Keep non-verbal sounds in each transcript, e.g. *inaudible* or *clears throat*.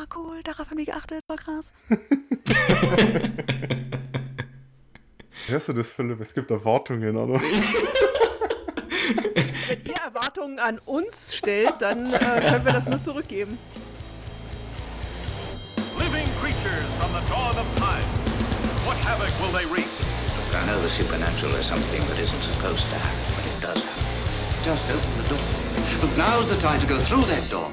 Oh, cool, darauf haben wir geachtet, voll krass. *laughs* Hörst du das, Philipp? Es gibt Erwartungen, oder? Wenn ihr Erwartungen an uns stellt, dann äh, können wir das nur zurückgeben. Living creatures from the dawn of time. What havoc will they wreak? I know the supernatural is something that isn't supposed to happen, but it does happen. Just open the door. But now's the time to go through that door.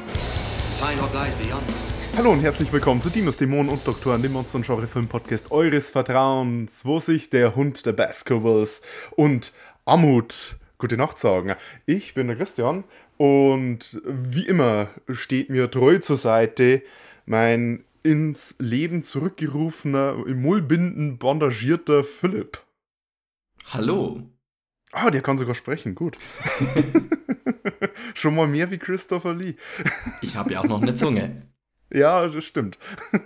Find what lies beyond. Hallo und herzlich willkommen zu Dinos, Dämonen und Doktoren, dem Monster- und Genre-Film-Podcast eures Vertrauens, wo sich der Hund der Baskervilles und Amut gute Nacht sagen. Ich bin der Christian und wie immer steht mir treu zur Seite mein ins Leben zurückgerufener, im Mullbinden bandagierter Philipp. Hallo. Ah, der kann sogar sprechen, gut. *laughs* *laughs* Schon mal mehr wie Christopher Lee. Ich habe ja auch noch eine Zunge. Ja, das stimmt. *laughs*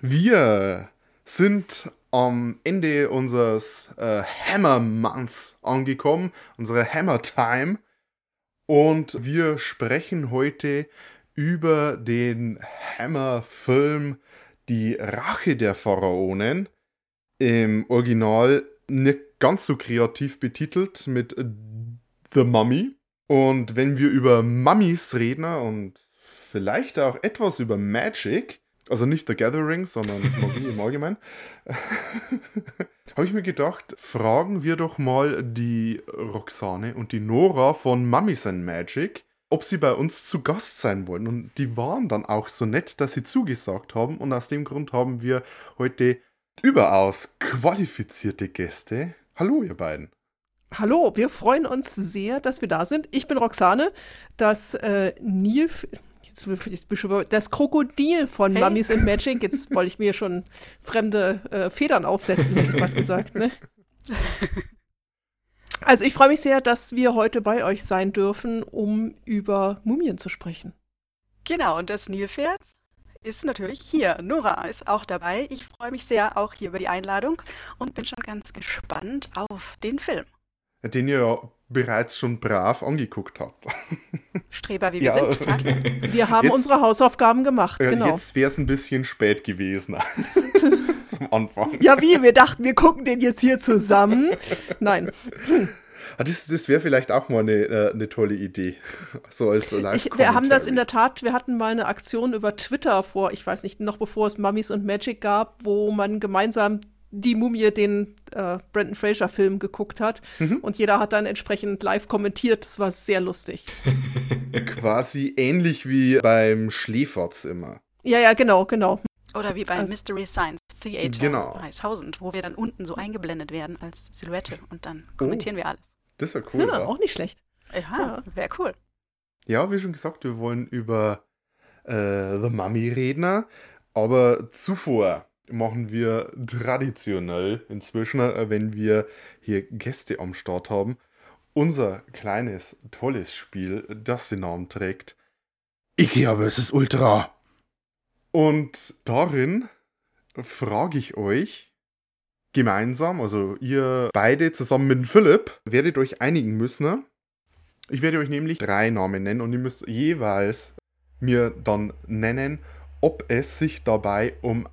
Wir sind am Ende unseres äh, Hammer Months angekommen, unsere Hammer Time. Und wir sprechen heute über den Hammer-Film Die Rache der Pharaonen. Im Original nicht ganz so kreativ betitelt mit The Mummy. Und wenn wir über Mummies reden und vielleicht auch etwas über Magic, also nicht The Gathering, sondern *laughs* Magie im Allgemeinen, *laughs* habe ich mir gedacht, fragen wir doch mal die Roxane und die Nora von Mummies and Magic, ob sie bei uns zu Gast sein wollen. Und die waren dann auch so nett, dass sie zugesagt haben. Und aus dem Grund haben wir heute überaus qualifizierte Gäste. Hallo, ihr beiden. Hallo, wir freuen uns sehr, dass wir da sind. Ich bin Roxane, das äh, Nil, jetzt, jetzt, das Krokodil von hey. Mummies and Magic. Jetzt wollte ich mir schon fremde äh, Federn aufsetzen, hätte ich gerade gesagt. Ne? *laughs* Also ich freue mich sehr, dass wir heute bei euch sein dürfen, um über Mumien zu sprechen. Genau, und das Nilpferd ist natürlich hier. Nora ist auch dabei. Ich freue mich sehr auch hier über die Einladung und bin schon ganz gespannt auf den Film. Den ihr ja bereits schon brav angeguckt habt. *laughs* Streber, wie wir ja. sind. *laughs* Wir haben jetzt, unsere Hausaufgaben gemacht, äh, genau. Jetzt wäre es ein bisschen spät gewesen. *laughs* Zum Anfang. Ja, wie? Wir dachten, wir gucken den jetzt hier zusammen. Nein. Ah, das, das wäre vielleicht auch mal eine, äh, eine tolle Idee. So als ich, Wir haben das in der Tat, wir hatten mal eine Aktion über Twitter vor, ich weiß nicht, noch bevor es Mummies und Magic gab, wo man gemeinsam die Mumie, den äh, Brandon Fraser-Film geguckt hat. Mhm. Und jeder hat dann entsprechend live kommentiert. Das war sehr lustig. *laughs* Quasi ähnlich wie beim Schläferz immer. Ja, ja, genau, genau. Oder wie beim also, Mystery Science Theater genau. 3000, wo wir dann unten so eingeblendet werden als Silhouette und dann kommentieren oh, wir alles. Das ist ja cool. Ja, auch nicht schlecht. Ja, ja. wäre cool. Ja, wie schon gesagt, wir wollen über äh, The Mummy reden. Aber zuvor machen wir traditionell inzwischen, äh, wenn wir hier Gäste am Start haben, unser kleines, tolles Spiel, das den Namen trägt Ikea vs. Ultra. Und darin frage ich euch gemeinsam, also ihr beide zusammen mit Philipp, werdet euch einigen müssen. Ich werde euch nämlich drei Namen nennen und ihr müsst jeweils mir dann nennen, ob es sich dabei um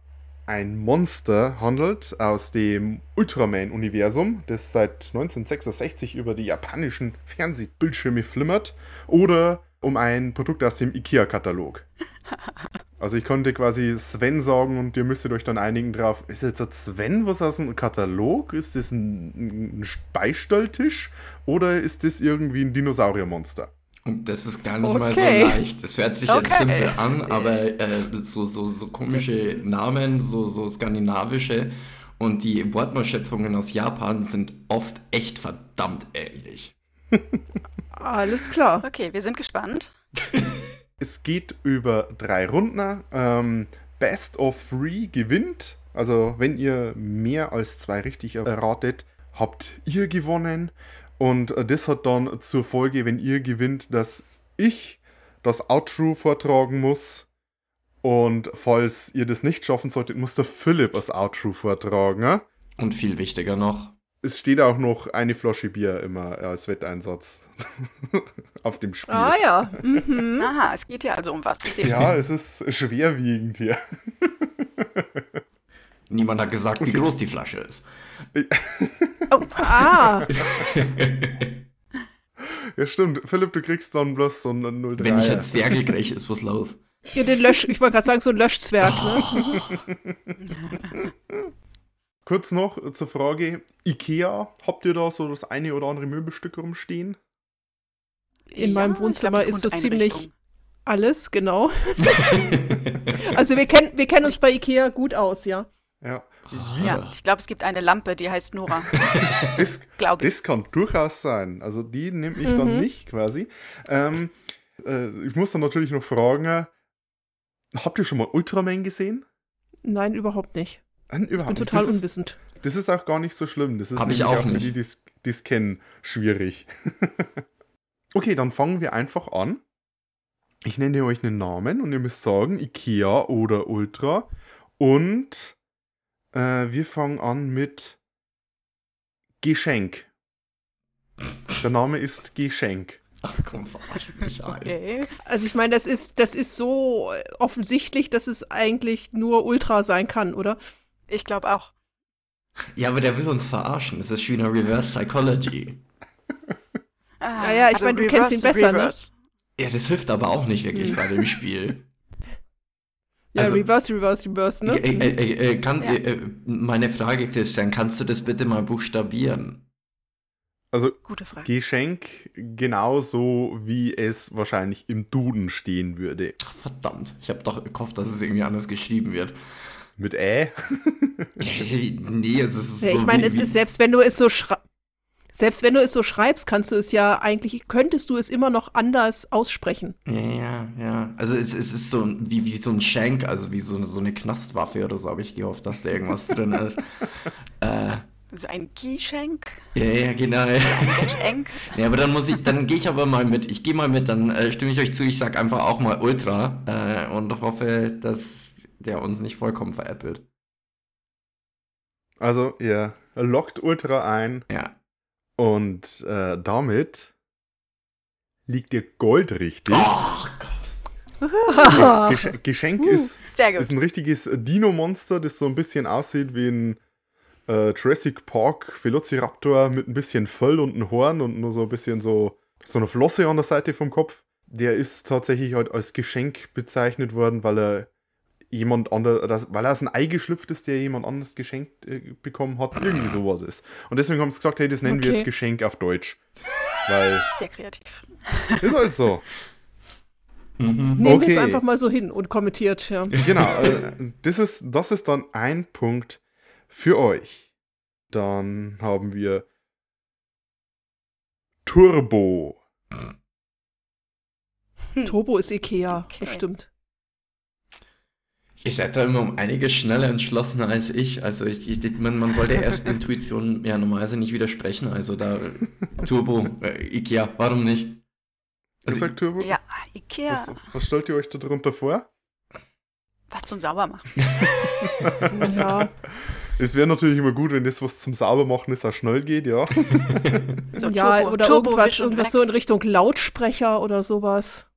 ein Monster handelt aus dem Ultraman-Universum, das seit 1966 über die japanischen Fernsehbildschirme flimmert, oder um ein Produkt aus dem IKEA-Katalog. *laughs* Also ich konnte quasi Sven sagen und ihr müsstet euch dann einigen drauf, ist jetzt ein Sven was aus dem Katalog? Ist das ein, ein Beistelltisch? Oder ist das irgendwie ein Dinosauriermonster? Das ist gar nicht okay. mal so leicht. Das hört sich okay. jetzt simpel an, aber äh, so, so, so komische das Namen, so, so skandinavische und die Wortneuschöpfungen aus Japan sind oft echt verdammt ähnlich. Alles klar. Okay, wir sind gespannt. *laughs* es geht über drei Runden. Ähm, Best of Three gewinnt. Also, wenn ihr mehr als zwei richtig erratet, habt ihr gewonnen. Und äh, das hat dann zur Folge, wenn ihr gewinnt, dass ich das Outro vortragen muss. Und falls ihr das nicht schaffen solltet, muss der Philipp das Outro vortragen. Und viel wichtiger noch, es steht auch noch eine Flasche Bier immer als Wetteinsatz *laughs* auf dem Spiel. Ah ja. *laughs* Mhm. Aha, es geht ja also um was. *laughs* Ja, es ist schwerwiegend hier. Niemand hat gesagt, wie groß die Flasche ist. Ah, *laughs* Ja, stimmt. Philipp, du kriegst dann bloß so einen 03. Wenn ich ein Zwergel kriege, ist was los. ja, den Lösch, ich wollte gerade sagen, so ein Löschzwerg, ne? *laughs* Kurz noch zur Frage: Ikea, habt ihr da so das eine oder andere Möbelstück rumstehen? In meinem ich Wohnzimmer glaub, ist so ziemlich alles, genau. *laughs* also wir kennen, wir kennen uns bei Ikea gut aus, ja. Ja. Ja, ich glaube, es gibt eine Lampe, die heißt Nora. *laughs* Das, Glaube ich. das kann durchaus sein. Also die nehme ich dann nicht quasi. Ähm, äh, ich muss dann natürlich noch fragen: äh, Habt ihr schon mal Ultraman gesehen? Nein, überhaupt nicht. Nein, Ich überhaupt bin nicht. total das ist, unwissend. Das ist auch gar nicht so schlimm. Das ist Hab ich auch für nicht. die, die's- die's kennen, schwierig. *laughs* okay, dann fangen wir einfach an. Ich nenne euch einen Namen und ihr müsst sagen, Ikea oder Ultra. Und äh, wir fangen an mit Geschenk. Der Name ist Geschenk. Ach komm, verarsch mich, Alter. Okay. Also ich meine, das ist, das ist so offensichtlich, dass es eigentlich nur Ultra sein kann, oder? Ich glaube auch. Ja, aber der will uns verarschen. Das ist wie eine Reverse Psychology. Ah, Ja, ich meine, du kennst ihn besser, ne? reverse. Ja, das hilft aber auch nicht wirklich bei dem Spiel. Ja, Also- Reverse, Reverse, Reverse, ne? Äh, äh, äh, äh, kann, Ja. äh, äh, meine Frage, Christian, kannst du das bitte mal buchstabieren? Also Gute Frage. Geschenk genauso, wie es wahrscheinlich im Duden stehen würde. Ach, verdammt. Ich habe doch gehofft, dass es irgendwie anders geschrieben wird. Mit Ä. *laughs* nee, es ist Ja, so ich meine, es ist, selbst wenn du es so schreibst, selbst wenn du es so schreibst, kannst du es ja eigentlich, könntest du es immer noch anders aussprechen. Ja, ja, ja. Also es, es ist so ein- wie, wie so ein Schenk, also wie so, so eine Knastwaffe oder so, habe ich gehofft, dass da irgendwas drin ist. *laughs* Äh, Also ein Geschenk, ja, ja, genau. ein Geschenk. *laughs* Ja, aber dann muss ich, dann gehe ich aber mal mit. Ich gehe mal mit, dann äh, stimme ich euch zu. Ich sag einfach auch mal Ultra äh, und hoffe, dass der uns nicht vollkommen veräppelt. Also, ihr lockt Ultra ein Ja. Und äh, damit liegt ihr Gold richtig. Oh Gott. Gesch Geschenk ist, Sehr gut. ist ein richtiges Dino-Monster, das so ein bisschen aussieht wie ein äh, Jurassic Park Velociraptor mit ein bisschen Fell und einem Horn und nur so ein bisschen so, so eine Flosse an der Seite vom Kopf. Der ist tatsächlich halt als Geschenk bezeichnet worden, weil er jemand anders, weil er aus einem Ei geschlüpft ist, der jemand anderes geschenkt äh, bekommen hat. Irgendwie sowas ist. Und deswegen haben sie gesagt, hey, das nennen wir Okay. jetzt Geschenk auf Deutsch. Weil, Sehr kreativ. ist halt so. Nehmen wir Okay. jetzt einfach mal so hin und kommentiert, ja. Genau, äh, das, ist, das ist dann ein Punkt für euch. Dann haben wir Turbo. Turbo ist Ikea, Okay. bestimmt. Ihr seid da immer um einiges schneller entschlossener als ich. Also ich, ich, man, man soll der ersten *laughs* Intuition ja normalerweise nicht widersprechen. Also da Turbo, äh, Ikea, warum nicht? Also, Gesagt Turbo? Ja, Ikea, Was, was stellt ihr euch da drunter vor? was zum Saubermachen. *laughs* Ja, Es wäre natürlich immer gut, wenn das, was zum Saubermachen ist, auch schnell geht, ja. So ja Turbo- oder Turbo irgendwas, irgendwas so in Richtung Lautsprecher oder sowas.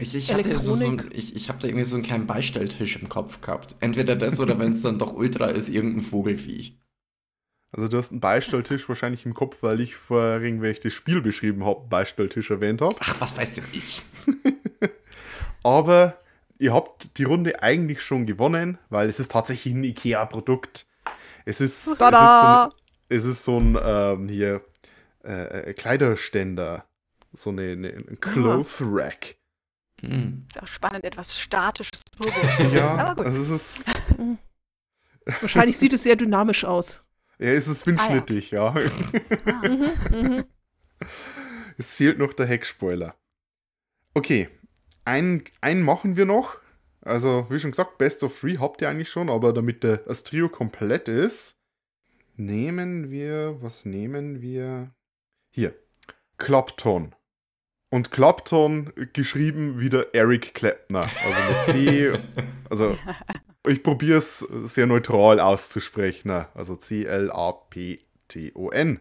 Ich, ich, hatte so, so ein, ich, ich habe da irgendwie so einen kleinen Beistelltisch im Kopf gehabt. Entweder das oder wenn es dann doch Ultra ist, irgendein Vogelviech. Also du hast einen Beistelltisch wahrscheinlich im Kopf, weil ich vorhin, wenn ich das Spiel beschrieben habe, Beistelltisch erwähnt habe. Ach, was weiß denn ich? *laughs* Aber ihr habt die Runde eigentlich schon gewonnen, weil es ist tatsächlich ein Ikea-Produkt. Es ist, es ist so ein, es ist so ein ähm, hier äh, äh, Kleiderständer. So eine, eine ein Cloth Rack. Hm. Ist auch spannend, etwas Statisches Turbo. Ja, Aber gut. also es ist, *laughs* Wahrscheinlich sieht es sehr dynamisch aus. ja, es ist windschnittig, ja. *laughs* Mhm, mhm. Es fehlt noch der Heckspoiler. Okay, einen, einen machen wir noch. Also, wie schon gesagt, Best of Three habt ihr eigentlich schon, aber damit der, das Trio komplett ist, nehmen wir, was nehmen wir? Hier, Clapton. Und Clapton geschrieben wieder Eric Claptner. Also mit C, *laughs* also ich probiere es sehr neutral auszusprechen. Also C-L-A-P-T-N-R. T-O-N.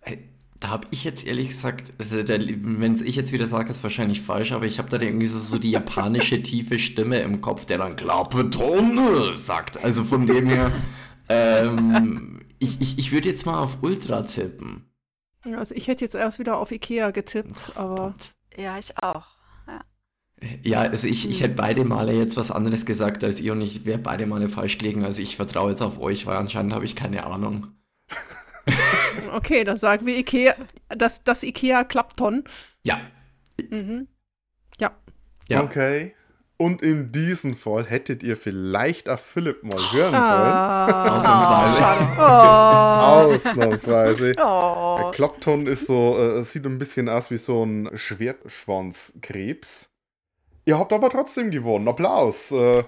Hey, da habe ich jetzt ehrlich gesagt, also wenn ich jetzt wieder sage, ist wahrscheinlich falsch, aber ich habe da irgendwie so, so die japanische tiefe Stimme im Kopf, der dann Klappetone sagt. Also von dem her, *laughs* ähm, ich, ich, ich würde jetzt mal auf Ultra tippen. Also ich hätte jetzt erst wieder auf Ikea getippt, Oh, aber Ja, ich auch. Ja, also ich, ich hätte beide Male jetzt was anderes gesagt als ihr und ich wäre beide Male falsch gelegen. Also ich vertraue jetzt auf euch, weil anscheinend habe ich keine Ahnung. *laughs* okay, dann sagen wir Ikea, das, das Ikea Klappton. Ja, Mhm. Ja. ja. Okay. Und in diesem Fall hättet ihr vielleicht auch Philipp mal hören Ah, Ausnahmsweise. schade. sollen. Ausnahmsweise. Oh. *laughs* Der Klappton ist so, äh, sieht ein bisschen aus wie so ein Schwertschwanzkrebs. Ihr habt aber trotzdem gewonnen. Applaus. Äh,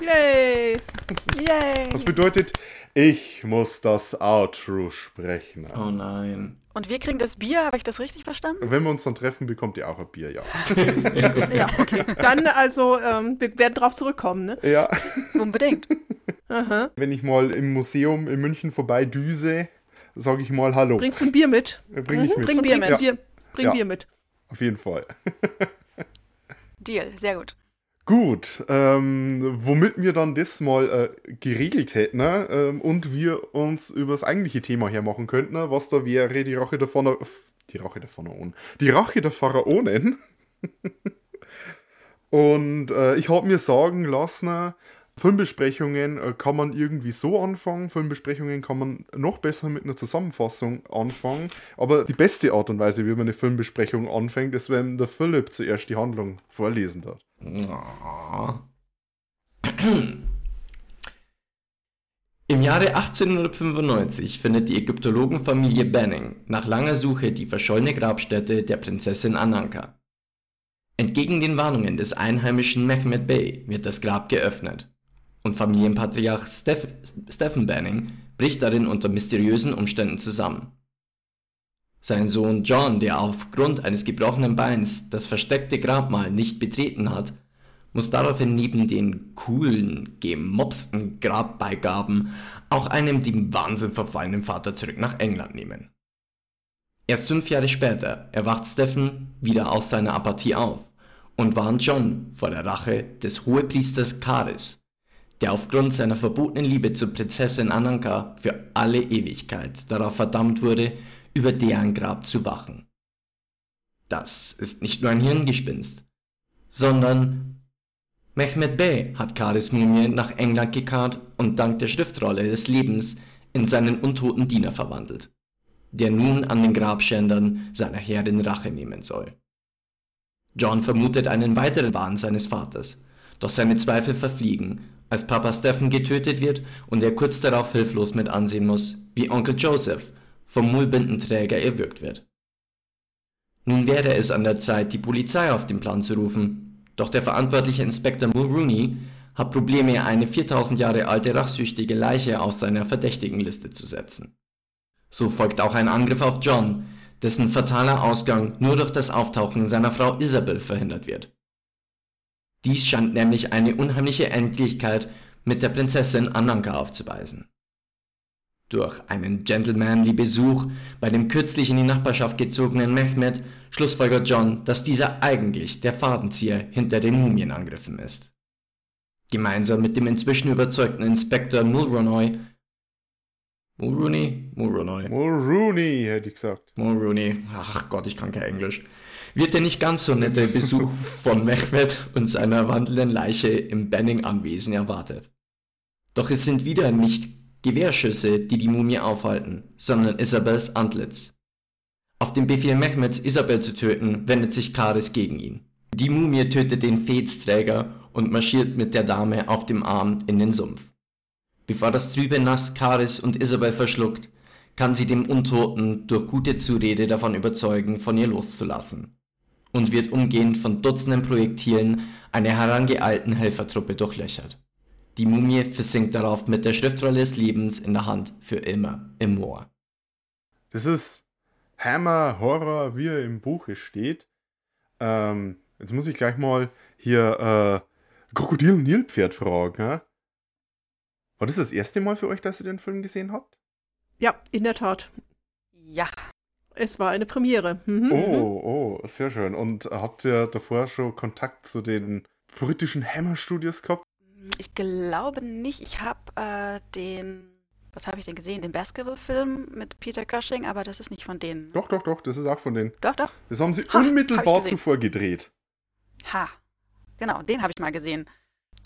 Yay! *laughs* Yay. das bedeutet, ich muss das Outro sprechen. Oh nein. Und wir kriegen das Bier, habe ich das richtig verstanden? Wenn wir uns dann treffen, bekommt ihr auch ein Bier, ja. *laughs* Ja, okay. Dann also, ähm, wir werden drauf zurückkommen, ne? ja. Unbedingt. Aha. Wenn ich mal im Museum in München vorbei düse, sage ich mal Hallo. Bringst du ein Bier mit? Bring ich mit. Bring Bier mit. Bier, bring Ja. Bier mit. Auf jeden Fall. *laughs* Deal, sehr gut. Gut, ähm, womit wir dann das mal äh, geregelt hätten ne? ähm, und wir uns über das eigentliche Thema hermachen könnten, ne? was da wäre die Rache der Pharaonen. Die Rache der Pharaonen. Die Rache der Pharaonen. *laughs* und äh, ich habe mir sagen lassen, Filmbesprechungen äh, kann man irgendwie so anfangen, Filmbesprechungen kann man noch besser mit einer Zusammenfassung anfangen, aber die beste Art und Weise, wie man eine Filmbesprechung anfängt, ist, wenn der Philipp zuerst die Handlung vorlesen darf. Im Jahre 1895 findet die Ägyptologenfamilie Banning nach langer Suche die verschollene Grabstätte der Prinzessin Ananka. Entgegen den Warnungen des einheimischen Mehmet Bey wird das Grab geöffnet und Familienpatriarch Steph Stephen Banning bricht darin unter mysteriösen Umständen zusammen. Sein Sohn John, der aufgrund eines gebrochenen Beins das versteckte Grabmal nicht betreten hat, muss daraufhin neben den coolen, gemopsten Grabbeigaben auch einem dem Wahnsinn verfallenen Vater zurück nach England nehmen. Erst fünf Jahre später erwacht Stephen wieder aus seiner Apathie auf und warnt John vor der Rache des Hohepriesters Karis, der aufgrund seiner verbotenen Liebe zur Prinzessin Ananka für alle Ewigkeit darauf verdammt wurde, über deren Grab zu wachen. Das ist nicht nur ein Hirngespinst, sondern Mehmet Bey hat Karis Mumie nach England gekarrt und dank der Schriftrolle des Lebens in seinen untoten Diener verwandelt, der nun an den Grabschändern seiner Herrin Rache nehmen soll. John vermutet einen weiteren Wahn seines Vaters, doch seine Zweifel verfliegen, als Papa Stephen getötet wird und er kurz darauf hilflos mit ansehen muss, wie Onkel Joseph vom Mullbindenträger erwürgt wird. Nun wäre es an der Zeit, die Polizei auf den Plan zu rufen, doch der verantwortliche Inspektor Mulrooney hat Probleme, eine 4000 Jahre alte rachsüchtige Leiche aus seiner Verdächtigenliste zu setzen. So folgt auch ein Angriff auf John, dessen fataler Ausgang nur durch das Auftauchen seiner Frau Isabel verhindert wird. Dies scheint nämlich eine unheimliche Ähnlichkeit mit der Prinzessin Ananka aufzuweisen. Durch einen gentlemanly Besuch bei dem kürzlich in die Nachbarschaft gezogenen Mehmet schlussfolgert John, dass dieser eigentlich der Fadenzieher hinter den Mumienangriffen ist. Gemeinsam mit dem inzwischen überzeugten Inspektor Mulroney Mulrooney? Mulroney. Mulrooney, hätte ich gesagt. Mulrooney, ach Gott, ich kann kein Englisch, wird der nicht ganz so nette Besuch von Mehmet und seiner wandelnden Leiche im Banning-Anwesen erwartet. Doch es sind wieder nicht Gewehrschüsse, die die Mumie aufhalten, sondern Isabels Antlitz. Auf den Befehl Mehmets, Isabel zu töten, wendet sich Karis gegen ihn. Die Mumie tötet den Fedsträger und marschiert mit der Dame auf dem Arm in den Sumpf. Bevor das trübe Nass Karis und Isabel verschluckt, kann sie dem Untoten durch gute Zurede davon überzeugen, von ihr loszulassen und wird umgehend von Dutzenden Projektilen einer herangeeilten Helfertruppe durchlöchert. Die Mumie versinkt darauf mit der Schriftrolle des Lebens in der Hand für immer im Moor. Das ist Hammer Horror, wie er im Buche steht. Ähm, jetzt muss ich gleich mal hier äh, Krokodil und Nilpferd fragen. Ja? War das das erste Mal für euch, dass ihr den Film gesehen habt? Ja, in der Tat. Ja. Es war eine Premiere. Mhm. Oh, oh, sehr schön. Und habt ihr davor schon Kontakt zu den britischen Hammer Studios gehabt? Ich glaube nicht. Ich habe äh, den, was habe ich denn gesehen? Den Basketball-Film mit Peter Cushing, aber das ist nicht von denen. Doch, doch, doch, das ist auch von denen. Doch, doch. Das haben sie Ha, hab unmittelbar gesehen. zuvor gedreht. Ha. Genau, den habe ich mal gesehen.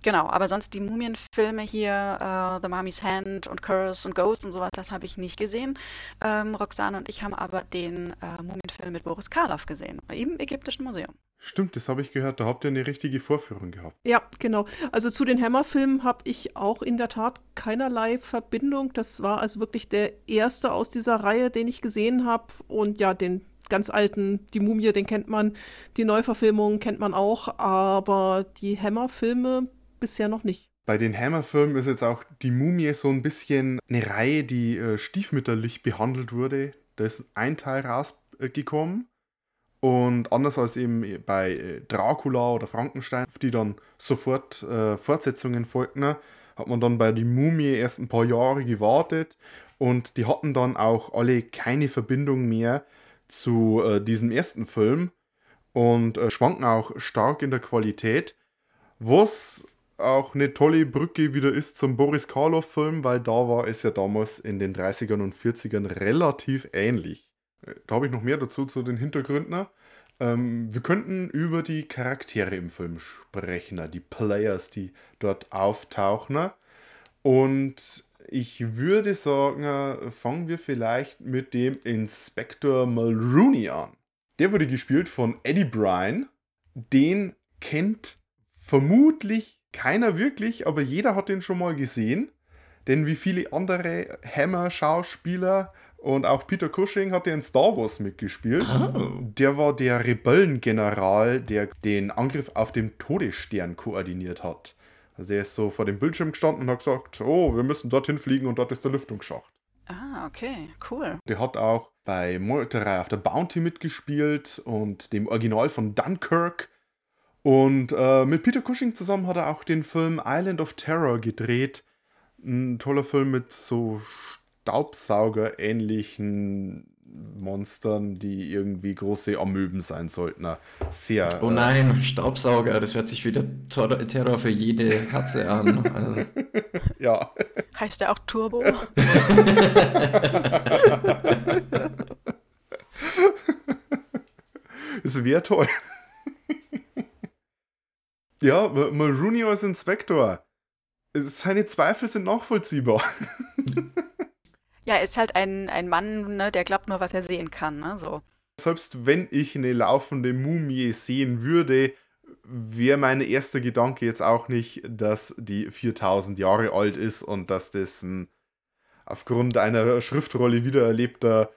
Genau, aber sonst die Mumienfilme hier, äh, The Mummy's Hand und Curse und Ghost und sowas, das habe ich nicht gesehen. Ähm, Roxane und ich haben aber den äh, Mumienfilm mit Boris Karloff gesehen, im Ägyptischen Museum. Stimmt, das habe ich gehört. Da habt ihr eine richtige Vorführung gehabt. Ja, genau. Also zu den Hammer-Filmen habe ich auch in der Tat keinerlei Verbindung. Das war also wirklich der erste aus dieser Reihe, den ich gesehen habe. Und ja, den ganz alten, die Mumie, den kennt man. Die Neuverfilmung kennt man auch. Aber die Hammer-Filme bisher noch nicht. Bei den Hammer-Filmen ist jetzt auch die Mumie so ein bisschen eine Reihe, die äh, stiefmütterlich behandelt wurde. Da ist ein Teil rausgekommen. Und anders als eben bei äh, Dracula oder Frankenstein, auf die dann sofort äh, Fortsetzungen folgten, hat man dann bei die Mumie erst ein paar Jahre gewartet. Und die hatten dann auch alle keine Verbindung mehr zu äh, diesem ersten Film und äh, schwanken auch stark in der Qualität. Was auch eine tolle Brücke wieder ist zum Boris Karloff-Film, weil da war es ja damals in den 30ern und 40ern relativ ähnlich. Da habe ich noch mehr dazu zu den Hintergründen. Ähm, wir könnten über die Charaktere im Film sprechen, die Players, die dort auftauchen. Und ich würde sagen, fangen wir vielleicht mit dem Inspektor Mulrooney an. Der wurde gespielt von Eddie Bryan. Den kennt vermutlich keiner wirklich, aber jeder hat den schon mal gesehen. Denn wie viele andere Hammer-Schauspieler und auch Peter Cushing hat ja in Star Wars mitgespielt. Der war der Rebellengeneral, der den Angriff auf den Todesstern koordiniert hat. Also der ist so vor dem Bildschirm gestanden und hat gesagt, oh, wir müssen dorthin fliegen und dort ist der Lüftungsschacht. Ah, okay, cool. Der hat auch bei Meuterei auf der Bounty mitgespielt und dem Original von Dunkirk. Und äh, mit Peter Cushing zusammen hat er auch den Film Island of Terror gedreht. Ein toller Film mit so Staubsauger-ähnlichen Monstern, die irgendwie große Amöben sein sollten. Sehr. Oh nein, Staubsauger, das hört sich wieder Tor- Terror für jede Katze an. Also, Äh, *laughs* ja. Heißt der auch Turbo? *laughs* Es wäre toll. *laughs* ja, M- Mulrooney als Inspektor. Seine Zweifel sind nachvollziehbar. Ja, ist halt ein, ein Mann, ne, der glaubt nur, was er sehen kann, ne, so. Selbst wenn ich eine laufende Mumie sehen würde, wäre mein erster Gedanke jetzt auch nicht, dass die 4000 Jahre alt ist und dass das ein aufgrund einer Schriftrolle wiedererlebter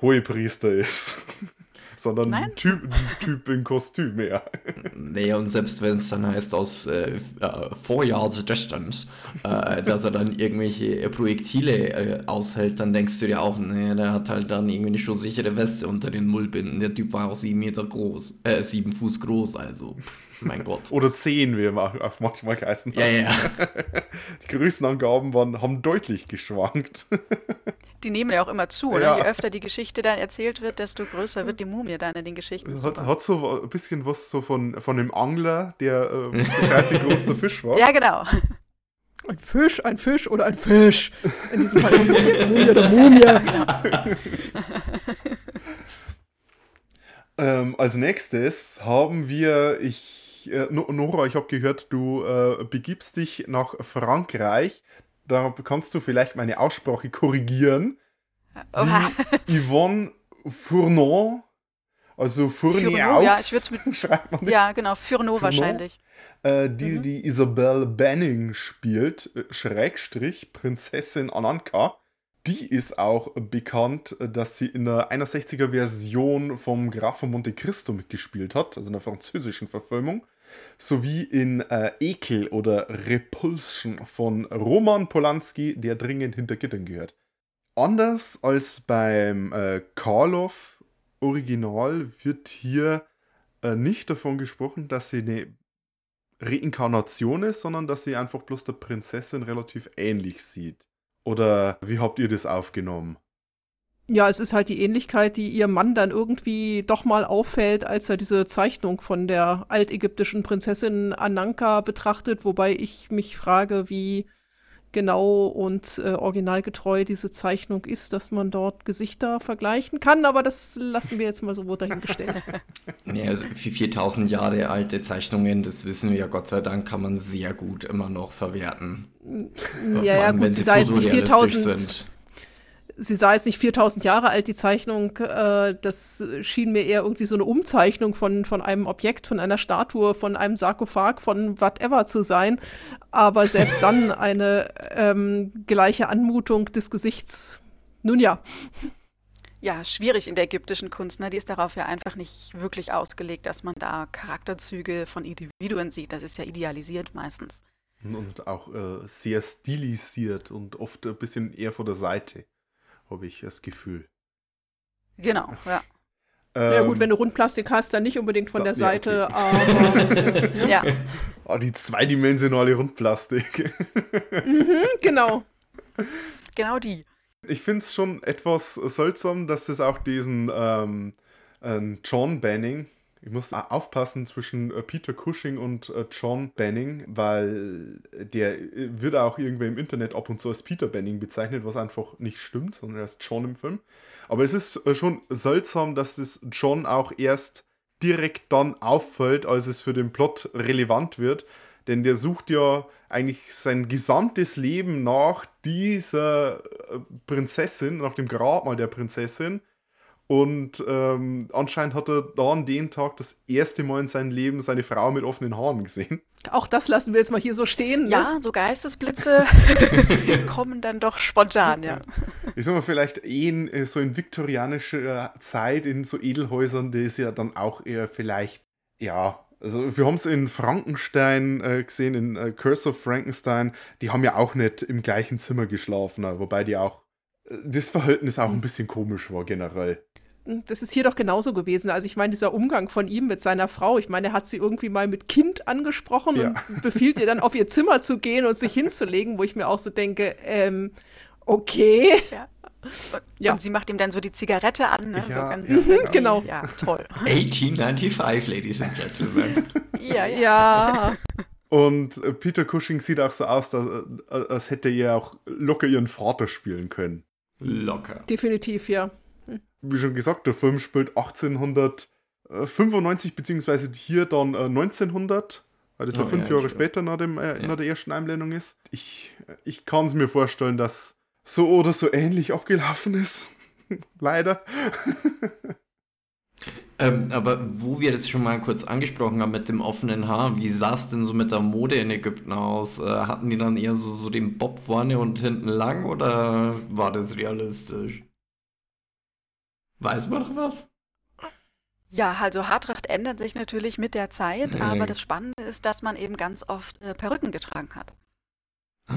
Hohepriester ist. *laughs* Sondern Nein? ein Typ, ein typ in Kostüm, ja. nee, und selbst wenn es dann heißt aus äh, äh, Four Yards Distance, äh, dass er dann irgendwelche äh, Projektile äh, aushält, dann denkst du dir auch, nee, der hat halt dann irgendwie eine schusssichere Weste unter den Mullbinden. Der Typ war auch sieben Meter groß, äh, sieben Fuß groß, also, mein Gott. Oder 10, wie er manchmal geheißen hat. Ja, ja. *laughs* Die Größenangaben waren, haben deutlich geschwankt. *laughs* Die nehmen ja auch immer zu, oder? Ja. Je öfter die Geschichte dann erzählt wird, desto größer wird die Mumie dann in den Geschichten. Es hat, hat so ein bisschen was so von, von dem Angler, der äh, *laughs* beschreibt, wie groß der Fisch war. Ja, genau. Ein Fisch, ein Fisch oder ein Fisch. In diesem Fall die Mumie oder Mumie. *laughs* Ähm, als nächstes haben wir, ich, äh, No- Nora, ich habe gehört, du äh, begibst dich nach Frankreich. Da kannst du vielleicht meine Aussprache korrigieren. Oha. Die Yvonne Fournon, also Fourneau, ja, ich würd's mit- *laughs* schreibt man Ja, genau. Furneau? wahrscheinlich. äh, die, die Isabelle Banning spielt, äh, Schrägstrich Prinzessin Ananka. Die ist auch bekannt, äh, dass sie in der 61er Version vom Graf von Monte Cristo mitgespielt hat, also in der französischen Verfilmung, sowie in äh, Ekel oder Repulsion von Roman Polanski, der dringend hinter Gittern gehört. Anders als beim äh, Karloff Original wird hier äh, nicht davon gesprochen, dass sie eine Reinkarnation ist, sondern dass sie einfach bloß der Prinzessin relativ ähnlich sieht. Oder wie habt ihr das aufgenommen? Ja, es ist halt die Ähnlichkeit, die ihr Mann dann irgendwie doch mal auffällt, als er diese Zeichnung von der altägyptischen Prinzessin Ananka betrachtet, wobei ich mich frage, wie genau und äh, originalgetreu diese Zeichnung ist, dass man dort Gesichter vergleichen kann, aber das lassen wir jetzt mal so dahingestellt. *laughs* ja, also für 4000 Jahre alte Zeichnungen, das wissen wir ja Gott sei Dank, kann man sehr gut immer noch verwerten. Ja, ja, gut, sie sei jetzt nicht 4000. Sind sie sah jetzt nicht 4000 Jahre alt, die Zeichnung. Äh, das schien mir eher irgendwie so eine Umzeichnung von, von einem Objekt, von einer Statue, von einem Sarkophag, von whatever zu sein. Aber selbst dann *laughs* eine ähm, gleiche Anmutung des Gesichts. Nun ja. Ja, schwierig in der ägyptischen Kunst. Ne? Die ist darauf ja einfach nicht wirklich ausgelegt, dass man da Charakterzüge von Individuen sieht. Das ist ja idealisiert meistens. Und auch äh, sehr stilisiert und oft ein bisschen eher von der Seite habe ich das Gefühl. Genau, ja. *laughs* Ähm, ja gut, wenn du Rundplastik hast, dann nicht unbedingt von da, der Seite, okay. aber *laughs* ja. *laughs* Oh, die zweidimensionale Rundplastik. mhm, genau. Genau die. Ich finde es schon etwas seltsam, dass es auch diesen ähm, äh, John Banning, ich muss aufpassen zwischen äh, Peter Cushing und äh, John Banning, weil der äh, wird auch irgendwie im Internet ab und zu als Peter Banning bezeichnet, was einfach nicht stimmt, sondern er ist John im Film. Aber es ist schon seltsam, dass das John auch erst direkt dann auffällt, als es für den Plot relevant wird. Denn der sucht ja eigentlich sein gesamtes Leben nach dieser Prinzessin, nach dem Grabmal der Prinzessin und ähm, anscheinend hat er dann den Tag das erste Mal in seinem Leben seine Frau mit offenen Haaren gesehen. Auch das lassen wir jetzt mal hier so stehen. Ne? Ja, so Geistesblitze *laughs* kommen dann doch spontan, ja. Ich sag mal, vielleicht eh in, äh, so in viktorianischer Zeit in so Edelhäusern, das ist ja dann auch eher vielleicht, ja, also wir haben es in Frankenstein äh, gesehen, in äh, Curse of Frankenstein, die haben ja auch nicht im gleichen Zimmer geschlafen, wobei die auch das Verhältnis auch ein bisschen komisch war generell. Das ist hier doch genauso gewesen. Also ich meine, dieser Umgang von ihm mit seiner Frau, ich meine, er hat sie irgendwie mal mit Kind angesprochen ja. und *laughs* befiehlt ihr dann auf ihr Zimmer zu gehen und sich hinzulegen, wo ich mir auch so denke, ähm, okay. Ja. Und, ja. und sie macht ihm dann so die Zigarette an, ne? Ja, so ganz ja, genau. Ja, toll. 1895, Ladies and Gentlemen. ja, ja. ja. Und Peter Cushing sieht auch so aus, als hätte er auch locker ihren Vater spielen können. Locker. Definitiv, ja. Wie schon gesagt, der Film spielt 1895, beziehungsweise hier dann 1900, äh, weil das oh, ja fünf ja, Jahre später nach, dem, äh, ja. nach der ersten Einblendung ist. Ich, ich kann es mir vorstellen, dass so oder so ähnlich abgelaufen ist. *laughs* Leider. Ähm, aber wo wir das schon mal kurz angesprochen haben mit dem offenen Haar, wie sah es denn so mit der Mode in Ägypten aus? Äh, hatten die dann eher so, so den Bob vorne und hinten lang oder war das realistisch? Weiß man noch was? Ja, also Haartracht ändert sich natürlich mit der Zeit, aber das Spannende ist, dass man eben ganz oft äh, Perücken getragen hat.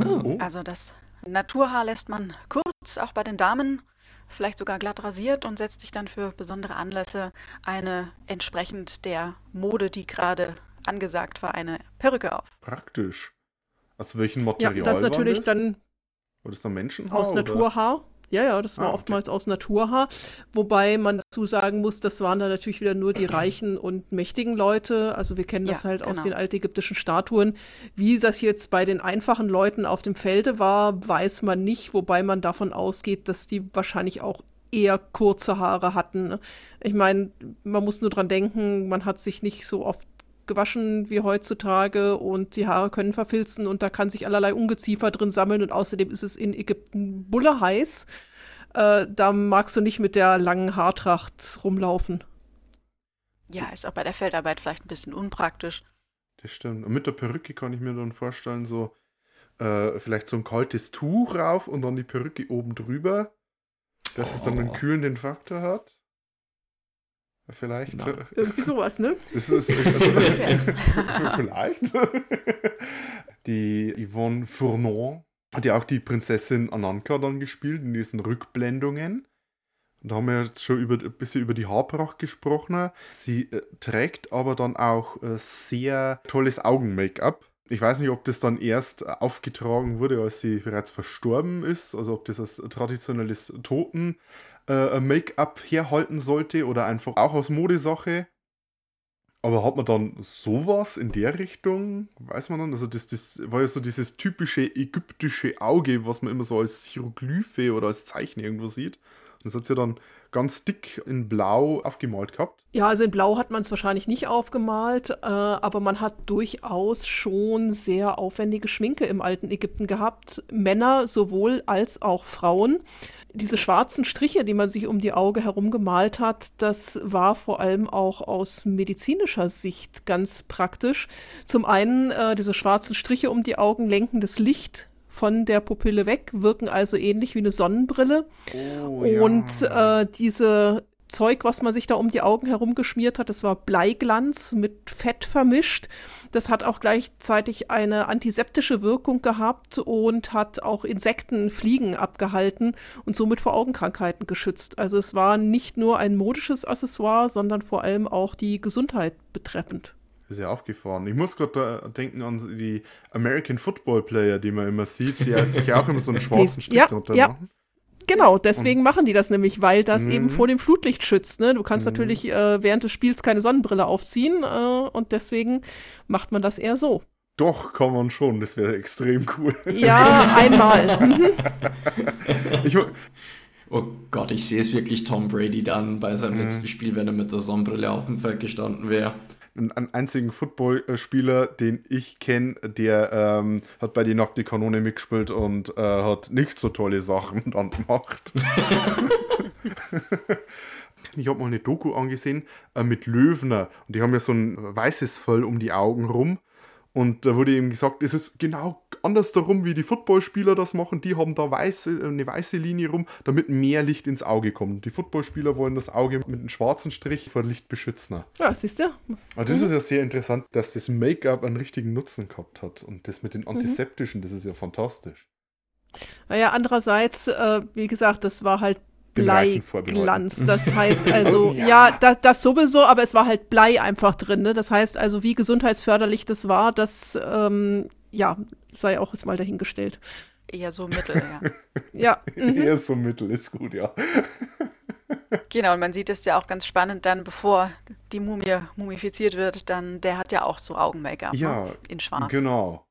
Oh. Also das Naturhaar lässt man kurz, auch bei den Damen vielleicht sogar glatt rasiert und setzt sich dann für besondere Anlässe eine entsprechend der Mode, die gerade angesagt war, eine Perücke auf. Praktisch. Aus welchem Material? Ja, das ist natürlich das? dann. Oder ist das Menschenhaar? Aus Naturhaar. Ja, ja, das war ah, okay. oftmals aus Naturhaar. Wobei man dazu sagen muss, das waren dann natürlich wieder nur die *clears throat* reichen und mächtigen Leute. Also wir kennen das ja, halt genau. aus den altägyptischen Statuen. Wie das jetzt bei den einfachen Leuten auf dem Felde war, weiß man nicht, wobei man davon ausgeht, dass die wahrscheinlich auch eher kurze Haare hatten. Ich meine, man muss nur dran denken, man hat sich nicht so oft gewaschen wie heutzutage und die Haare können verfilzen und da kann sich allerlei Ungeziefer drin sammeln und außerdem ist es in Ägypten bulle heiß. Äh, da magst du nicht mit der langen Haartracht rumlaufen. Ja, ist auch bei der Feldarbeit vielleicht ein bisschen unpraktisch. Das stimmt. Und mit der Perücke kann ich mir dann vorstellen, so äh, vielleicht so ein kaltes Tuch rauf und dann die Perücke oben drüber, dass oh. es dann einen oh. kühlenden Faktor hat. Vielleicht. Na, irgendwie sowas, ne? Das ist, also, *laughs* vielleicht. Die Yvonne Fournon hat ja auch die Prinzessin Ananka dann gespielt in diesen Rückblendungen. da haben wir jetzt schon über, ein bisschen über die Haarpracht gesprochen. Sie äh, trägt aber dann auch äh, sehr tolles Augen-Make-up. Ich weiß nicht, ob das dann erst aufgetragen wurde, als sie bereits verstorben ist, also ob das als traditionelles Toten-Make-up äh, herhalten sollte oder einfach auch aus Modesache. Aber hat man dann sowas in der Richtung? Weiß man dann? Also, das, das war ja so dieses typische ägyptische Auge, was man immer so als Hieroglyphe oder als Zeichen irgendwo sieht. Das hat sie dann ganz dick in Blau aufgemalt gehabt. Ja, also in Blau hat man es wahrscheinlich nicht aufgemalt, äh, aber man hat durchaus schon sehr aufwendige Schminke im alten Ägypten gehabt. Männer sowohl als auch Frauen. Diese schwarzen Striche, die man sich um die Augen herum gemalt hat, das war vor allem auch aus medizinischer Sicht ganz praktisch. Zum einen, äh, diese schwarzen Striche um die Augen lenken das Licht von der Pupille weg, wirken also ähnlich wie eine Sonnenbrille. Oh, und ja. äh, diese Zeug, was man sich da um die Augen herum geschmiert hat, das war Bleiglanz mit Fett vermischt. Das hat auch gleichzeitig eine antiseptische Wirkung gehabt und hat auch Insekten, Fliegen abgehalten und somit vor Augenkrankheiten geschützt. Also es war nicht nur ein modisches Accessoire, sondern vor allem auch die Gesundheit betreffend ist ja aufgefahren. Ich muss gerade denken an die American Football Player, die man immer sieht, die sich auch immer so einen schwarzen Strich ja, drunter ja. machen. Genau, deswegen und, machen die das nämlich, weil das mh. eben vor dem Flutlicht schützt. Ne? Du kannst mh. natürlich äh, während des Spiels keine Sonnenbrille aufziehen äh, und deswegen macht man das eher so. Doch, kann man schon, das wäre extrem cool. Ja, *laughs* einmal. Mhm. *laughs* ich, oh Gott, ich sehe es wirklich Tom Brady dann bei seinem mhm. letzten Spiel, wenn er mit der Sonnenbrille auf dem Feld gestanden wäre einen einzigen Footballspieler, den ich kenne, der ähm, hat bei die Nackte Kanone mitgespielt und äh, hat nicht so tolle Sachen *laughs* dann gemacht. *laughs* ich habe mal eine Doku angesehen äh, mit Löwner und die haben ja so ein weißes Fell um die Augen rum und da wurde eben gesagt, es ist genau anders darum, wie die Footballspieler das machen. Die haben da weiße, eine weiße Linie rum, damit mehr Licht ins Auge kommt. Die Footballspieler wollen das Auge mit einem schwarzen Strich vor Licht beschützen. Ja, siehst du. Aber das mhm. ist ja sehr interessant, dass das Make-up einen richtigen Nutzen gehabt hat. Und das mit den mhm. Antiseptischen, mhm. das ist ja fantastisch. Naja, andererseits, äh, wie gesagt, das war halt Bleiglanz. *laughs* Das heißt also, ja, ja das, das, sowieso, aber es war halt Blei einfach drin. Ne? Das heißt also, wie gesundheitsförderlich das war, das ähm, ja, sei auch jetzt mal dahingestellt. Eher so mittel, ja. *laughs* ja. Mhm. Eher so mittel ist gut, ja. *laughs* Genau, und man sieht es ja auch ganz spannend dann, bevor die Mumie mumifiziert wird, dann, der hat ja auch so Augen-Make-up ja, ne? in schwarz. Genau.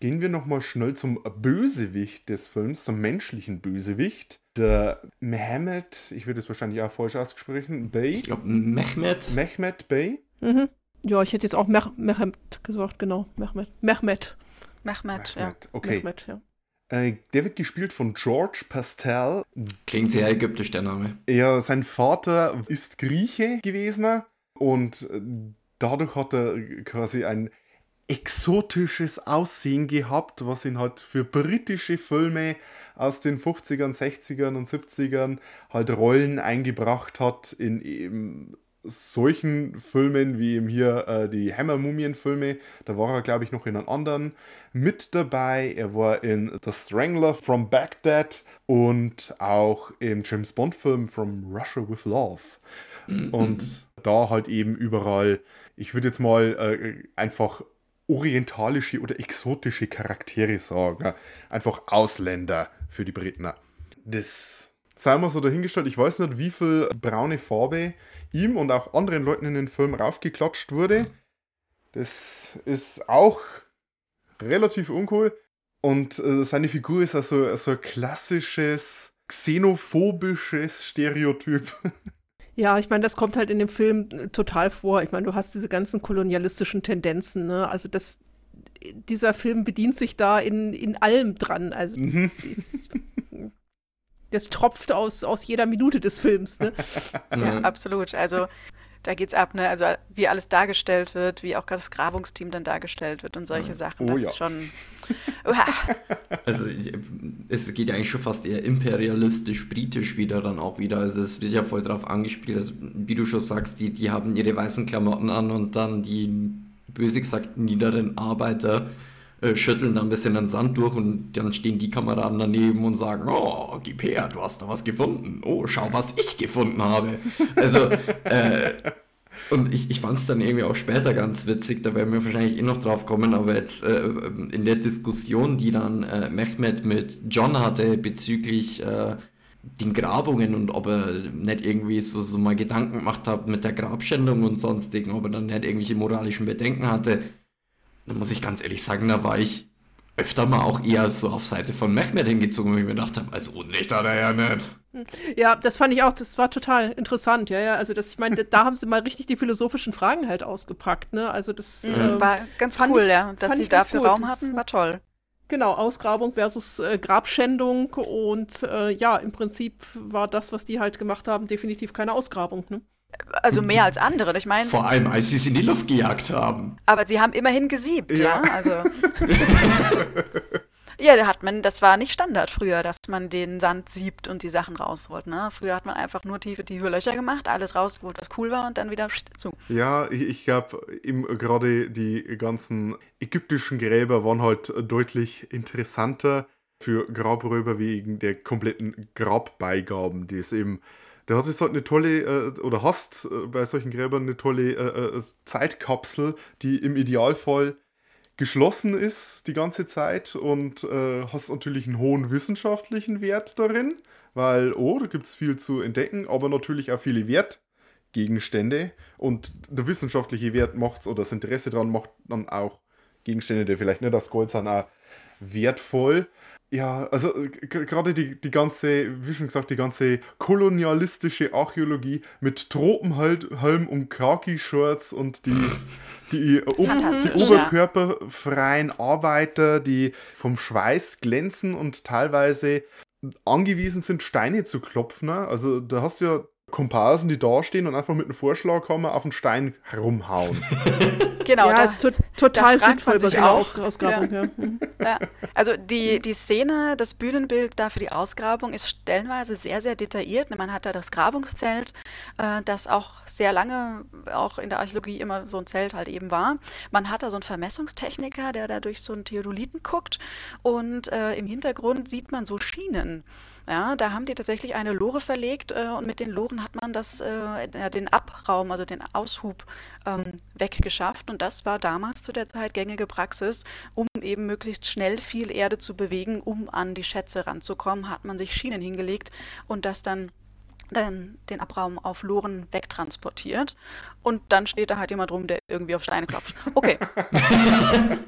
Gehen wir nochmal schnell zum Bösewicht des Films, zum menschlichen Bösewicht. Der Mehmet, ich würde es wahrscheinlich auch falsch ausgesprochen, Bey. Ich glaube Mehmet. Mehmet Bey. Mhm. Ja, ich hätte jetzt auch Meh Mehmet gesagt, genau. Mehmet. Mehmet. Mehmet, ja. Okay. Mehmet, ja. Äh, der wird gespielt von George Pastel. Klingt sehr ägyptisch, der Name. Ja, sein Vater ist Grieche gewesen und dadurch hat er quasi ein exotisches Aussehen gehabt, was ihn halt für britische Filme aus den 50ern, 60ern und 70ern halt Rollen eingebracht hat in eben solchen Filmen wie eben hier äh, die Hammer-Mumien-Filme. Da war er, glaube ich, noch in einem anderen mit dabei. Er war in The Strangler from Baghdad und auch im James Bond-Film From Russia with Love. Und da halt eben überall, ich würde jetzt mal äh, einfach orientalische oder exotische Charaktere sagen. Einfach Ausländer für die Briten. Das sei mal so dahingestellt. Ich weiß nicht, wie viel braune Farbe ihm und auch anderen Leuten in den Film raufgeklatscht wurde. Das ist auch relativ uncool. Und äh, seine Figur ist also, also ein klassisches xenophobisches Stereotyp. *laughs* Ja, ich meine, das kommt halt in dem Film äh, total vor. Ich meine, du hast diese ganzen kolonialistischen Tendenzen, ne? Also das, dieser Film bedient sich da in, in allem dran. Also mhm. das, ist, *laughs* das tropft aus, aus jeder Minute des Films, ne? *laughs* ja, absolut. Also da geht's ab, ne? Also wie alles dargestellt wird, wie auch gerade das Grabungsteam dann dargestellt wird und solche Sachen. Oh, das ja. ist schon. *laughs* Uha. Also es geht ja eigentlich schon fast eher imperialistisch, britisch wieder dann auch wieder. Also es wird ja voll drauf angespielt. Also, wie du schon sagst, die, die haben ihre weißen Klamotten an und dann die böse gesagt niederen Arbeiter äh, schütteln dann ein bisschen den Sand durch und dann stehen die Kameraden daneben und sagen, oh, gib her, du hast da was gefunden. Oh, schau, was ich gefunden habe. Also, äh, Und ich, ich fand es dann irgendwie auch später ganz witzig, da werden wir wahrscheinlich eh noch drauf kommen, aber jetzt äh, in der Diskussion, die dann äh, Mehmet mit John hatte bezüglich äh, den Grabungen und ob er nicht irgendwie so, so mal Gedanken gemacht hat mit der Grabschändung und sonstigen, ob er dann nicht irgendwelche moralischen Bedenken hatte, dann muss ich ganz ehrlich sagen, da war ich öfter mal auch eher so auf Seite von Mehmet hingezogen, wo ich mir gedacht habe, also Unrecht hat er ja nicht. Ja, das fand ich auch, das war total interessant, ja, ja. Also das, ich meine, da haben sie mal richtig die philosophischen Fragen halt ausgepackt, ne? Also das mhm. äh, war ganz cool, ich, ja. Dass sie dafür gut. Raum hatten, war toll. Genau, Ausgrabung versus äh, Grabschändung und äh, ja, im Prinzip war das, was die halt gemacht haben, definitiv keine Ausgrabung, ne? Also mehr als andere, ich meine. Vor allem, als sie es in die Luft gejagt haben. Aber sie haben immerhin gesiebt, ja. ja? Also. *laughs* ja, da hat man, das war nicht Standard früher, dass man den Sand siebt und die Sachen rausholt. Ne? Früher hat man einfach nur tiefe, tiefe Löcher gemacht, alles rausgeholt, was cool war und dann wieder zu. Ja, ich, ich glaube, gerade die ganzen ägyptischen Gräber waren halt deutlich interessanter für Grabräuber wegen der kompletten Grabbeigaben, die es eben da hast du halt eine tolle, äh, oder hast äh, bei solchen Gräbern eine tolle äh, Zeitkapsel, die im Idealfall geschlossen ist die ganze Zeit und hast natürlich einen hohen wissenschaftlichen Wert darin, weil, oh, da gibt es viel zu entdecken, aber natürlich auch viele Wertgegenstände und der wissenschaftliche Wert macht oder das Interesse daran macht dann auch Gegenstände, die vielleicht nicht das Gold sind, auch wertvoll. Ja, also äh, gerade die, die ganze, wie schon gesagt, die ganze kolonialistische Archäologie mit Tropenhelm und Khaki-Shorts und die, die, die oberkörperfreien Arbeiter, die vom Schweiß glänzen und teilweise angewiesen sind, Steine zu klopfen. Ne? Also da hast du ja Komparsen, die da stehen und einfach mit einem Vorschlag kommen, auf den Stein herumhauen. *laughs* genau, ja, das ist to total sinnvoll bei der auch. Ausgrabung. Ja. Ja. Mhm. ja. Also die, die Szene, das Bühnenbild da für die Ausgrabung ist stellenweise sehr, sehr detailliert. Man hat da das Grabungszelt, äh, das auch sehr lange auch in der Archäologie immer so ein Zelt halt eben war. Man hat da so einen Vermessungstechniker, der da durch so einen Theodoliten guckt und äh, im Hintergrund sieht man so Schienen. Ja, da haben die tatsächlich eine Lore verlegt äh, und mit den Loren hat man das, äh, den Abraum, also den Aushub ähm, weggeschafft. Und das war damals zu der Zeit gängige Praxis, um eben möglichst schnell viel Erde zu bewegen, um an die Schätze ranzukommen, hat man sich Schienen hingelegt und das dann den, den Abraum auf Loren wegtransportiert. Und dann steht da halt jemand rum, der irgendwie auf Steine klopft. Okay. *laughs*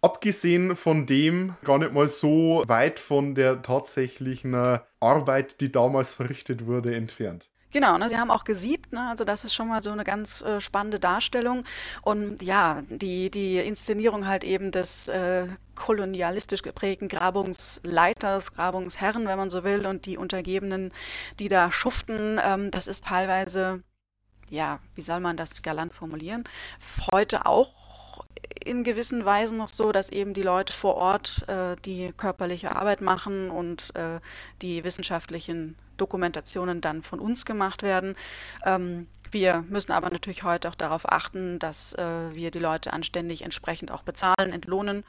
Abgesehen von dem gar nicht mal so weit von der tatsächlichen äh, Arbeit, die damals verrichtet wurde, entfernt. Genau, ne, sie haben auch gesiebt, ne, also das ist schon mal so eine ganz äh, spannende Darstellung. Und ja, die, die Inszenierung halt eben des äh, kolonialistisch geprägten Grabungsleiters, Grabungsherren, wenn man so will, und die Untergebenen, die da schuften, ähm, das ist teilweise, ja, wie soll man das galant formulieren, heute auch in gewissen Weisen noch so, dass eben die Leute vor Ort äh, die körperliche Arbeit machen und äh, die wissenschaftlichen Dokumentationen dann von uns gemacht werden. Ähm, wir müssen aber natürlich heute auch darauf achten, dass äh, wir die Leute anständig entsprechend auch bezahlen, entlohnen,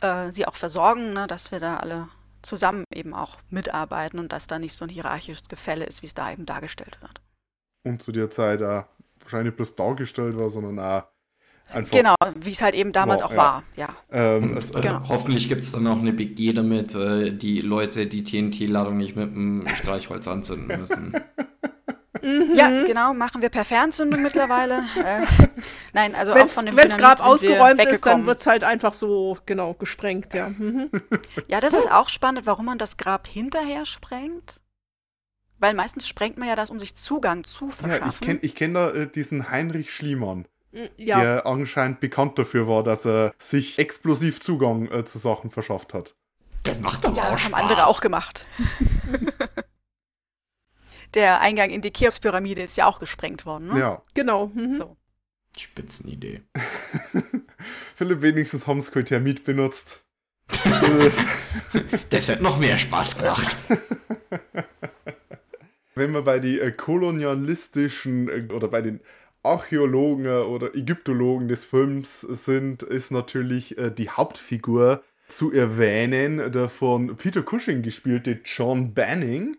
äh, sie auch versorgen, ne, dass wir da alle zusammen eben auch mitarbeiten und dass da nicht so ein hierarchisches Gefälle ist, wie es da eben dargestellt wird. Und zu der Zeit auch wahrscheinlich bloß dargestellt war, sondern auch Einfach genau, wie es halt eben damals wow, auch ja. war, ja. Ähm, es, genau. Hoffentlich gibt es dann auch eine BG damit, äh, die Leute die TNT-Ladung nicht mit dem Streichholz anzünden müssen. Mhm. *laughs* Ja, genau, machen wir per Fernzündung mittlerweile. *laughs* äh, nein, also wenn's, auch von dem Wenn es Grab ausgeräumt ist, dann wird es halt einfach so, genau, gesprengt, ja. Mhm. *laughs* ja, das ist auch spannend, warum man das Grab hinterher sprengt. Weil meistens sprengt man ja das, um sich Zugang zu verschaffen. Ja, ich kenne ich kenn da äh, diesen Heinrich Schliemann. Ja. Der anscheinend bekannt dafür war, dass er sich explosiv Zugang äh, zu Sachen verschafft hat. Das macht aber ja, auch Spaß. haben andere auch gemacht. *laughs* der Eingang in die Cheops-Pyramide ist ja auch gesprengt worden, ne? Ja. Genau. Mhm. So. Spitzenidee. *laughs* Philipp, wenigstens haben sie Thermit benutzt. *laughs* das hat noch mehr Spaß gemacht. Wenn wir bei den äh, kolonialistischen äh, oder bei den Archäologen oder Ägyptologen des Films sind, ist natürlich äh, die Hauptfigur zu erwähnen, der von Peter Cushing gespielte John Banning.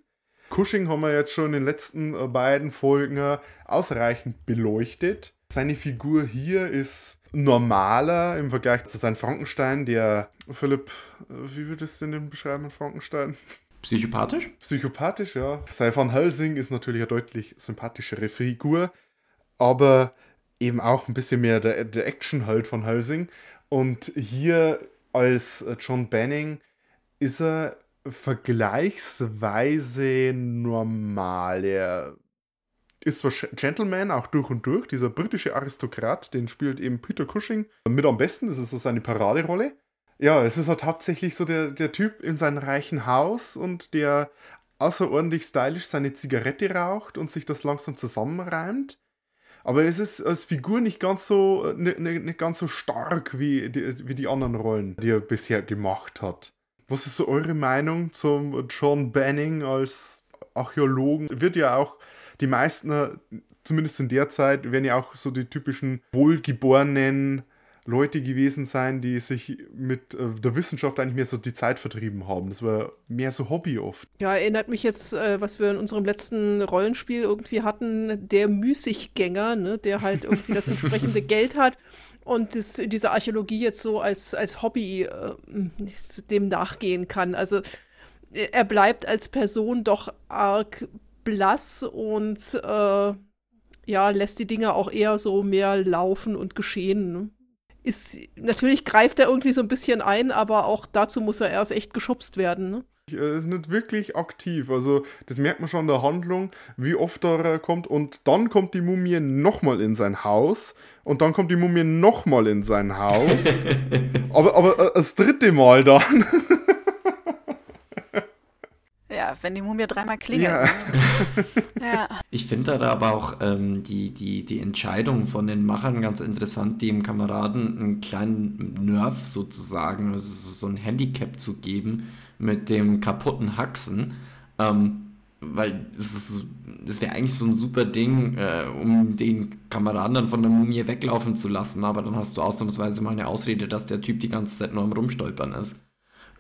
Cushing haben wir jetzt schon in den letzten äh, beiden Folgen ausreichend beleuchtet. Seine Figur hier ist normaler im Vergleich zu seinem Frankenstein, der Philipp, äh, wie würdest du denn beschreiben, Frankenstein? Psychopathisch? Psychopathisch, ja. Sei van Helsing ist natürlich eine deutlich sympathischere Figur, aber eben auch ein bisschen mehr der, der Action halt von Helsing. Und hier als John Banning ist er vergleichsweise normal. Er ist zwar Gentleman, auch durch und durch, dieser britische Aristokrat, den spielt eben Peter Cushing mit am besten, das ist so seine Paraderolle. Ja, es ist halt hauptsächlich so der, der Typ in seinem reichen Haus und der außerordentlich stylisch seine Zigarette raucht und sich das langsam zusammenreimt. Aber es ist als Figur nicht ganz so, nicht, nicht ganz so stark wie die, wie die anderen Rollen, die er bisher gemacht hat. Was ist so eure Meinung zum John Banning als Archäologen? Wird ja auch die meisten, zumindest in der Zeit, werden ja auch so die typischen wohlgeborenen Leute gewesen sein, die sich mit äh, der Wissenschaft eigentlich mehr so die Zeit vertrieben haben. Das war mehr so Hobby oft. Ja, erinnert mich jetzt, äh, was wir in unserem letzten Rollenspiel irgendwie hatten, der Müßiggänger, ne, der halt irgendwie das entsprechende *laughs* Geld hat und das, diese Archäologie jetzt so als, als Hobby äh, dem nachgehen kann. Also er bleibt als Person doch arg blass und äh, ja, lässt die Dinge auch eher so mehr laufen und geschehen. Ne? Ist, natürlich greift er irgendwie so ein bisschen ein, aber auch dazu muss er erst echt geschubst werden. Ne? Er ist nicht wirklich aktiv. Also, das merkt man schon in der Handlung, wie oft er kommt. Und dann kommt die Mumie nochmal in sein Haus. Und dann kommt die Mumie nochmal in sein Haus. *laughs* aber, aber äh, das dritte Mal dann. Ja, wenn die Mumie dreimal klingelt. Ja. *laughs* ja. Ich finde da aber auch ähm, die, die, die Entscheidung von den Machern ganz interessant, dem Kameraden einen kleinen Nerv sozusagen, also so ein Handicap zu geben mit dem kaputten Haxen. Ähm, weil das wäre eigentlich so ein super Ding, äh, um den Kameraden dann von der Mumie weglaufen zu lassen, aber dann hast du ausnahmsweise mal eine Ausrede, dass der Typ die ganze Zeit nur am Rumstolpern ist.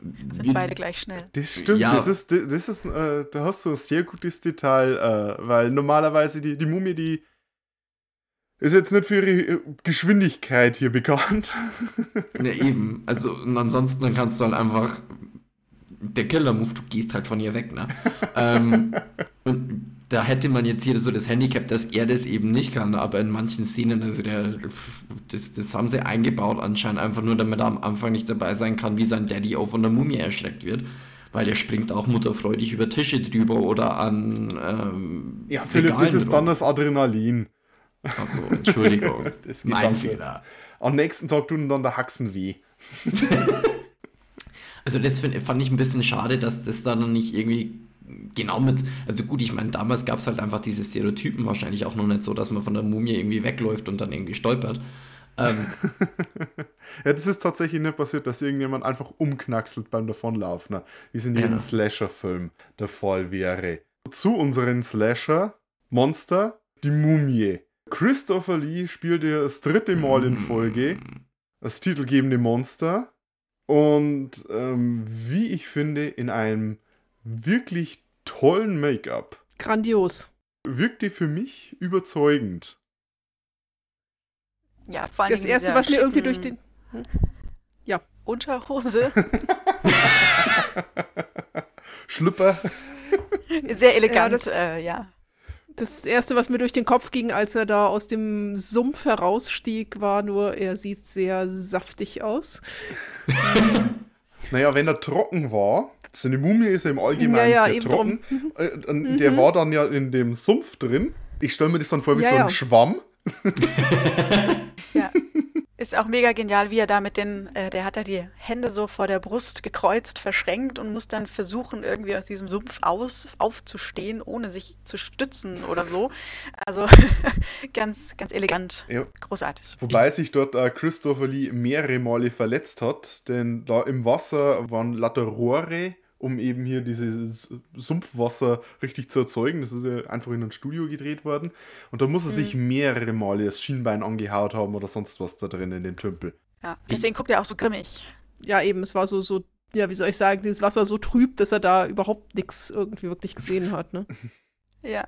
Sind beide gleich schnell. Das stimmt, ja. das ist, das ist, äh, da hast du ein sehr gutes Detail, äh, weil normalerweise die, die Mumie, die ist jetzt nicht für ihre äh, Geschwindigkeit hier bekannt. Ja, eben. Also, und ansonsten dann kannst du halt einfach. Der Killer-Move, du gehst halt von ihr weg, ne? *laughs* ähm, und da hätte man jetzt hier so das Handicap, dass er das eben nicht kann, aber in manchen Szenen, also der, das, das haben sie eingebaut anscheinend einfach nur, damit er am Anfang nicht dabei sein kann, wie sein Daddy auch von der Mumie erschreckt wird. Weil der springt auch mutterfreudig über Tische drüber oder an. Ähm, ja, Philipp, Regalen das ist dann das Adrenalin. Achso, Entschuldigung. *laughs* das mein Fehler. Am nächsten Tag tun dann der Haxen weh. *laughs* also, das find, fand ich ein bisschen schade, dass das dann nicht irgendwie genau mit, also gut, ich meine, damals gab es halt einfach diese Stereotypen wahrscheinlich auch noch nicht so, dass man von der Mumie irgendwie wegläuft und dann irgendwie stolpert. Ähm, *laughs* ja, das ist tatsächlich nicht passiert, dass irgendjemand einfach umknackselt beim Davonlaufen, wie es in jedem ja. Slasher-Film der Fall wäre. Zu unseren Slasher, Monster, die Mumie. Christopher Lee spielt ja das dritte Mal in Folge das titelgebende Monster und ähm, wie ich finde, in einem wirklich tollen Make-up. Grandios. Wirkte für mich überzeugend. Ja, vor allem. Das erste, was mir irgendwie durch den. Hm? Ja. Unterhose. *laughs* Schlüpper. Sehr elegant, ja, das, äh, ja. Das erste, was mir durch den Kopf ging, als er da aus dem Sumpf herausstieg, war nur, er sieht sehr saftig aus. *laughs* naja, wenn er trocken war, seine Mumie ist ja im Allgemeinen ja, ja, sehr trocken. Drum. Äh, mhm. Der war dann ja in dem Sumpf drin. Ich stelle mir das dann vor wie ja, so ein Schwamm. *laughs* ja. Ist auch mega genial, wie er da mit den, äh, der hat da die Hände so vor der Brust gekreuzt, verschränkt und muss dann versuchen, irgendwie aus diesem Sumpf aus, aufzustehen, ohne sich zu stützen oder so. Also *laughs* ganz, ganz elegant. Ja. Großartig. Wobei sich dort äh, Christopher Lee mehrere Male verletzt hat, denn da im Wasser waren lauter Rohre um eben hier dieses Sumpfwasser richtig zu erzeugen. Das ist ja einfach in ein Studio gedreht worden. Und da muss er mhm. sich mehrere Male das Schienbein angehaut haben oder sonst was da drin in den Tümpel. Ja, deswegen guckt er auch so grimmig. Ja, eben, es war so, so ja, wie soll ich sagen, dieses Wasser so trüb, dass er da überhaupt nichts irgendwie wirklich gesehen hat, ne? Ja.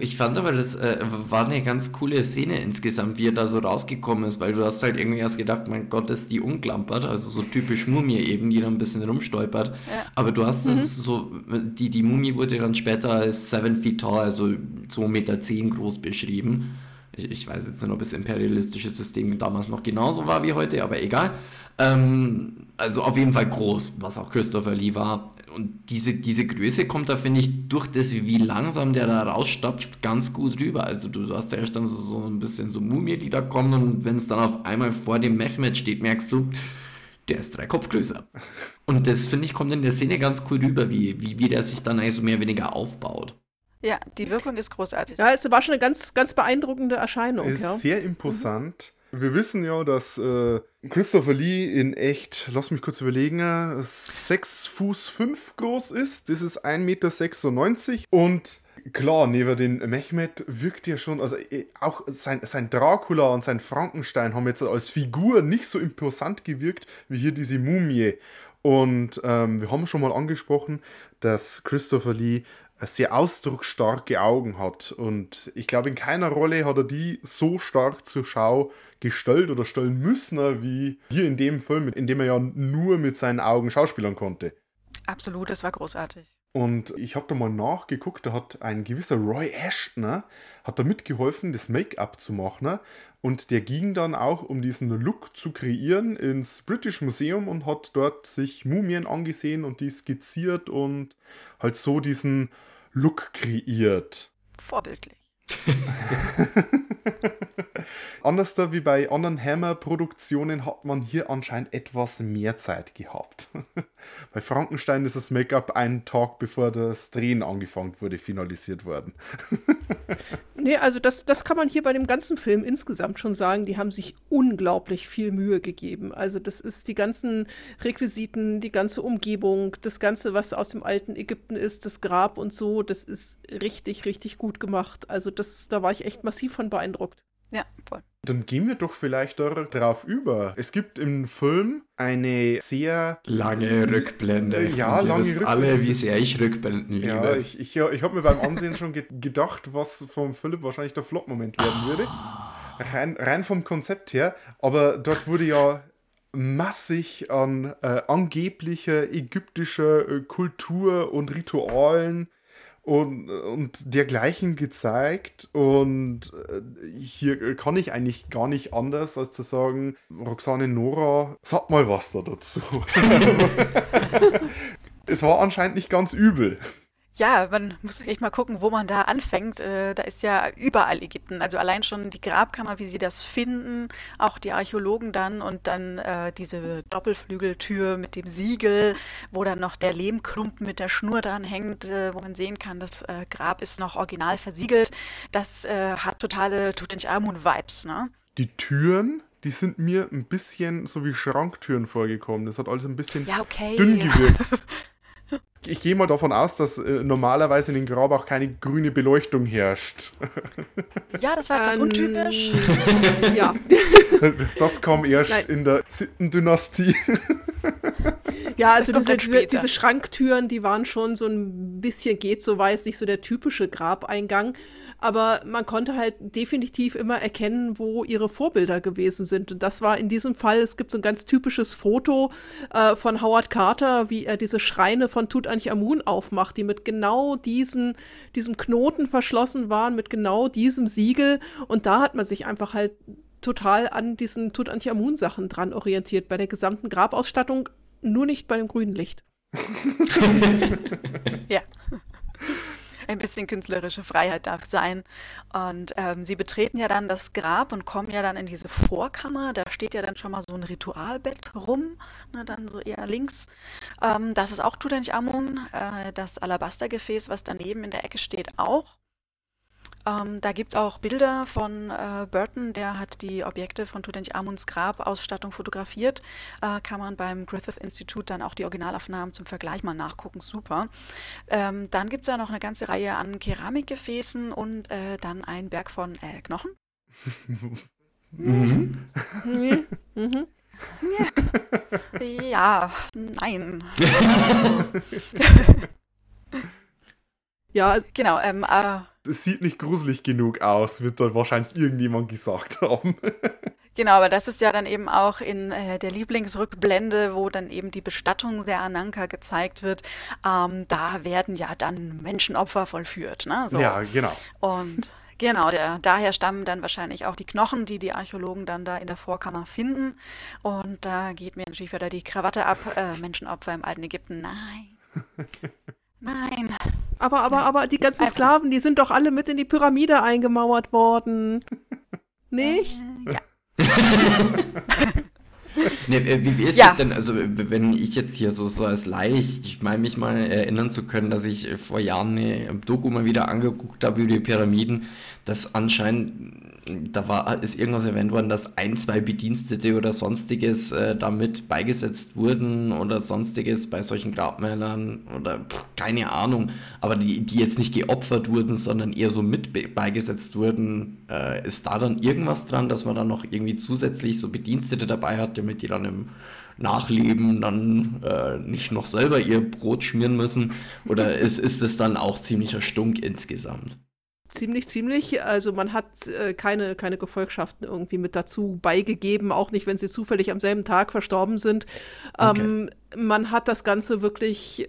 Ich fand aber, das äh, war eine ganz coole Szene insgesamt, wie er da so rausgekommen ist, weil du hast halt irgendwie erst gedacht, mein Gott, ist die unklampert, also so typisch Mumie eben, die da ein bisschen rumstolpert. Ja. Aber du hast mhm. das so, die, die Mumie wurde dann später als Seven Feet Tall, also 2,10 Meter zehn groß beschrieben. Ich, ich, weiß jetzt nicht, ob das imperialistische System damals noch genauso war wie heute, aber egal. Ähm, also auf jeden Fall groß, was auch Christopher Lee war. Und diese, diese Größe kommt da, finde ich, durch das, wie langsam der da rausstapft, ganz gut rüber. Also du hast ja erst dann so ein bisschen so Mumie, die da kommen und wenn es dann auf einmal vor dem Mehmet steht, merkst du, der ist drei Kopf größer. Und das, finde ich, kommt in der Szene ganz cool rüber, wie, wie, wie der sich dann eigentlich so mehr oder weniger aufbaut. Ja, die Wirkung ist großartig. Ja, es war schon eine ganz, ganz beeindruckende Erscheinung. Ist ja. sehr imposant. Mhm. Wir wissen ja, dass äh, Christopher Lee in echt, lass mich kurz überlegen, 6 Fuß 5 groß ist. Das ist 1,96 Meter. Und klar, neben den Mehmet wirkt ja schon, also äh, auch sein, sein Dracula und sein Frankenstein haben jetzt als Figur nicht so imposant gewirkt wie hier diese Mumie. Und ähm, wir haben schon mal angesprochen, dass Christopher Lee sehr ausdrucksstarke Augen hat. Und ich glaube, in keiner Rolle hat er die so stark zur Schau gestellt oder stellen müssen, wie hier in dem Film, in dem er ja nur mit seinen Augen schauspielern konnte. Absolut, das war großartig. Und ich habe da mal nachgeguckt, da hat ein gewisser Roy Ashton, hat da mitgeholfen, das Make-up zu machen. Und der ging dann auch, um diesen Look zu kreieren, ins British Museum und hat dort sich Mumien angesehen und die skizziert und halt so diesen Look kreiert. Vorbildlich. *laughs* *laughs* Anders da wie bei anderen Hammer-Produktionen hat man hier anscheinend etwas mehr Zeit gehabt. *laughs* bei Frankenstein ist das Make-up einen Tag bevor das Drehen angefangen wurde, finalisiert worden. *laughs* nee, also das, das kann man hier bei dem ganzen Film insgesamt schon sagen. Die haben sich unglaublich viel Mühe gegeben. Also das ist die ganzen Requisiten, die ganze Umgebung, das Ganze, was aus dem alten Ägypten ist, das Grab und so, das ist richtig, richtig gut gemacht. Also das, da war ich echt massiv von beeindruckt. Ja, voll. Dann gehen wir doch vielleicht darauf über. Es gibt im Film eine sehr lange Rückblende. Ja, lange Rückblende. alle, wie sehr ich Rückblenden liebe. Ja, ich, ich, ich habe mir beim Ansehen schon ge gedacht, was vom Philipp wahrscheinlich der Flop-Moment werden würde. Rein, rein vom Konzept her. Aber dort wurde ja massig an äh, angeblicher ägyptischer äh, Kultur und Ritualen und, und dergleichen gezeigt. Und äh, hier kann ich eigentlich gar nicht anders, als zu sagen, Roxane Nora, sag mal was da dazu. *laughs* es war anscheinend nicht ganz übel. Ja, man muss echt mal gucken, wo man da anfängt. Äh, da ist ja überall Ägypten. Also allein schon die Grabkammer, wie sie das finden, auch die Archäologen dann und dann äh, diese Doppelflügeltür mit dem Siegel, wo dann noch der Lehmklumpen mit der Schnur dran hängt, äh, wo man sehen kann, das äh, Grab ist noch original versiegelt. Das äh, hat totale Tutanchamun-Vibes, ne? Die Türen, die sind mir ein bisschen so wie Schranktüren vorgekommen. Das hat alles ein bisschen ja, okay. dünn *laughs* gewirkt. Ich gehe mal davon aus, dass äh, normalerweise in den Grabach keine grüne Beleuchtung herrscht. *laughs* Ja, das war etwas ähm, untypisch. *laughs* ja. Das kam erst Nein. in der Sittendynastie. Ja, also diese, diese, diese, Schranktüren, die waren schon so ein bisschen geht so weiß, nicht so der typische Grabeingang aber man konnte halt definitiv immer erkennen, wo ihre Vorbilder gewesen sind. Und das war in diesem Fall, es gibt so ein ganz typisches Foto äh, von Howard Carter, wie er diese Schreine von Tutanchamun aufmacht, die mit genau diesen, diesem Knoten verschlossen waren, mit genau diesem Siegel. Und da hat man sich einfach halt total an diesen Tutanchamun-Sachen dran orientiert, bei der gesamten Grabausstattung, nur nicht bei dem grünen Licht. *laughs* ja ein bisschen künstlerische Freiheit darf sein. Und ähm, sie betreten ja dann das Grab und kommen ja dann in diese Vorkammer. Da steht ja dann schon mal so ein Ritualbett rum, ne, dann so eher links. Ähm, das ist auch Tutanchamun, äh, das Alabastergefäß, was daneben in der Ecke steht, auch. Ähm, da gibt es auch Bilder von äh, Burton, der hat die Objekte von Tutanchamuns Grabausstattung fotografiert. Äh, kann man beim Griffith Institute dann auch die Originalaufnahmen zum Vergleich mal nachgucken. Super. Ähm, dann gibt es ja noch eine ganze Reihe an Keramikgefäßen und äh, dann ein Berg von äh, Knochen. mhm. mhm. *laughs* mhm. Ja, nein. *laughs* *laughs* ja, also genau. Ähm, äh, es sieht nicht gruselig genug aus, wird da wahrscheinlich irgendjemand gesagt *laughs* haben. Genau, aber das ist ja dann eben auch in äh, der Lieblingsrückblende, wo dann eben die Bestattung der Ananka gezeigt wird. Ähm, da werden ja dann Menschenopfer vollführt. Ne? So. Ja, genau. Und genau, der, daher stammen dann wahrscheinlich auch die Knochen, die die Archäologen dann da in der Vorkammer finden. Und da geht mir natürlich wieder die Krawatte ab. Äh, Menschenopfer im alten Ägypten, nein. *laughs* Nein. Aber, aber, aber die ganzen Sklaven, die sind doch alle mit in die Pyramide eingemauert worden. *laughs* Nicht? *laughs* Äh, ja. nee, wie, wie, ist ja. das denn? Also, wenn ich jetzt hier so, so als Laie, ich meine mich mal erinnern zu können, dass ich vor Jahren eine Doku mal wieder angeguckt habe über die Pyramiden, dass anscheinend da war, ist irgendwas erwähnt worden, dass ein, zwei Bedienstete oder sonstiges äh, damit beigesetzt wurden oder sonstiges bei solchen Grabmälern oder pff, keine Ahnung, aber die, die jetzt nicht geopfert wurden, sondern eher so mit beigesetzt wurden. Äh, ist da dann irgendwas dran, dass man dann noch irgendwie zusätzlich so Bedienstete dabei hat, damit die dann im Nachleben dann äh, nicht noch selber ihr Brot schmieren müssen? Oder ist, ist es dann auch ziemlicher Stunk insgesamt? Ziemlich, ziemlich. Also man hat äh, keine, keine Gefolgschaften irgendwie mit dazu beigegeben, auch nicht, wenn sie zufällig am selben Tag verstorben sind. Okay. Ähm, man hat das Ganze wirklich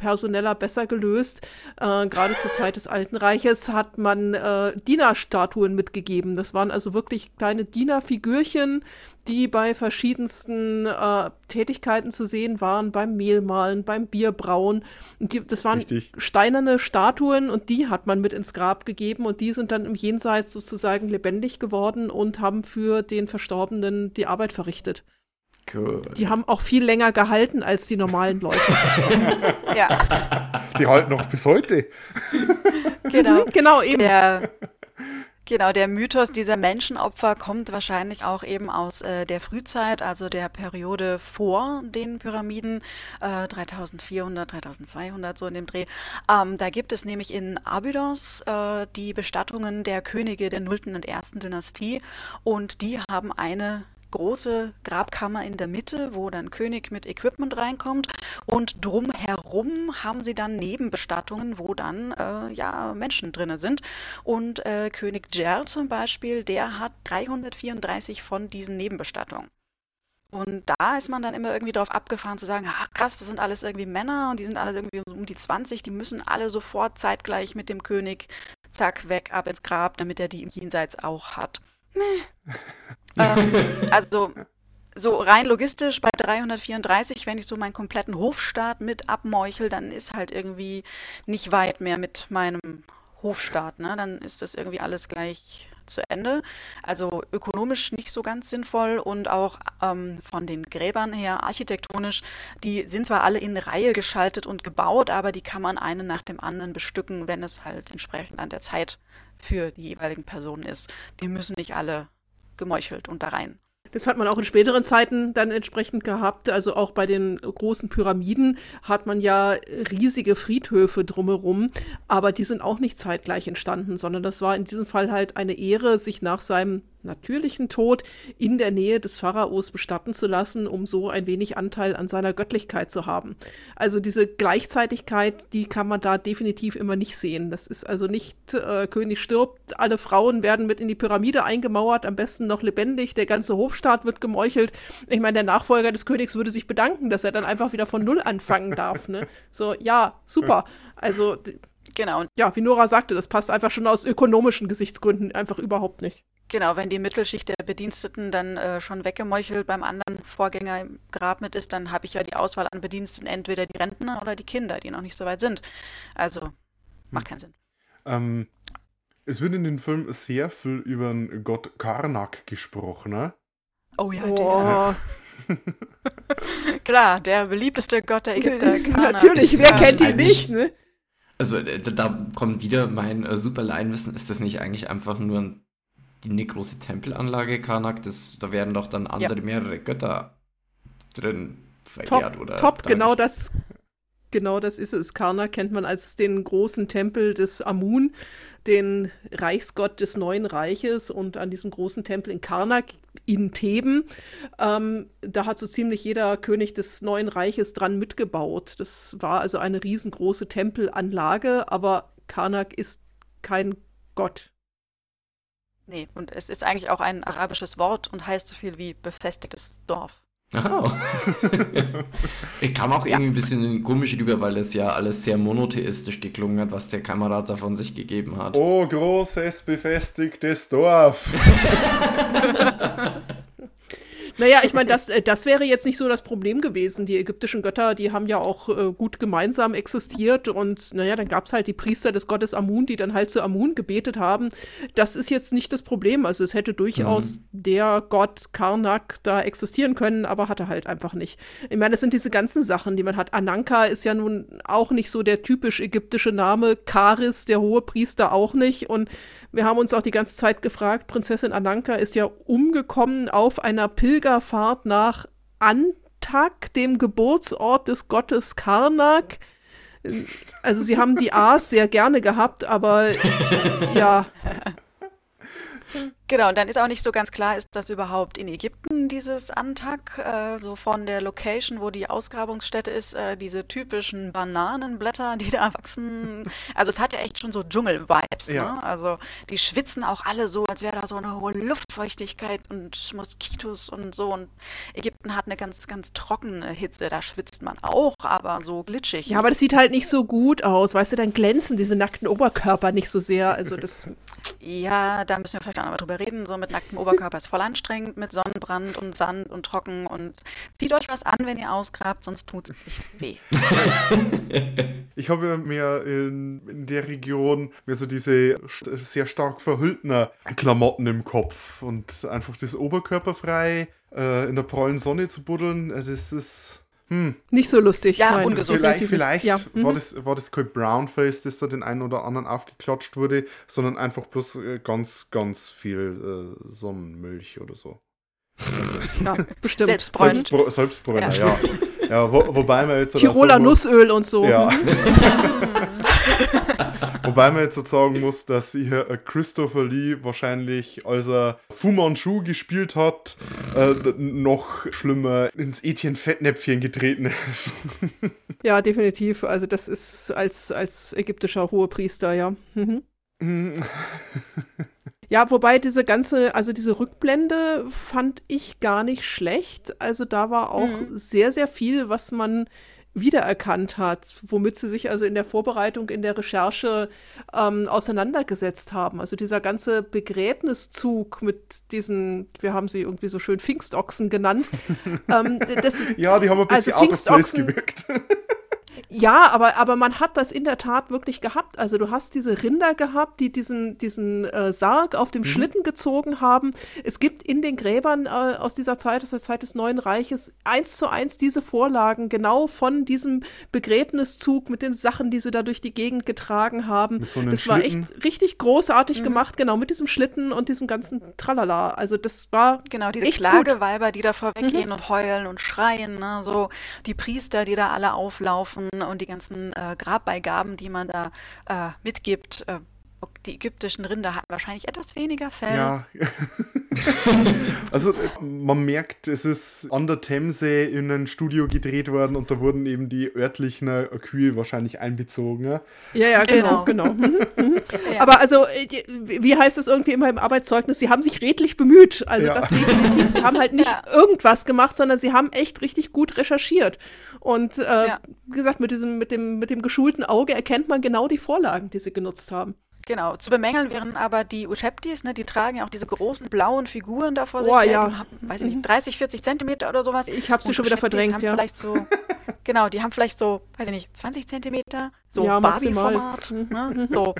personeller besser gelöst. Äh, Gerade zur Zeit des Alten Reiches hat man äh, Dienerstatuen mitgegeben. Das waren also wirklich kleine Dienerfigürchen, die bei verschiedensten äh, Tätigkeiten zu sehen waren, beim Mehlmahlen, beim Bierbrauen. Und die, das waren Richtig. steinerne Statuen und die hat man mit ins Grab gegeben und die sind dann im Jenseits sozusagen lebendig geworden und haben für den Verstorbenen die Arbeit verrichtet. Cool. Die haben auch viel länger gehalten als die normalen Leute. *laughs* ja. Die halten noch bis heute. *laughs* Genau, genau eben. Der, genau, der Mythos dieser Menschenopfer kommt wahrscheinlich auch eben aus äh, der Frühzeit, also der Periode vor den Pyramiden, äh, 3400, 3200, so in dem Dreh. Ähm, da gibt es nämlich in Abydos äh, die Bestattungen der Könige der 0. und 1. Dynastie und die haben eine große Grabkammer in der Mitte, wo dann König mit Equipment reinkommt und drumherum haben sie dann Nebenbestattungen, wo dann äh, ja Menschen drin sind. Und äh, König Jer zum Beispiel, der hat 334 von diesen Nebenbestattungen. Und da ist man dann immer irgendwie drauf abgefahren zu sagen, ach krass, das sind alles irgendwie Männer und die sind alles irgendwie um die 20, die müssen alle sofort zeitgleich mit dem König, zack, weg, ab ins Grab, damit er die im Jenseits auch hat. Ähm, also so rein logistisch bei 334, wenn ich so meinen kompletten Hofstaat mit abmeuchel, dann ist halt irgendwie nicht weit mehr mit meinem Hofstaat. Ne? Dann ist das irgendwie alles gleich zu Ende. Also ökonomisch nicht so ganz sinnvoll und auch ähm, von den Gräbern her architektonisch, die sind zwar alle in Reihe geschaltet und gebaut, aber die kann man einen nach dem anderen bestücken, wenn es halt entsprechend an der Zeit für die jeweiligen Personen ist. Die müssen nicht alle gemeuchelt und da rein. Das hat man auch in späteren Zeiten dann entsprechend gehabt. Also auch bei den großen Pyramiden hat man ja riesige Friedhöfe drumherum, aber die sind auch nicht zeitgleich entstanden, sondern das war in diesem Fall halt eine Ehre, sich nach seinem natürlichen Tod in der Nähe des Pharaos bestatten zu lassen, um so ein wenig Anteil an seiner Göttlichkeit zu haben. Also diese Gleichzeitigkeit, die kann man da definitiv immer nicht sehen. Das ist also nicht äh, König stirbt, alle Frauen werden mit in die Pyramide eingemauert, am besten noch lebendig, der ganze Hofstaat wird gemeuchelt. Ich meine, der Nachfolger des Königs würde sich bedanken, dass er dann einfach wieder von Null anfangen darf. Ne? So, ja, super. Also Genau. Ja, wie Nora sagte, das passt einfach schon aus ökonomischen Gesichtsgründen einfach überhaupt nicht. Genau, wenn die Mittelschicht der Bediensteten dann äh, schon weggemeuchelt beim anderen Vorgänger im Grab mit ist, dann habe ich ja die Auswahl an Bediensteten, entweder die Rentner oder die Kinder, die noch nicht so weit sind. Also, macht keinen Sinn. Ähm, es wird in dem Film sehr viel über den Gott Karnak gesprochen, ne? Oh ja, oh. der. *laughs* Klar, der beliebteste Gott der Ägypter. *laughs* Karnak. Natürlich, wer kennt ihn nicht, ne? Also, äh, da kommt wieder mein äh, super Laienwissen. Ist das nicht eigentlich einfach nur ein die eine große Tempelanlage Karnak, das, da werden doch dann andere, ja. mehrere Götter drin verehrt top, oder. Top, genau das. Genau, das ist es. Karnak kennt man als den großen Tempel des Amun, den Reichsgott des neuen Reiches. Und an diesem großen Tempel in Karnak in Theben, ähm, da hat so ziemlich jeder König des neuen Reiches dran mitgebaut. Das war also eine riesengroße Tempelanlage, aber Karnak ist kein Gott. Nee, und es ist eigentlich auch ein arabisches Wort und heißt so viel wie befestigtes Dorf. Oh. *laughs* ich kam auch irgendwie ein bisschen komisch rüber, weil es ja alles sehr monotheistisch geklungen hat, was der Kamerad da von sich gegeben hat. Oh, großes befestigtes Dorf. *laughs* *laughs* Naja, ich meine, das, äh, das wäre jetzt nicht so das Problem gewesen. Die ägyptischen Götter, die haben ja auch äh, gut gemeinsam existiert und naja, dann gab es halt die Priester des Gottes Amun, die dann halt zu Amun gebetet haben. Das ist jetzt nicht das Problem. Also es hätte durchaus mhm. der Gott Karnak da existieren können, aber hatte halt einfach nicht. Ich meine, es sind diese ganzen Sachen, die man hat. Ananka ist ja nun auch nicht so der typisch ägyptische Name. Karis, der hohe Priester, auch nicht. Und wir haben uns auch die ganze Zeit gefragt, Prinzessin Ananka ist ja umgekommen auf einer Pilgerfahrt nach Antak, dem Geburtsort des Gottes Karnak. Also sie haben die A's sehr gerne gehabt, aber ja. Genau, und dann ist auch nicht so ganz klar, ist das überhaupt in Ägypten, dieses Antak, äh, so von der Location, wo die Ausgrabungsstätte ist, äh, diese typischen Bananenblätter, die da wachsen. Also es hat ja echt schon so Dschungel-Vibes. Ja. Ne? Also die schwitzen auch alle so, als wäre da so eine hohe Luftfeuchtigkeit und Moskitos und so. Und Ägypten hat eine ganz, ganz trockene Hitze, da schwitzt man auch, aber so glitschig. Ja, aber das sieht halt nicht so gut aus. Weißt du, dann glänzen diese nackten Oberkörper nicht so sehr. Also das. *laughs* Ja, da müssen wir vielleicht auch noch mal drüber reden, so mit nacktem Oberkörper ist voll anstrengend, mit Sonnenbrand und Sand und trocken und zieht euch was an, wenn ihr ausgrabt, sonst tut es nicht weh. *laughs* ich habe mir in, in, der Region mir so diese sehr stark verhüllten Klamotten im Kopf und einfach das Oberkörper frei äh, in der prallen Sonne zu buddeln, äh, das ist hm. Nicht so lustig. Ja, nein. ungesund. Vielleicht, vielleicht ja. war, mhm. das, war das kein Brownface, das da den einen oder anderen aufgeklatscht wurde, sondern einfach bloß äh, ganz, ganz viel äh, Sonnenmilch oder so. *laughs* Ja, *laughs* bestimmt. Selbstbräunend. Selbstbrä Selbstbräuner, ja. ja. ja wo, wobei man jetzt. *laughs* Tiroler so, Nussöl und so. Ja. Wobei man jetzt so sagen muss, dass hier äh, Christopher Lee wahrscheinlich, als er Fu Manchu gespielt hat, äh, noch schlimmer ins Etienne Fettnäpfchen getreten ist. *laughs* ja, definitiv. Also das ist als, als ägyptischer Hohepriester, ja. Mhm. *laughs* Ja, wobei diese ganze, also diese Rückblende fand ich gar nicht schlecht. Also da war auch mhm. sehr, sehr viel, was man wiedererkannt hat, womit sie sich also in der Vorbereitung, in der Recherche ähm, auseinandergesetzt haben. Also dieser ganze Begräbniszug mit diesen, wir haben sie irgendwie so schön Pfingstochsen genannt. *laughs* ähm, das, ja, die haben ein bisschen also Pfingstochsen, gewirkt. Ja, aber, aber man hat das in der Tat wirklich gehabt. Also du hast diese Rinder gehabt, die diesen, diesen äh, Sarg auf dem mhm. Schlitten gezogen haben. Es gibt in den Gräbern äh, aus dieser Zeit, aus der Zeit des Neuen Reiches, eins zu eins diese Vorlagen, genau von diesem Begräbniszug mit den Sachen, die sie da durch die Gegend getragen haben. So das war echt richtig großartig mhm. gemacht, genau, mit diesem Schlitten und diesem ganzen Tralala. Also das war. Genau, diese Klageweiber, die da vorweggehen mhm. und heulen und schreien, ne? so die Priester, die da alle auflaufen und die ganzen äh, Grabbeigaben, die man da äh, mitgibt. Äh, die ägyptischen Rinder hatten wahrscheinlich etwas weniger Fell. Ja. *laughs* also man merkt, es ist an der Themse in ein Studio gedreht worden und da wurden eben die örtlichen Kühe wahrscheinlich einbezogen. Ja, ja, ja genau, genau. genau. Mhm, mhm. *laughs* Ja. Aber also, äh, wie heißt es irgendwie immer im Arbeitszeugnis, sie haben sich redlich bemüht. Also ja. das definitiv. Sie haben halt nicht *laughs* irgendwas gemacht, sondern sie haben echt richtig gut recherchiert. Und äh, wie gesagt, mit diesem, mit dem, mit dem geschulten Auge erkennt man genau die Vorlagen, die sie genutzt haben. Genau, zu bemängeln wären aber die Usheptis, ne, die tragen ja auch diese großen blauen Figuren da vor sich. Oh, ja. Haben, weiß ich nicht, 30, 40 Zentimeter oder sowas. Ich habe sie schon wieder verdrängt, haben ja. Vielleicht so, *laughs* genau, die haben vielleicht so, weiß ich nicht, 20 Zentimeter, so ja, Barbie-Format. Mhm. Ne, *laughs* so.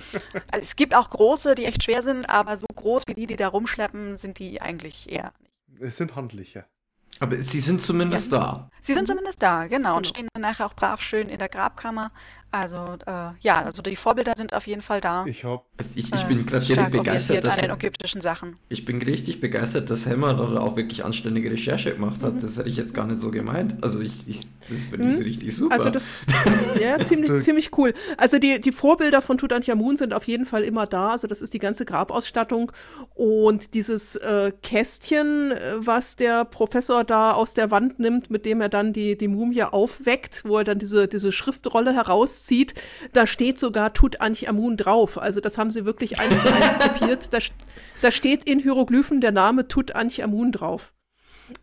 Also es gibt auch große, die echt schwer sind, aber so groß wie die, die da rumschleppen, sind die eigentlich eher nicht. Es sind handliche. Aber sie sind zumindest ja. da. Sie sind zumindest da, genau, und genau. stehen dann nachher auch brav schön in der Grabkammer. Also äh, ja, also die Vorbilder sind auf jeden Fall da. Ich habe also ich, ich bin gerade richtig begeistert, dass an den ägyptischen Sachen. Ich bin richtig begeistert, dass Helmer da auch wirklich anständige Recherche gemacht hat. Mhm. Das hätte ich jetzt gar nicht so gemeint. Also ich, ich das finde ich mhm. richtig super. Also das ja *laughs* ziemlich ziemlich cool. Also die, die Vorbilder von Tutanchamun sind auf jeden Fall immer da. Also das ist die ganze Grabausstattung und dieses äh, Kästchen, äh, was der Professor da aus der Wand nimmt, mit dem er dann die die Mumie aufweckt, wo er dann diese diese Schriftrolle heraus zieht, da steht sogar Tutanchamun drauf. Also das haben sie wirklich eins zu eins *laughs* kopiert. Da, da steht in Hieroglyphen der Name Tutanchamun drauf.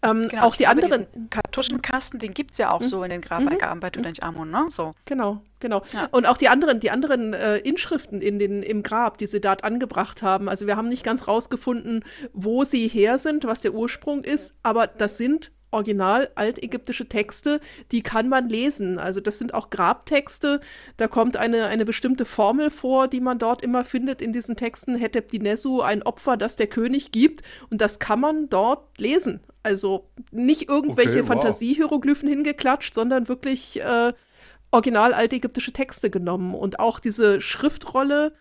Ähm, genau, auch die glaube, anderen. Kartuschenkasten, den gibt es ja auch mhm. so in den Grabeingaben mhm. bei Tutanchamun, ne? So. Genau, genau. Ja. Und auch die anderen, die anderen äh, Inschriften in den, im Grab, die sie dort angebracht haben. Also wir haben nicht ganz rausgefunden, wo sie her sind, was der Ursprung ist, aber das sind original altägyptische Texte, die kann man lesen. Also das sind auch Grabtexte. Da kommt eine, eine bestimmte Formel vor, die man dort immer findet in diesen Texten. Hetep Dinesu, ein Opfer, das der König gibt. Und das kann man dort lesen. Also nicht irgendwelche okay, wow. Fantasiehieroglyphen hingeklatscht, sondern wirklich äh, original altägyptische Texte genommen. Und auch diese Schriftrolle,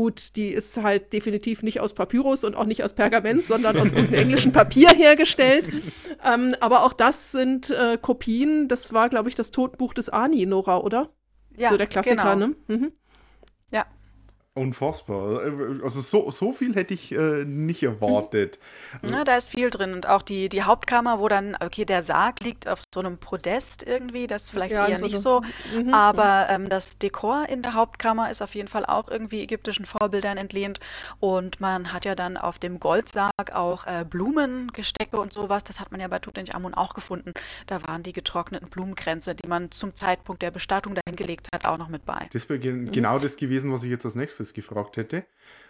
Gut, die ist halt definitiv nicht aus Papyrus und auch nicht aus Pergament, sondern aus gutem englischen Papier hergestellt. *laughs* Ähm, aber auch das sind äh, Kopien. Das war, glaube ich, das Totenbuch des Ani, Nora, oder? Ja, so der Klassiker, genau. ne? Mhm. Ja, Unfassbar. Also so, so viel hätte ich äh, nicht erwartet. Ja, da ist viel drin. Und auch die, die Hauptkammer, wo dann, okay, der Sarg liegt auf so einem Podest irgendwie, das ist vielleicht ja, eher so nicht so. Mhm, aber ähm, das Dekor in der Hauptkammer ist auf jeden Fall auch irgendwie ägyptischen Vorbildern entlehnt. Und man hat ja dann auf dem Goldsarg auch äh, Blumengestecke und sowas. Das hat man ja bei Tutanchamun auch gefunden. Da waren die getrockneten Blumenkränze, die man zum Zeitpunkt der Bestattung dahin gelegt hat, auch noch mit bei. Das wäre genau das gewesen, was ich jetzt als nächstes nächstes gefragt hätte,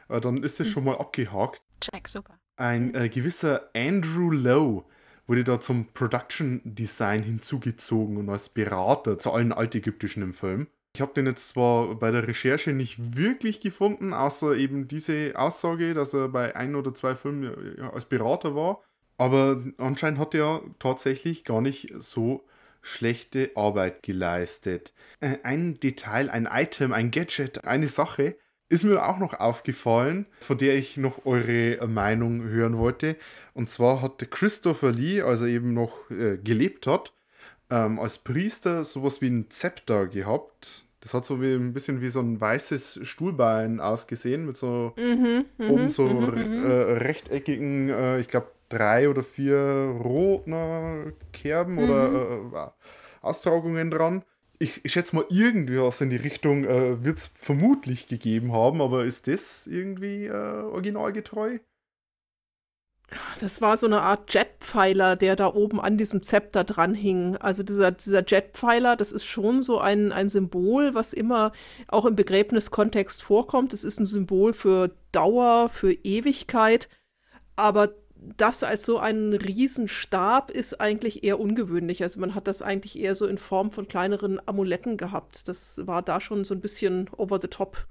äh, dann ist es schon mal abgehakt. Check, super. Ein äh, gewisser Andrew Lowe wurde da zum Production Design hinzugezogen und als Berater zu allen Altägyptischen im Film. Ich habe den jetzt zwar bei der Recherche nicht wirklich gefunden, außer eben diese Aussage, dass er bei ein oder zwei Filmen als Berater war. Aber anscheinend hat er tatsächlich gar nicht so schlechte Arbeit geleistet. Äh, ein Detail, ein Item, ein Gadget, eine Sache, ist mir auch noch aufgefallen, von der ich noch eure Meinung hören wollte. Und zwar hatte Christopher Lee, als er eben noch äh, gelebt hat, ähm, als Priester sowas wie ein Zepter gehabt. Das hat so wie, ein bisschen wie so ein weißes Stuhlbein ausgesehen, mit so mhm, mhm oben so mhm, mhm, äh, rechteckigen, äh, ich glaube, drei oder vier roten Kerben oder mhm. äh, Austragungen dran ich, ich schätze mal, irgendwas in die Richtung äh, wird es vermutlich gegeben haben, aber ist das irgendwie äh, originalgetreu? Das war so eine Art Jetpfeiler, der da oben an diesem Zepter dran hing. Also dieser, dieser Jetpfeiler, das ist schon so ein, ein Symbol, was immer auch im Begräbniskontext vorkommt. Es ist ein Symbol für Dauer, für Ewigkeit. Aber das als so ein Riesenstab ist eigentlich eher ungewöhnlich. Also man hat das eigentlich eher so in Form von kleineren Amuletten gehabt. Das war da schon so ein bisschen over the top.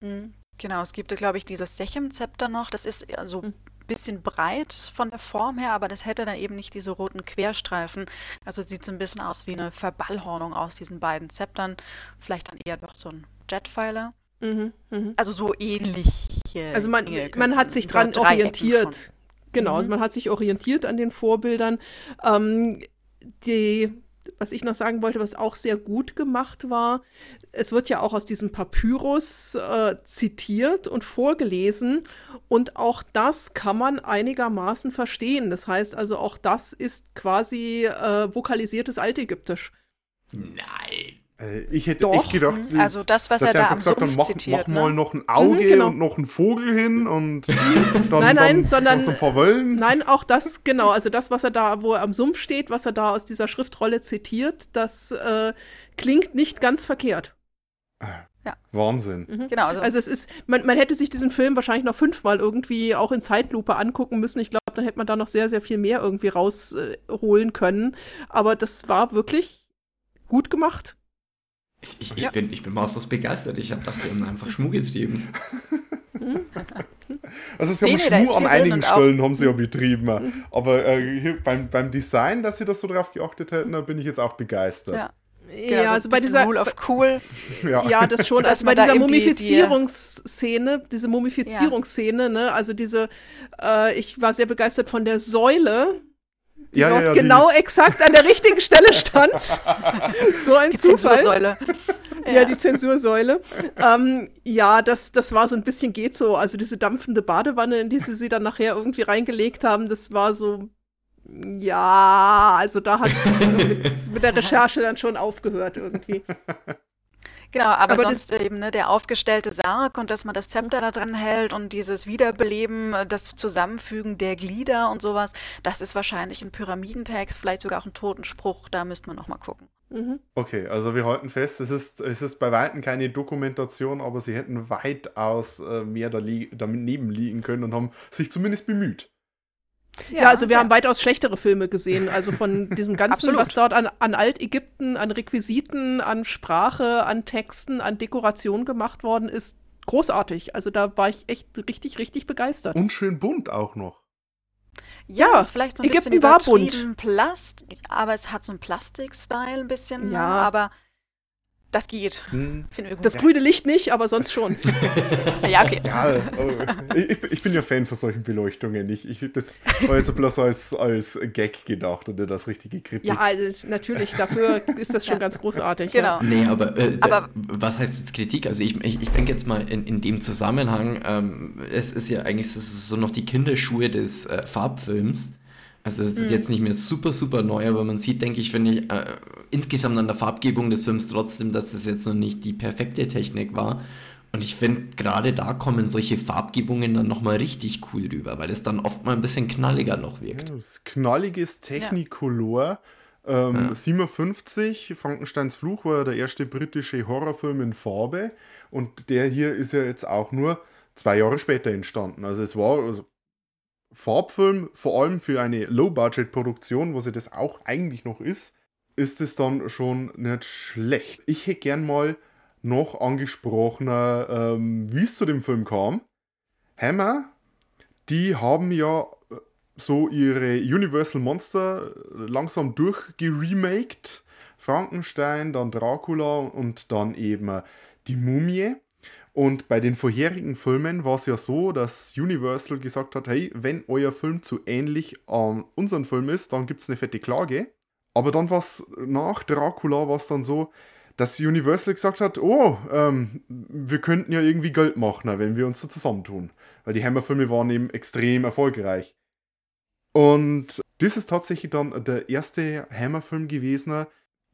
Mhm. Genau, es gibt, glaube ich, dieses Sechem-Zepter noch. Das ist so ein mhm. bisschen breit von der Form her, aber das hätte dann eben nicht diese roten Querstreifen. Also sieht so ein bisschen aus wie eine Verballhornung aus diesen beiden Zeptern. Vielleicht dann eher doch so ein Jetpfeiler. Mhm, mh. Also so ähnlich. Also man, man hat sich dran orientiert. Genau, also mhm. also man hat sich orientiert an den Vorbildern. Ähm, die, was ich noch sagen wollte, was auch sehr gut gemacht war, es wird ja auch aus diesem Papyrus äh, zitiert und vorgelesen und auch das kann man einigermaßen verstehen. Das heißt also, auch das ist quasi äh, vokalisiertes Altägyptisch. Nein. Äh, ich hätte Doch. echt gedacht, mhm. also das, was er da am Sumpf hat, mach, zitiert, mach ne? mal noch ein Auge mhm, genau. und noch einen Vogel hin und *laughs* dann, nein, nein, dann sondern, so ein paar Wöllen. Nein, auch das, genau, also das, was er da, wo er am Sumpf steht, was er da aus dieser Schriftrolle zitiert, das äh, klingt nicht ganz verkehrt. Ja. Wahnsinn. Mhm. Genau. Also, also, es ist, man, man hätte sich diesen Film wahrscheinlich noch fünfmal irgendwie auch in Zeitlupe angucken müssen. Ich glaube, dann hätte man da noch sehr, sehr viel mehr irgendwie rausholen äh, können. Aber das war wirklich gut gemacht. Ich, ich, ja. bin, ich bin maßlos begeistert. Ich habe gedacht, die haben einfach Schmuggels geben. Also *laughs* sie haben nee, Schmuh an einigen Stellen haben sie ja betrieben. Mhm. Aber äh, beim, beim Design, dass sie das so drauf geachtet hätten, da bin ich jetzt auch begeistert. Ja. Genau, ja, so also bei dieser Rule of Cool. *laughs* Ja, ja das schon. *laughs* also bei dieser Mumifizierungsszene, diese Mumifizierungsszene, ja. ne, also diese, äh, ich war sehr begeistert von der Säule, die ja, dort ja, genau die. exakt an der richtigen Stelle stand. *laughs* so ein die Zufall. Zensursäule. Ja. ja, die Zensursäule. ähm, ja, das, das war so ein bisschen geht so. Also diese dampfende Badewanne, in die sie sie dann nachher irgendwie reingelegt haben, das war so ja, also da hat es *laughs* mit, mit, der Recherche dann schon aufgehört irgendwie. Genau, aber, aber sonst eben ne, der aufgestellte Sarg und dass man das Zepter da dran hält und dieses Wiederbeleben, das Zusammenfügen der Glieder und sowas, das ist wahrscheinlich ein Pyramidentext, vielleicht sogar auch ein Totenspruch, da müsste man nochmal gucken. Mhm. Okay, also wir halten fest, es ist, es ist bei Weitem keine Dokumentation, aber sie hätten weitaus äh, mehr daneben liegen können und haben sich zumindest bemüht. Ja, ja also wir ja. haben weitaus schlechtere Filme gesehen. Also von *laughs* diesem Ganzen, was dort an, an Altägypten, an Requisiten, an Sprache, an Texten, an Dekoration gemacht worden ist, großartig. Also da war ich echt richtig, richtig begeistert. Und schön bunt auch noch. Ja, ist vielleicht so ein Ägypten bisschen war bunt. Plast, aber es hat so einen Plastik-Style ein bisschen. Ja, aber das geht. Hm. Das grüne Licht nicht, aber sonst schon. *laughs* ja, okay. Ja, oh, ich, ich, bin ja Fan von solchen Beleuchtungen. Ich, ich, das war jetzt bloß als, als Gag gedacht oder das richtige Kritik. Ja, also natürlich. Dafür ist das schon ganz großartig. Genau. Ja. Nee, aber, äh, aber was heißt jetzt Kritik? Also ich, ich, ich denke jetzt mal in, in dem Zusammenhang, ähm, es ist ja eigentlich so noch die Kinderschuhe des äh, Farbfilms. Also es ist mhm. jetzt nicht mehr super, super neu, aber man sieht, denke ich, finde ich, äh, insgesamt an der Farbgebung des Films trotzdem, dass das jetzt noch nicht die perfekte Technik war. Und ich finde, gerade da kommen solche Farbgebungen dann nochmal richtig cool rüber, weil es dann oft mal ein bisschen knalliger noch wirkt. Ja, das knalliges Technicolor. Ja. Ähm, ja. 57, Frankensteins Fluch war der erste britische Horrorfilm in Farbe. Und der hier ist ja jetzt auch nur zwei Jahre später entstanden. Also es war, also Farbfilm, vor allem für eine Low-Budget-Produktion, was ja das auch eigentlich noch ist, ist es dann schon nicht schlecht. Ich hätte gern mal noch angesprochener, ähm, wie es zu dem Film kam. Hammer, die haben ja äh, so ihre Universal Monster langsam durchgeremaked. Frankenstein, dann Dracula und dann eben die Mumie. Und bei den vorherigen Filmen war es ja so, dass Universal gesagt hat, hey, wenn euer Film zu ähnlich an unseren Film ist, dann gibt es eine fette Klage. Aber dann war es nach Dracula war es dann so, dass Universal gesagt hat, oh, ähm, wir könnten ja irgendwie Geld machen, wenn wir uns so zusammentun. Weil die Hammer-Filme waren eben extrem erfolgreich. Und das ist tatsächlich dann der erste Hammer-Film gewesen,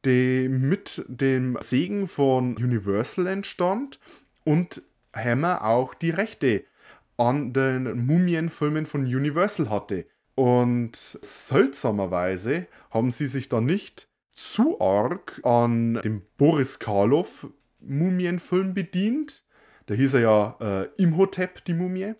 der mit dem Segen von Universal entstand und Hammer auch die Rechte an den Mumienfilmen von Universal hatte. Und seltsamerweise haben sie sich da nicht zu arg an dem Boris Karloff Mumienfilm bedient. Da hieß er ja äh, Imhotep, die Mumie.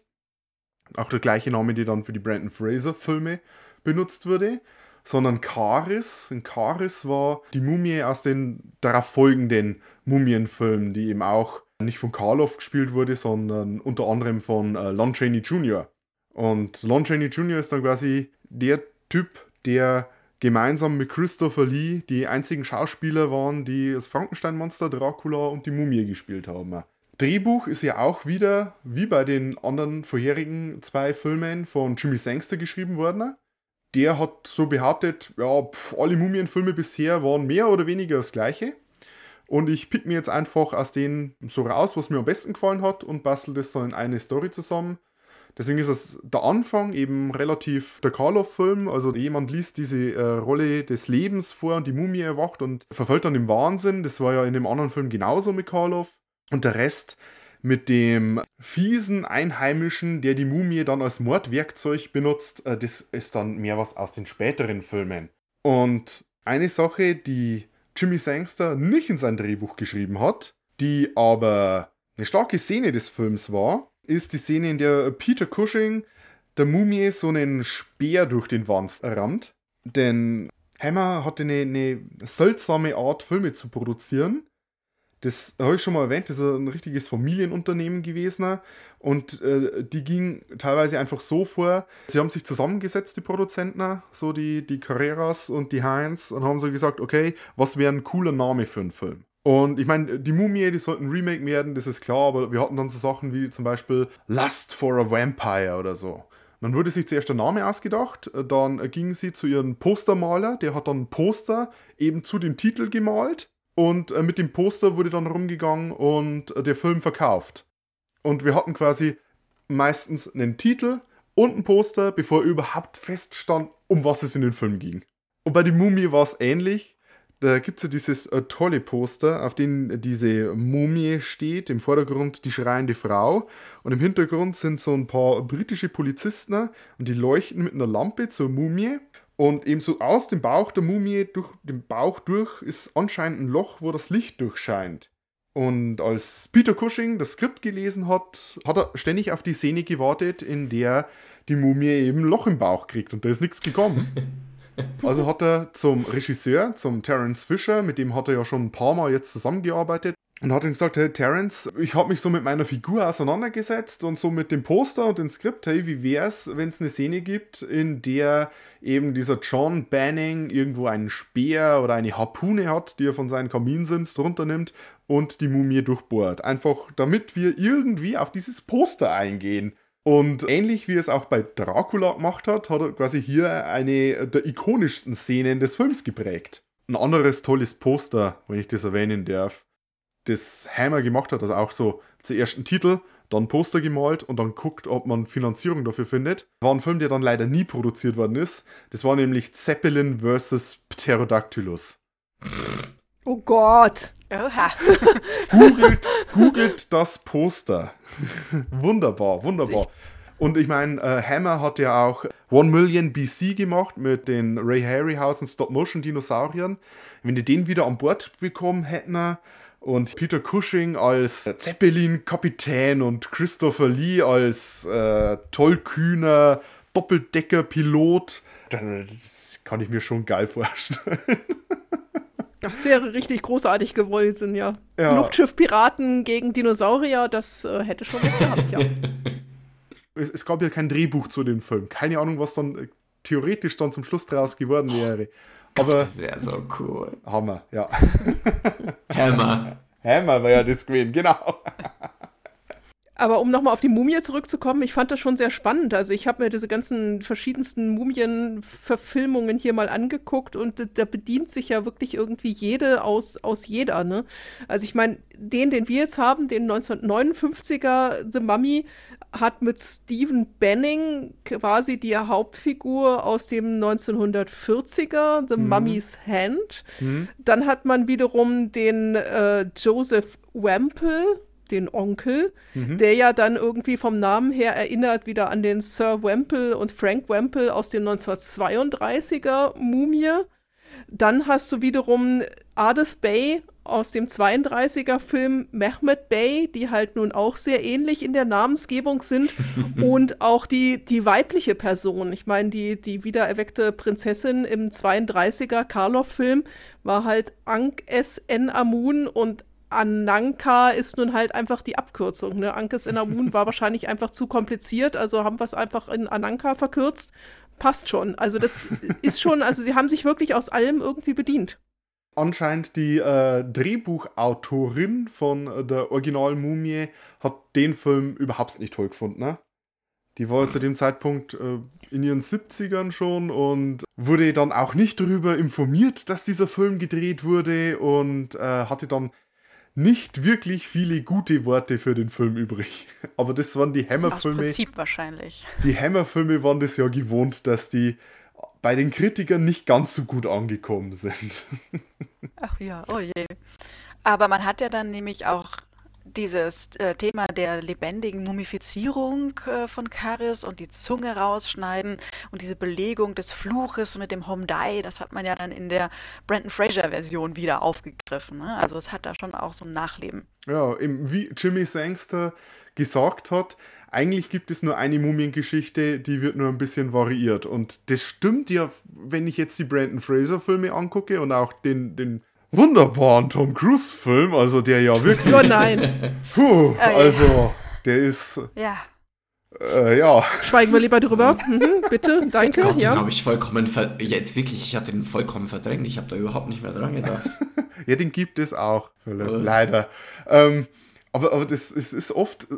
Auch der gleiche Name, der dann für die Brandon Fraser Filme benutzt wurde. Sondern Karis. Und Karis war die Mumie aus den darauf folgenden Mumienfilmen, die eben auch nicht von Karloff gespielt wurde, sondern unter anderem von äh, Lon Chaney Jr. Und Lon Chaney Jr. ist dann quasi der Typ, der gemeinsam mit Christopher Lee die einzigen Schauspieler waren, die das Frankenstein-Monster, Dracula und die Mumie gespielt haben. Drehbuch ist ja auch wieder, wie bei den anderen vorherigen zwei Filmen, von Jimmy Sangster geschrieben worden. Der hat so behauptet, ja, pff, alle Mumienfilme bisher waren mehr oder weniger das gleiche. Und ich pick mir jetzt einfach aus denen so raus, was mir am besten gefallen hat und bastel das so in eine Story zusammen. Deswegen ist es der Anfang eben relativ der Karloff-Film. Also jemand liest diese äh, Rolle des Lebens vor und die Mumie erwacht und verfällt dann im Wahnsinn. Das war ja in dem anderen Film genauso mit Karloff. Und der Rest mit dem fiesen Einheimischen, der die Mumie dann als Mordwerkzeug benutzt, äh, das ist dann mehr was aus den späteren Filmen. Und eine Sache, die Jimmy Sangster nicht in sein Drehbuch geschrieben hat, die aber eine starke Szene des Films war, ist die Szene, in der Peter Cushing der Mumie so einen Speer durch den Wanst rammt. Denn Hammer hatte eine, eine seltsame Art, Filme zu produzieren. Das habe ich schon mal erwähnt, das ist ein richtiges Familienunternehmen gewesen. Und äh, die ging teilweise einfach so vor, sie haben sich zusammengesetzt, die Produzenten, so die, die Carreras und die Heinz, und haben so gesagt, okay, was wäre ein cooler Name für einen Film? Und ich meine, die Mumie, die sollten Remake werden, das ist klar, aber wir hatten dann so Sachen wie zum Beispiel Lust for a Vampire oder so. Dann wurde sich zuerst der Name ausgedacht, dann ging sie zu ihrem Postermaler, der hat dann ein Poster eben zu dem Titel gemalt und äh, mit dem Poster wurde dann rumgegangen und äh, der Film verkauft. Und wir hatten quasi meistens einen Titel und ein Poster, bevor überhaupt feststand, um was es in den Film ging. Und bei der Mumie war es ähnlich. Da gibt es ja dieses äh, tolle Poster, auf dem diese Mumie steht. Im Vordergrund die schreiende Frau. Und im Hintergrund sind so ein paar britische Polizisten und die leuchten mit einer Lampe zur Mumie. Und ebenso aus dem Bauch der Mumie, durch den Bauch durch, ist anscheinend ein Loch, wo das Licht durchscheint. Und als Peter Cushing das Skript gelesen hat, hat er ständig auf die Szene gewartet, in der die Mumie eben ein Loch im Bauch kriegt. Und da ist nichts gekommen. *laughs* Also hat er zum Regisseur, zum Terence Fisher, mit dem hat er ja schon ein paar Mal jetzt zusammengearbeitet, und hat ihm gesagt, hey Terence, ich habe mich so mit meiner Figur auseinandergesetzt und so mit dem Poster und dem Skript, hey, wie wär's, wenn es eine Szene gibt, in der eben dieser John Banning irgendwo einen Speer oder eine Harpune hat, die er von seinen Kaminsims runternimmt und die Mumie durchbohrt. Einfach damit wir irgendwie auf dieses Poster eingehen. Und ähnlich wie es auch bei Dracula gemacht hat, hat er quasi hier eine der ikonischsten Szenen des Films geprägt. Ein anderes tolles Poster, wenn ich das erwähnen darf, das Hammer gemacht hat, also auch so zuerst einen Titel, dann Poster gemalt und dann guckt, ob man Finanzierung dafür findet. War ein Film, der dann leider nie produziert worden ist. Das war nämlich Zeppelin vs. Pterodactylus. Oh Gott. Oha. *laughs* googelt, googelt das Poster. *laughs* wunderbar, wunderbar. Und ich meine, äh, Hammer hat ja auch One Million BC gemacht mit den Ray Harryhausen Stop-Motion-Dinosauriern. Wenn die den wieder an Bord bekommen hätten, und Peter Cushing als Zeppelin-Kapitän und Christopher Lee als äh, tollkühner Doppeldecker-Pilot, das kann ich mir schon geil vorstellen. *laughs* Das wäre richtig großartig gewesen, ja. ja. Luftschiff-Piraten gegen Dinosaurier, das äh, hätte schon was gehabt, ja. *laughs* es, es, gab ja kein Drehbuch zu dem Film. Keine Ahnung, was dann äh, theoretisch dann zum Schluss draus geworden wäre. Aber das wäre so cool. Hammer, ja. Hammer. Hammer war ja das gewesen, genau. Aber um nochmal auf die Mumie zurückzukommen, ich fand das schon sehr spannend. Also ich habe mir diese ganzen verschiedensten Mumien-Verfilmungen hier mal angeguckt und da bedient sich ja wirklich irgendwie jede aus, aus jeder. Ne? Also ich meine, den, den wir jetzt haben, den 1959er The Mummy, hat mit Stephen Benning quasi die Hauptfigur aus dem 1940er, The mhm. Mummy's Hand. Mhm. Dann hat man wiederum den äh, Joseph Wample, den Onkel, mhm. der ja dann irgendwie vom Namen her erinnert wieder an den Sir Wample und Frank Wample aus den 1932er Mumie. Dann hast du wiederum Ades Bay aus dem 32er Film Mehmet Bey, die halt nun auch sehr ähnlich in der Namensgebung sind *laughs* und auch die, die weibliche Person. Ich meine, die, die wiedererweckte Prinzessin im 32er Karloff-Film war halt Ankh S. N. Amun und Ananka ist nun halt einfach die Abkürzung. Ne? Ankes in Amun war wahrscheinlich einfach zu kompliziert, also haben wir es einfach in Ananka verkürzt. Passt schon. Also das ist schon, also sie haben sich wirklich aus allem irgendwie bedient anscheinend die äh, Drehbuchautorin von der Original-Mumie hat den Film überhaupt nicht toll gefunden. Ne? Die war zu dem Zeitpunkt äh, in ihren 70ern schon und wurde dann auch nicht darüber informiert, dass dieser Film gedreht wurde und äh, hatte dann nicht wirklich viele gute Worte für den Film übrig. *laughs* Aber das waren die Hammer-Filme. Aus Prinzip wahrscheinlich. Die Hammer-Filme waren das ja gewohnt, dass die bei den Kritikern nicht ganz so gut angekommen sind. *laughs* Ach ja, oh je. Aber man hat ja dann nämlich auch dieses äh, Thema der lebendigen Mumifizierung äh, von Karis und die Zunge rausschneiden und diese Belegung des Fluches mit dem Homdai, das hat man ja dann in der Brandon Fraser-Version wieder aufgegriffen. Ne? Also es hat da schon auch so ein Nachleben. Ja, wie Jimmy Sangster gesagt hat, eigentlich gibt es nur eine Mumiengeschichte, die wird nur ein bisschen variiert. Und das stimmt ja, wenn ich jetzt die Brandon Fraser-Filme angucke und auch den, den wunderbaren Tom Cruise-Film, also der ja wirklich. Oh nein. Puh, also der ist. Ja. Äh, ja. Schweigen wir lieber drüber. Mhm, bitte, *laughs* danke. Gott, ja. den habe ich vollkommen ver jetzt wirklich, ich hatte den vollkommen verdrängt. Ich habe da überhaupt nicht mehr dran gedacht. *laughs* ja, den gibt es auch, Philipp, leider. Ähm, aber, aber das, es ist oft äh,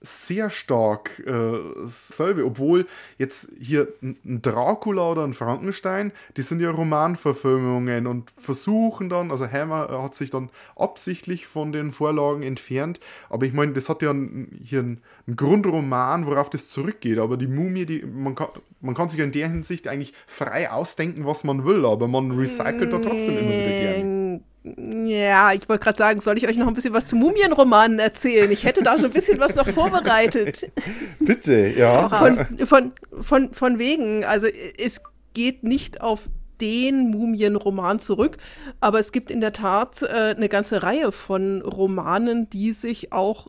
sehr stark äh, dasselbe, obwohl jetzt hier ein Dracula oder ein Frankenstein, die sind ja Romanverfilmungen und versuchen dann, also Hammer hat sich dann absichtlich von den Vorlagen entfernt, aber ich meine, das hat ja ein, hier einen, Grundroman, worauf das zurückgeht, aber die Mumie, die, man, kann, man kann sich in der Hinsicht eigentlich frei ausdenken, was man will, aber man recycelt da trotzdem immer wieder gerne. Ja, ich wollte gerade sagen, soll ich euch noch ein bisschen was zu Mumienromanen erzählen? Ich hätte da so ein bisschen was noch vorbereitet. *laughs* Bitte, ja. Von, von, von, von wegen, also es geht nicht auf den Mumienroman zurück, aber es gibt in der Tat äh, eine ganze Reihe von Romanen, die sich auch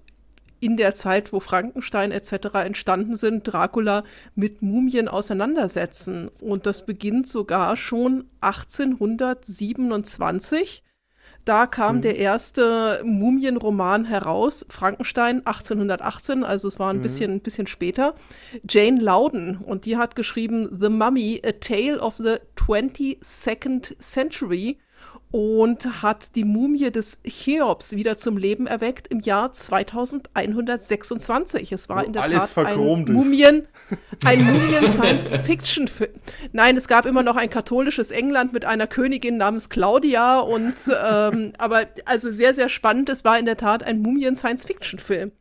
in der Zeit, wo Frankenstein etc. entstanden sind, Dracula mit Mumien auseinandersetzen. Und das beginnt sogar schon 1827 da kam mhm. der erste Mumienroman heraus, Frankenstein 1818, also es war ein mhm. bisschen, ein bisschen später. Jane Loudon und die hat geschrieben The Mummy, A Tale of the 22nd Century und hat die Mumie des Cheops wieder zum Leben erweckt im Jahr 2126. Es war Wo in der alles Tat ein Mumien, ein *laughs* Mumien-Science-Fiction-Film. Nein, es gab immer noch ein katholisches England mit einer Königin namens Claudia und ähm, aber also sehr, sehr spannend. Es war in der Tat ein Mumien-Science-Fiction-Film.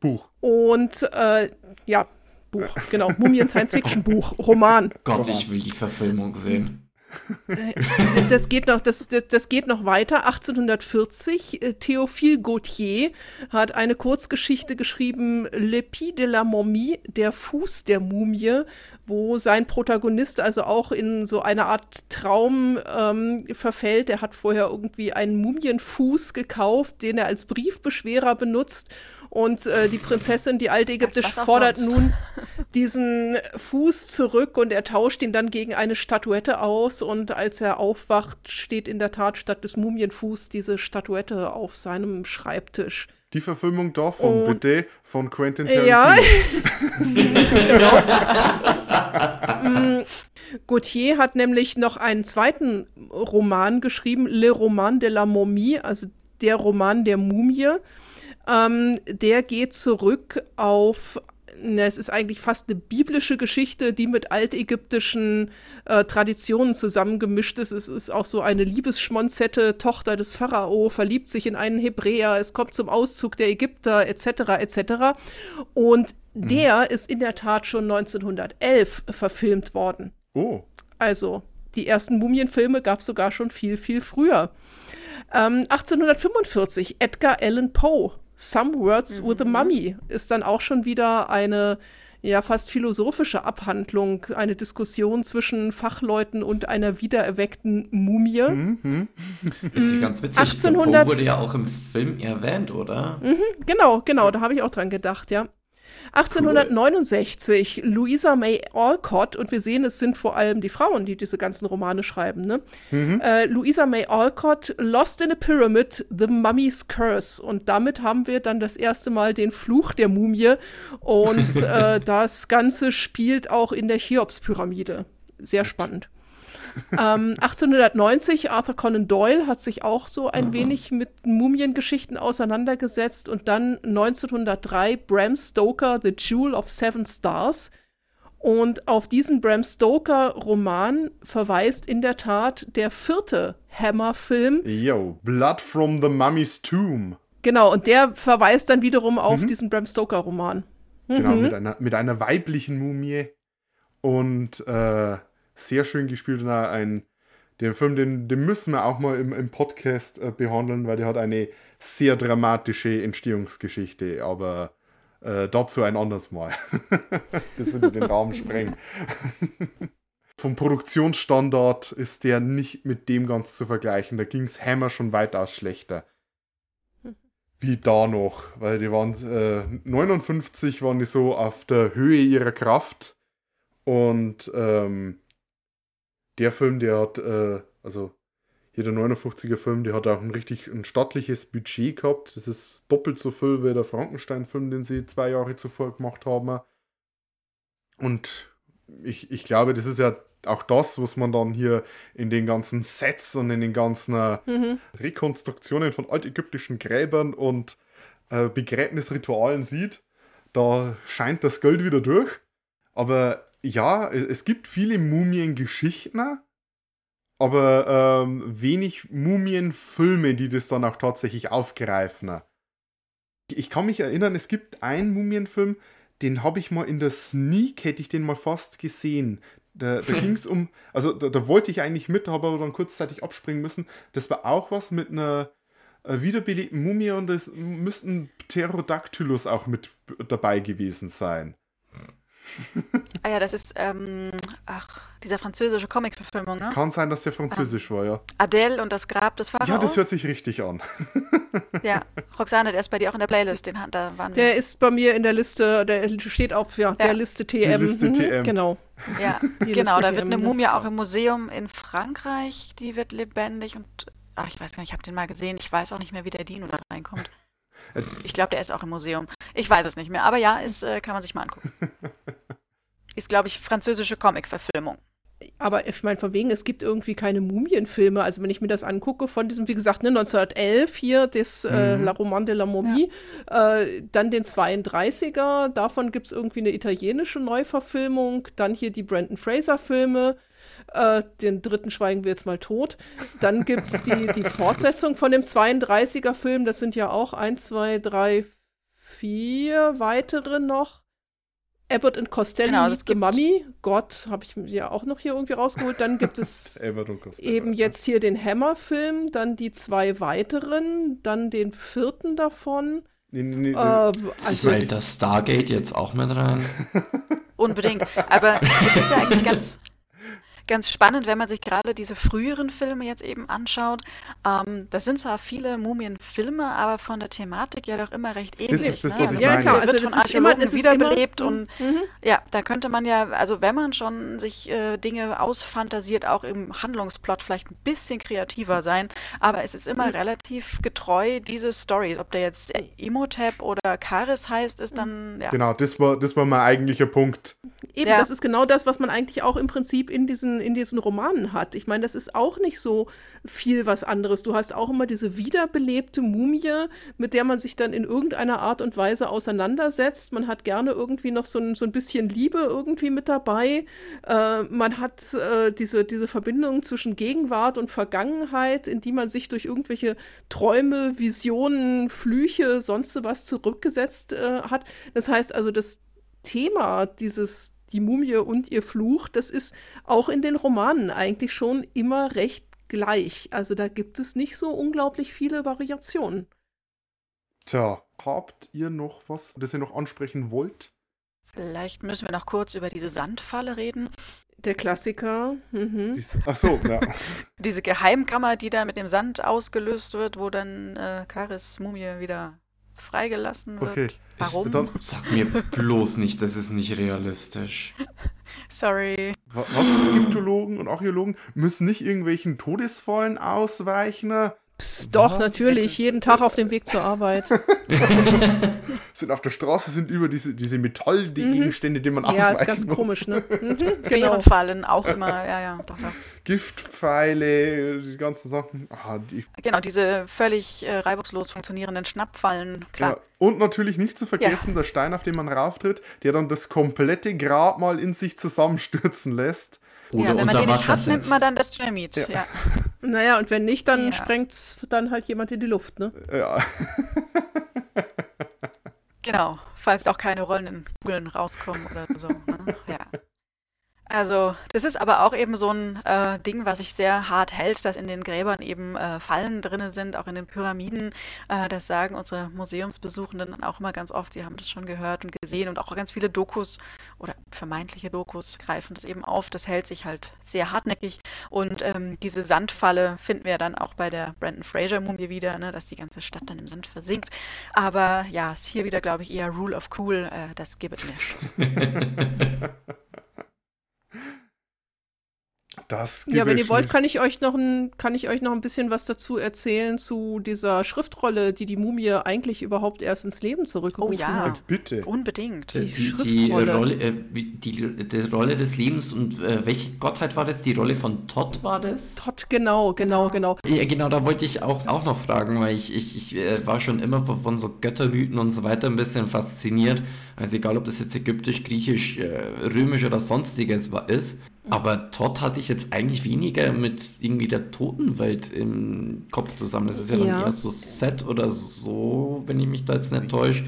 Buch. Und äh, ja, Buch, genau, Mumien-Science-Fiction-Buch, Roman. Gott, ich will die Verfilmung sehen. Äh, das geht noch, das, das, das, geht noch weiter. 1840, äh, Théophile Gautier hat eine Kurzgeschichte geschrieben, Le Pied de la Momie, der Fuß der Mumie, wo sein Protagonist also auch in so eine Art Traum ähm, verfällt. Er hat vorher irgendwie einen Mumienfuß gekauft, den er als Briefbeschwerer benutzt und äh, die Prinzessin, die altägyptisch, fordert sonst. nun *laughs* diesen Fuß zurück und er tauscht ihn dann gegen eine Statuette aus. Und als er aufwacht, steht in der Tat statt des Mumienfuß diese Statuette auf seinem Schreibtisch. Die Verfilmung davon, und, bitte, von Quentin Tarantino. Ja. *laughs* mm, Gauthier hat nämlich noch einen zweiten Roman geschrieben, Le Roman de la Momie, also der Roman der Mumie. Ähm, der geht zurück auf na, es ist eigentlich fast eine biblische Geschichte, die mit altägyptischen äh, Traditionen zusammengemischt ist. Es ist auch so eine Liebesschmonzette, Tochter des Pharao, verliebt sich in einen Hebräer, es kommt zum Auszug der Ägypter, etc., etc. Und mhm. der ist in der Tat schon 1911 verfilmt worden. Oh. Also, die ersten Mumienfilme gab es sogar schon viel, viel früher. Ähm, 1845, Edgar Allan Poe Some Words mhm. with a Mummy ist dann auch schon wieder eine ja fast philosophische Abhandlung, eine Diskussion zwischen Fachleuten und einer wiedererweckten Mumie. Mhm. Ist ja ganz witzig. 1800 wurde ja auch im Film erwähnt, oder? Mhm, genau, genau, da habe ich auch dran gedacht, ja. 1869, cool. Louisa May Alcott, und wir sehen, es sind vor allem die Frauen, die diese ganzen Romane schreiben, ne? Mhm. Äh, Louisa May Alcott, Lost in a Pyramid, The Mummy's Curse. Und damit haben wir dann das erste Mal den Fluch der Mumie. Und *laughs* äh, das Ganze spielt auch in der Cheops-Pyramide. Sehr spannend ähm, 1890, Arthur Conan Doyle hat sich auch so ein Aha. wenig mit Mumiengeschichten auseinandergesetzt und dann 1903 Bram Stoker, The Jewel of Seven Stars. Und auf diesen Bram Stoker-Roman verweist in der Tat der vierte Hammer-Film. Yo, Blood from the Mummy's Tomb. Genau, und der verweist dann wiederum auf mhm. diesen Bram Stoker-Roman. Genau, mhm. mit, einer, mit einer weiblichen Mumie. Und äh, sehr schön gespielt und auch ein, den Film, den, den müssen wir auch mal im, im Podcast äh, behandeln, weil der hat eine sehr dramatische Entstehungsgeschichte, aber äh, dazu ein anderes Mal. *laughs* das würde den Raum sprengen. *laughs* Vom Produktionsstandard ist der nicht mit dem ganz zu vergleichen. Da ging es Hammer schon weitaus schlechter. Wie da noch, weil die waren äh, 59 waren die so auf der Höhe ihrer Kraft und ähm, der Film, der hat, äh, also hier der 59er Film, der hat auch ein richtig ein stattliches Budget gehabt. Das ist doppelt so viel wie der Frankenstein-Film, den sie zwei Jahre zuvor gemacht haben. Und ich, ich glaube, das ist ja auch das, was man dann hier in den ganzen Sets und in den ganzen äh, mhm. Rekonstruktionen von altägyptischen Gräbern und äh, Begräbnisritualen sieht. Da scheint das Geld wieder durch. Aber ja, es gibt viele Mumiengeschichten, aber ähm, wenig Mumienfilme, die das dann auch tatsächlich aufgreifen. Ich kann mich erinnern, es gibt einen Mumienfilm, den habe ich mal in der Sneak, hätte ich den mal fast gesehen. Da, da *laughs* ging es um, also da, da, wollte ich eigentlich mit, habe aber dann kurzzeitig abspringen müssen. Das war auch was mit einer äh, wiederbelebten Mumie und es müssten Pterodactylus auch mit dabei gewesen sein. Ah ja, das ist, ähm, ach, dieser französische Comic-Verfilmung, ne? Kann sein, dass der französisch ah. war, ja. Adele und das Grab des Pharaos. Ja, das hört sich richtig an. *laughs* ja, Roxane, der ist bei dir auch in der Playlist, den da waren Der wir. ist bei mir in der Liste, der steht auf ja, ja. der Liste TM. Die Liste TM. Genau. Ja, genau, da wird eine Mumie auch im Museum in Frankreich, die wird lebendig und, ach, ich weiß gar nicht, ich habe den mal gesehen, ich weiß auch nicht mehr, wie der Dino da reinkommt. Ich glaube, der ist auch im Museum. Ich weiß es nicht mehr, aber ja, ist, äh, kann man sich mal angucken. *laughs* Ist, glaube ich, französische Comic-Verfilmung. Aber ich meine, von wegen, es gibt irgendwie keine Mumienfilme. Also, wenn ich mir das angucke, von diesem, wie gesagt, ne, 1911 hier, das äh, mhm. äh, La Roman de la Momie, ja. äh, dann den 32er, davon gibt es irgendwie eine italienische Neuverfilmung, dann hier die Brandon Fraser-Filme, äh, den dritten schweigen wir jetzt mal tot. Dann gibt es die, die *laughs* Fortsetzung von dem 32er-Film, das sind ja auch 1, 2, 3, 4 weitere noch. Abbott und Costello genau, Meet the Mummy. Gott, habe ich ja auch noch hier irgendwie rausgeholt. Dann gibt es *laughs* eben jetzt hier den Hammer-Film, dann die zwei weiteren, dann den vierten davon. Nee, nee, nee, äh, also Fällt das Stargate jetzt auch mit rein? *laughs* Unbedingt. Aber es ist ja eigentlich ganz, ganz spannend, wenn man sich gerade diese früheren Filme jetzt eben anschaut. Ähm, das sind zwar viele Mumienfilme, aber von der Thematik ja doch immer recht ähnlich. Das ist das, ne? was ich ja, meine. klar. Also wird von Archäologen immer, wiederbelebt immer, und mhm. ja, da könnte man ja, also wenn man schon sich äh, Dinge ausfantasiert, auch im Handlungsplot vielleicht ein bisschen kreativer sein, aber es ist immer mhm. relativ getreu diese Stories. Ob der jetzt Imhotep oder Karis heißt, ist dann, ja. Genau, das war, das war mein eigentlicher Punkt. Eben, ja. das ist genau das, was man eigentlich auch im Prinzip in diesen, in diesen Romanen hat. Ich meine, das ist auch nicht so viel was anderes. Du hast auch immer diese wiederbelebte Mumie, mit der man sich dann in irgendeiner Art und Weise auseinandersetzt. Man hat gerne irgendwie noch so ein, so ein bisschen Liebe irgendwie mit dabei. Äh, man hat äh, diese, diese Verbindung zwischen Gegenwart und Vergangenheit, in die man sich durch irgendwelche Träume, Visionen, Flüche, sonst was zurückgesetzt äh, hat. Das heißt also, das Thema dieses die Mumie und ihr Fluch, das ist auch in den Romanen eigentlich schon immer recht gleich. Also da gibt es nicht so unglaublich viele Variationen. Tja, habt ihr noch was, das ihr noch ansprechen wollt? Vielleicht müssen wir noch kurz über diese Sandfalle reden. Der Klassiker. Mhm. Diese, ach so, ja. *laughs* diese Geheimkammer, die da mit dem Sand ausgelöst wird, wo dann äh, Karis Mumie wieder freigelassen wird. Okay. Warum? Dann, sag mir bloß nicht, das ist nicht realistisch. *laughs* Sorry. Was, Ägyptologen und Archäologen müssen nicht irgendwelchen Todesfallen ausweichen? Psst, doch, Was? natürlich, jeden Tag auf dem Weg zur Arbeit. *laughs* sind auf der Straße, sind über diese, diese Metallgegenstände, mhm. die man ausweichen Ja, ist ganz muss. komisch, ne? Mhm, genau. Fallen auch immer, ja, ja, doch, doch. Giftpfeile, die ganzen Sachen. Ah, die genau, diese völlig äh, reibungslos funktionierenden Schnappfallen, klar. Ja, und natürlich nicht zu vergessen, ja. der Stein, auf den man rauftritt, der dann das komplette Grabmal in sich zusammenstürzen lässt. Oder ja, wenn man den nicht hat, nimmt man dann das Dynamit. Ja. ja. *laughs* Naja, und wenn nicht, dann ja. sprengt dann halt jemand in die Luft, ne? Ja. *laughs* genau, falls auch keine rollenden Kugeln rauskommen oder so. Ne? Ja. Also, das ist aber auch eben so ein äh, Ding, was sich sehr hart hält, dass in den Gräbern eben äh, Fallen drin sind, auch in den Pyramiden. Äh, das sagen unsere Museumsbesuchenden auch immer ganz oft. Sie haben das schon gehört und gesehen und auch ganz viele Dokus oder vermeintliche Dokus greifen das eben auf. Das hält sich halt sehr hartnäckig. Und ähm, diese Sandfalle finden wir dann auch bei der Brandon Fraser-Mumie wieder, ne, dass die ganze Stadt dann im Sand versinkt. Aber ja, ist hier wieder, glaube ich, eher Rule of Cool. Äh, das gibt es nicht. *laughs* das Ja, wenn ihr wollt, kann ich euch noch ein, kann ich euch noch ein bisschen was dazu erzählen zu dieser Schriftrolle, die die Mumie eigentlich überhaupt erst ins Leben zurückgerufen Oh ja. hat. Bitte. Unbedingt. Die, die, Schriftrolle. Rolle, äh, die, die Rolle des Lebens und äh, welche Gottheit war das? Die Rolle von Todd war das? Todd, genau, genau, genau. Ja, genau, da wollte ich auch, auch noch fragen, weil ich, ich, ich äh, war schon immer von, von so Göttermythen und so weiter ein bisschen fasziniert. Also egal, ob das jetzt ägyptisch, griechisch, äh, römisch oder sonstiges wa- ist. Aber Todd hatte ich jetzt eigentlich weniger mit irgendwie der Totenwelt im Kopf zusammen. Das ist ja, Ja. dann eher so Set oder so, wenn ich mich da jetzt nicht täusche.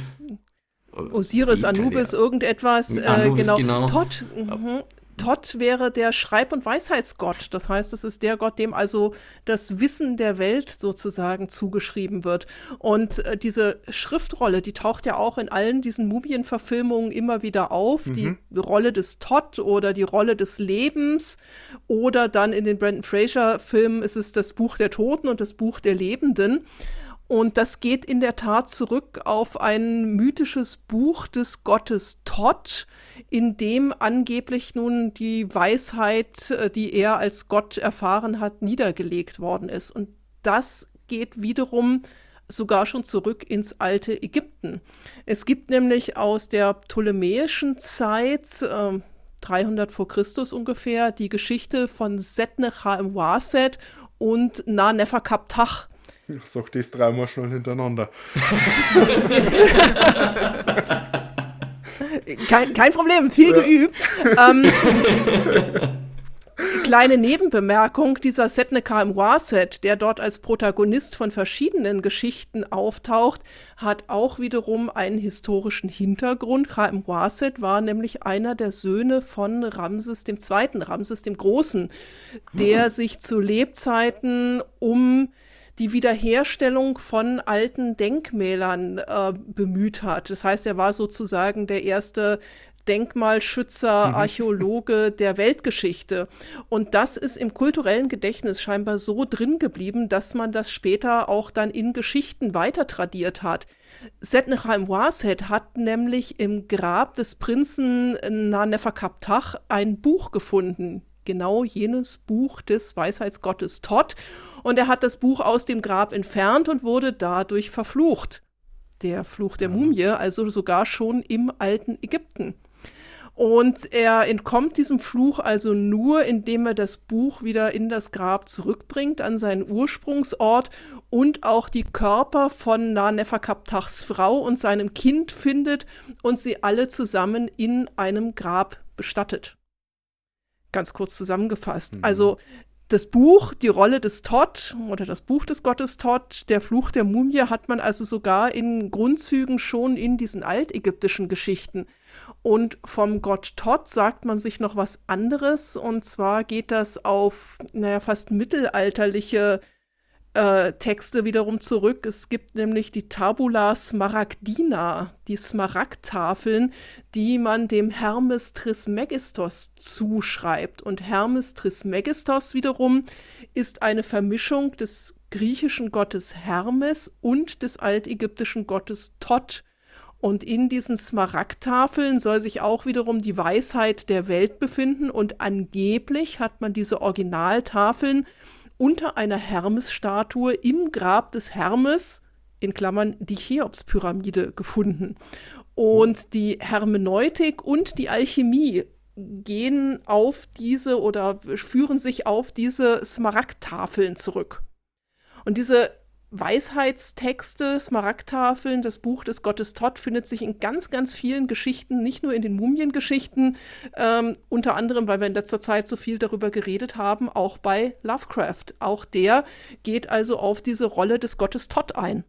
Osiris, Sie- Anubis, irgendetwas. Äh, Anubis, genau. genau. Todd, mhm. Todd wäre der Schreib- und Weisheitsgott. Das heißt, es ist der Gott, dem also das Wissen der Welt sozusagen zugeschrieben wird. Und äh, diese Schriftrolle, die taucht ja auch in allen diesen Mumienverfilmungen immer wieder auf. Die Rolle des Todd oder die Rolle des Lebens. Oder dann in den Brandon Fraser-Filmen ist es das Buch der Toten und das Buch der Lebenden. Und das geht in der Tat zurück auf ein mythisches Buch des Gottes Todd, in dem angeblich nun die Weisheit, äh, die er als Gott erfahren hat, niedergelegt worden ist. Und das geht wiederum sogar schon zurück ins alte Ägypten. Es gibt nämlich aus der ptolemäischen Zeit, äh, 300 vor Christus ungefähr, die Geschichte von Setnecha im Waset und Na-Neferkaptach. Ich sag das dreimal schnell hintereinander. Kein, kein Problem, viel geübt. Ähm, kleine Nebenbemerkung, dieser Setneca im Waset, der dort als Protagonist von verschiedenen Geschichten auftaucht, hat auch wiederum einen historischen Hintergrund. Waset war nämlich einer der Söhne von Ramses II., Ramses dem Großen, der sich zu Lebzeiten um die Wiederherstellung von alten Denkmälern äh, bemüht hat. Das heißt, er war sozusagen der erste Denkmalschützer, Archäologe der Weltgeschichte. Und das ist im kulturellen Gedächtnis scheinbar so drin geblieben, dass man das später auch dann in Geschichten weiter tradiert hat. Setnechaim Waset hat nämlich im Grab des Prinzen Naneferkaptach ein Buch gefunden. Genau jenes Buch des Weisheitsgottes Todd. Und er hat das Buch aus dem Grab entfernt und wurde dadurch verflucht. Der Fluch der Mumie, also sogar schon im alten Ägypten. Und er entkommt diesem Fluch also nur, indem er das Buch wieder in das Grab zurückbringt, an seinen Ursprungsort und auch die Körper von Naneferkaptachs Frau und seinem Kind findet und sie alle zusammen in einem Grab bestattet. Ganz kurz zusammengefasst. Also das Buch, die Rolle des Todd oder das Buch des Gottes Todd, der Fluch der Mumie, hat man also sogar in Grundzügen schon in diesen altägyptischen Geschichten. Und vom Gott Todd sagt man sich noch was anderes. Und zwar geht das auf, naja, fast mittelalterliche äh, Texte wiederum zurück. Es gibt nämlich die Tabula Smaragdina, die Smaragdtafeln, die man dem Hermes Trismegistos zuschreibt. Und Hermes Trismegistos wiederum ist eine Vermischung des griechischen Gottes Hermes und des altägyptischen Gottes Todd. Und in diesen Smaragdtafeln soll sich auch wiederum die Weisheit der Welt befinden. Und angeblich hat man diese Originaltafeln unter einer Hermes-Statue im Grab des Hermes, in Klammern die Cheops-Pyramide, gefunden. Und die Hermeneutik und die Alchemie gehen auf diese oder führen sich auf diese Smaragdtafeln zurück. Und diese Weisheitstexte, Smaragdtafeln, das Buch des Gottes Todd findet sich in ganz, ganz vielen Geschichten, nicht nur in den Mumiengeschichten, ähm, unter anderem, weil wir in letzter Zeit so viel darüber geredet haben, auch bei Lovecraft. Auch der geht also auf diese Rolle des Gottes Todd ein.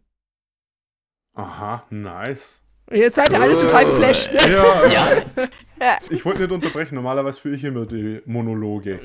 Aha, nice. Jetzt seid ihr alle total geflasht. Ne? Ja, Ja. ich wollte nicht unterbrechen. Normalerweise führe ich immer die Monologe.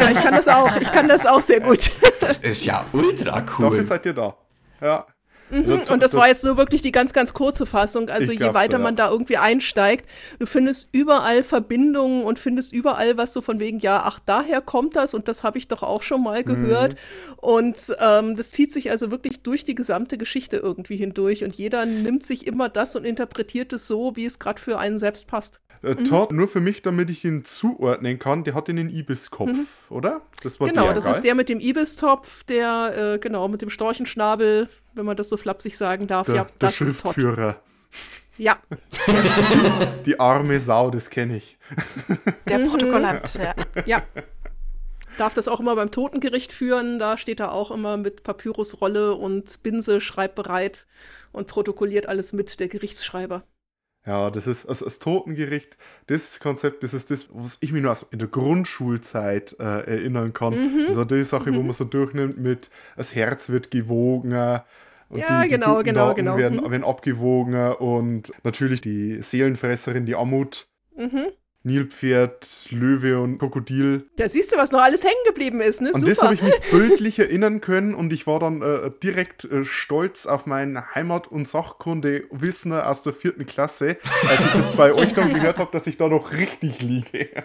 Ja, ich kann das auch. Ich kann das auch sehr gut. Das ist ja ultra Dafür cool. seid ihr da. Ja. Mhm, also, und das war jetzt nur wirklich die ganz, ganz kurze Fassung. Also je weiter so, man da irgendwie einsteigt, du findest überall Verbindungen und findest überall was so von wegen, ja, ach, daher kommt das und das habe ich doch auch schon mal gehört. Mhm. Und ähm, das zieht sich also wirklich durch die gesamte Geschichte irgendwie hindurch und jeder nimmt sich immer das und interpretiert es so, wie es gerade für einen selbst passt. Äh, mhm. Todd, nur für mich, damit ich ihn zuordnen kann, der hat den Ibiskopf, mhm. oder? Das war genau, der, das geil? ist der mit dem Ibistopf, der, äh, genau, mit dem Storchenschnabel, wenn man das so flapsig sagen darf. Der, ja, der das Schriftführer. Ja. *laughs* Die arme Sau, das kenne ich. Der mhm. Protokollant, ja. Ja. Darf das auch immer beim Totengericht führen. Da steht er auch immer mit Papyrusrolle und Binse, schreibt bereit und protokolliert alles mit, der Gerichtsschreiber. Ja, das ist also das Totengericht, das Konzept, das ist das, was ich mir nur aus in der Grundschulzeit äh, erinnern kann. Mhm. Also die Sache, mhm. wo man so durchnimmt mit, das Herz wird gewogen, und ja, die, die genau, genau, Daten genau. Werden, mhm. werden abgewogen und natürlich die Seelenfresserin, die Ammut. Mhm. Nilpferd, Löwe und Krokodil. Da siehst du, was noch alles hängen geblieben ist, ne? An Super. das habe ich mich *laughs* bildlich erinnern können und ich war dann äh, direkt äh, stolz auf mein Heimat- und Sachkunde-Wissen aus der vierten Klasse, als ich das bei euch dann gehört habe, dass ich da noch richtig liege. *laughs*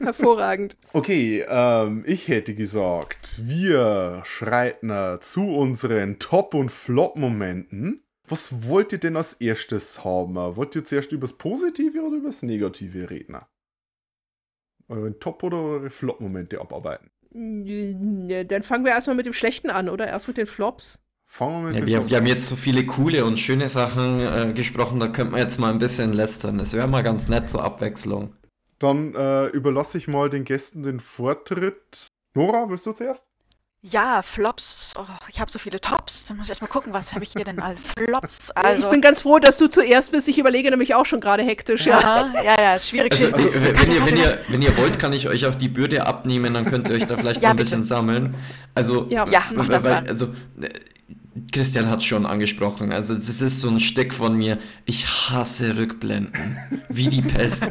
Hervorragend. Okay, ähm, ich hätte gesagt, wir schreiten zu unseren Top- und Flop-Momenten. Was wollt ihr denn als erstes haben? Wollt ihr zuerst über das Positive oder über das Negative reden? Eure Top- oder eure Flop-Momente abarbeiten? Dann fangen wir erstmal mit dem Schlechten an, oder? Erst mit den Flops. Fangen wir mit ja, wir, wir haben jetzt so viele coole und schöne Sachen äh, gesprochen, da könnte man jetzt mal ein bisschen lästern. Das wäre mal ganz nett zur Abwechslung. Dann äh, überlasse ich mal den Gästen den Vortritt. Nora, willst du zuerst? Ja, Flops. Oh, ich habe so viele Tops. Dann muss ich erstmal gucken, was habe ich hier denn als *laughs* Flops. Also, ich bin ganz froh, dass du zuerst bist. Ich überlege nämlich auch schon gerade hektisch. Ja, ja, ja, ist schwierig. Also, also, wenn, ihr, wenn, ihr, wenn ihr wollt, kann ich euch auch die Bürde abnehmen, dann könnt ihr euch da vielleicht ja, mal ein bitte. bisschen sammeln. Also, ja, ja mach das weil, mal. Also, Christian hat es schon angesprochen. Also, das ist so ein Steck von mir. Ich hasse Rückblenden. Wie die Pest.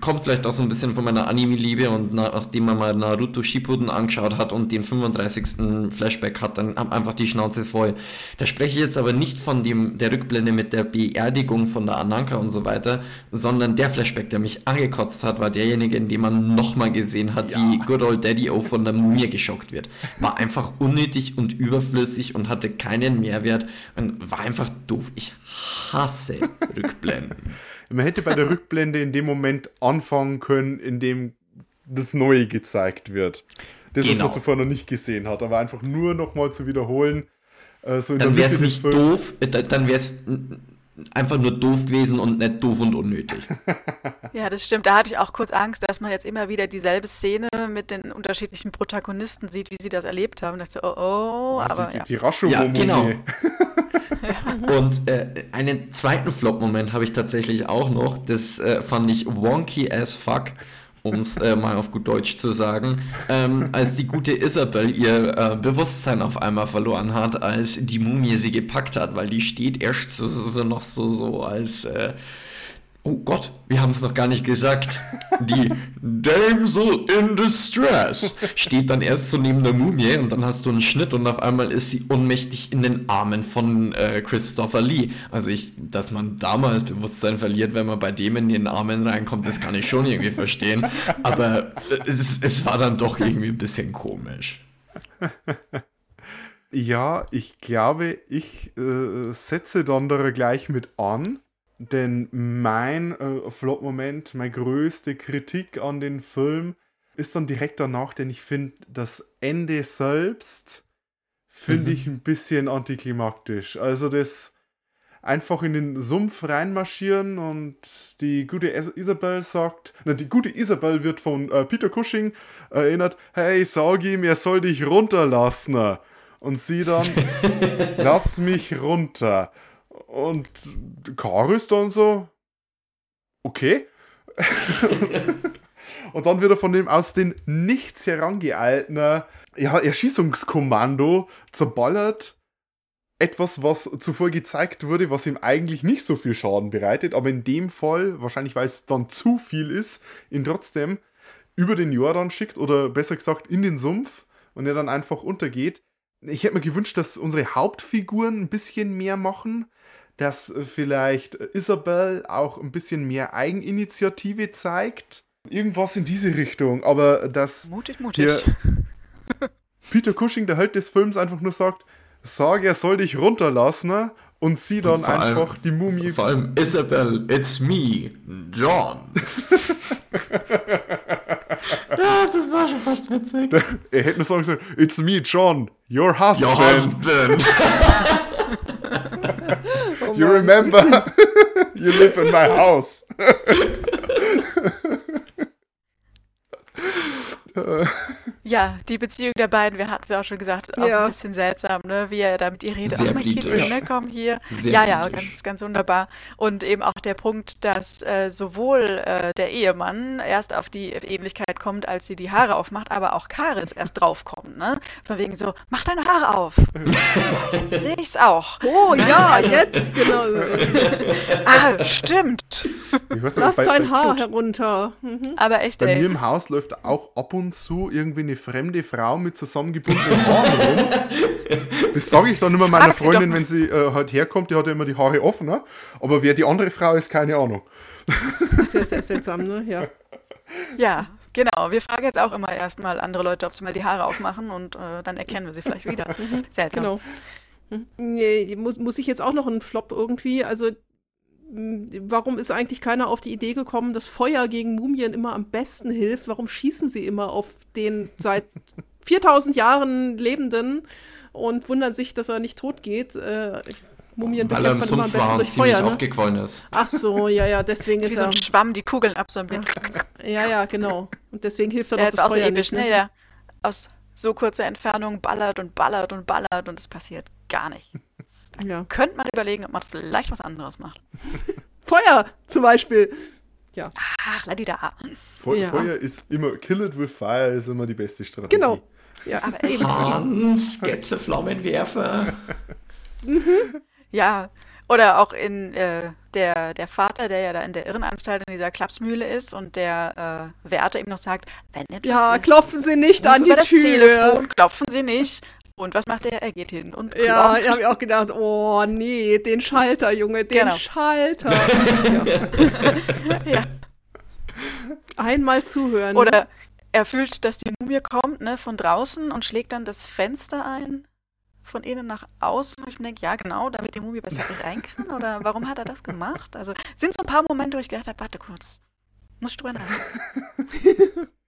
Kommt vielleicht auch so ein bisschen von meiner Anime-Liebe und nachdem man mal Naruto Shippuden angeschaut hat und den 35. Flashback hat, dann einfach die Schnauze voll. Da spreche ich jetzt aber nicht von dem, der Rückblende mit der Beerdigung von der Ananka und so weiter, sondern der Flashback, der mich angekotzt hat, war derjenige, in dem man nochmal gesehen hat, ja. wie Good Old Daddy O von der Mumie geschockt wird. War einfach unnötig und überflüssig und hatte keinen Mehrwert und war einfach doof. Ich hasse *laughs* Rückblenden. Man hätte bei der Rückblende in dem Moment anfangen können, in dem das Neue gezeigt wird. Das, genau. was man zuvor noch nicht gesehen hat, aber einfach nur nochmal zu wiederholen. Äh, so dann wäre es nicht doof, äh, dann wäre es einfach nur doof gewesen und nicht doof und unnötig. *laughs* ja, das stimmt. Da hatte ich auch kurz Angst, dass man jetzt immer wieder dieselbe Szene mit den unterschiedlichen Protagonisten sieht, wie sie das erlebt haben. Und dachte, oh, oh, aber die, ja. die, die ja, genau. *laughs* und äh, einen zweiten Flop-Moment habe ich tatsächlich auch noch. Das äh, fand ich wonky as fuck um es äh, mal auf gut Deutsch zu sagen, ähm, als die gute Isabel ihr äh, Bewusstsein auf einmal verloren hat, als die Mumie sie gepackt hat, weil die steht erst so, so, so noch so, so als äh, Oh Gott, wir haben es noch gar nicht gesagt. Die Damsel in Distress steht dann erst so neben der Mumie und dann hast du einen Schnitt und auf einmal ist sie ohnmächtig in den Armen von äh, Christopher Lee. Also ich, dass man damals Bewusstsein verliert, wenn man bei dem in den Armen reinkommt, das kann ich schon irgendwie verstehen. Aber äh, es, es war dann doch irgendwie ein bisschen komisch. Ja, ich glaube, ich äh, setze da gleich mit an denn mein äh, Flop-Moment, meine größte Kritik an den Film ist dann direkt danach, denn ich finde das Ende selbst finde mhm. ich ein bisschen antiklimaktisch. Also das einfach in den Sumpf reinmarschieren und die gute Isabel sagt, na, die gute Isabel wird von äh, Peter Cushing erinnert, hey, sag ihm, er soll dich runterlassen. Und sie dann, *laughs* lass mich runter. Und Karis dann so, okay. *laughs* und dann wird er von dem aus den nichts herangeeilten ja, Erschießungskommando zerballert. Etwas, was zuvor gezeigt wurde, was ihm eigentlich nicht so viel Schaden bereitet, aber in dem Fall, wahrscheinlich weil es dann zu viel ist, ihn trotzdem über den Jordan schickt oder besser gesagt in den Sumpf und er dann einfach untergeht. ich hätte mir gewünscht, dass unsere Hauptfiguren ein bisschen mehr machen, dass vielleicht Isabel auch ein bisschen mehr Eigeninitiative zeigt. Irgendwas in diese Richtung, aber dass mutig, mutig. Peter Cushing, der Held des Films, einfach nur sagt, sag, er soll dich runterlassen und sie dann und einfach allem, die Mumie. Vor allem Isabel, it's me, John. *laughs* ja, das war schon fast witzig. Er hätte nur sagen sollen, it's me, John, your husband. Your husband. *laughs* oh you remember, *laughs* you live in my house. *laughs* Ja, die Beziehung der beiden, wir hatten es ja auch schon gesagt, ist auch ja. so ein bisschen seltsam, ne? wie er da mit ihr redet. Sehr oh, mein Kind, ne, komm hier. Sehr ja, ja, ganz, ganz wunderbar. Und eben auch der Punkt, dass äh, sowohl äh, der Ehemann erst auf die Ähnlichkeit kommt, als sie die Haare aufmacht, aber auch Karins erst draufkommt. Ne? Von wegen so, mach deine Haare auf. *laughs* jetzt sehe ich's auch. Oh ne? ja, also, jetzt, genau. *laughs* ah, stimmt. Weiß, Lass bei, dein bei, Haar gut. herunter. Mhm. Aber echt, Bei ey. mir im Haus läuft auch ab und zu irgendwie eine fremde Frau mit zusammengebundenen Haaren rum. *laughs* Das sage ich dann immer meiner Freundin, wenn sie äh, halt herkommt, die hat ja immer die Haare offen, ne? aber wer die andere Frau ist, keine Ahnung. Sehr, sehr seltsam, ne? Ja. Ja, genau. Wir fragen jetzt auch immer erstmal andere Leute, ob sie mal die Haare aufmachen und äh, dann erkennen wir sie vielleicht wieder. Mhm. Seltsam. Genau. Mhm. Nee, muss, muss ich jetzt auch noch einen Flop irgendwie? Also warum ist eigentlich keiner auf die Idee gekommen, dass Feuer gegen Mumien immer am besten hilft? Warum schießen sie immer auf den seit *laughs* 4000 Jahren Lebenden und wundern sich, dass er nicht tot geht? Äh, Mumien Weil er im Sumpf war und ziemlich Feuer, ne? aufgequollen ist. Ach so, ja, ja, deswegen Wie ist so ein Schwamm die Kugeln absorbiert. *laughs* Ja, ja, genau. Und deswegen hilft er ja, doch das ist auch Feuer so episch, nicht, ne? Der aus so kurzer Entfernung ballert und ballert und ballert und es passiert gar nichts. Ja. könnte man überlegen, ob man vielleicht was anderes macht. *laughs* Feuer zum Beispiel. Ja. Ach, ladida. Fe ja. Feuer ist immer, kill it with fire ist immer die beste Strategie. Genau. Ja, aber eben. *laughs* Hans, Flammenwerfer. mhm. Ja, oder auch in äh, der, der Vater, der ja da in der Irrenanstalt in dieser Klapsmühle ist und der äh, Wärter ihm noch sagt, wenn etwas Ja, ist, klopfen Sie nicht an die Tür. Telefon, klopfen Sie nicht. Und was macht er? Er geht hin und klopft. Ja, ich habe auch gedacht, oh nee, den Schalter, Junge, den genau. Schalter. ja. *laughs* ja. Einmal zuhören. Ne? Oder er fühlt, dass die Mumie kommt, ne, von draußen und schlägt dann das Fenster ein, von innen nach außen. Und ich denke, ja, genau, damit die Mumie besser rein kann. Oder warum hat er das gemacht? Also sind so ein paar Momente, wo ich gedacht habe, warte kurz, muss ich drüber nachdenken. *laughs*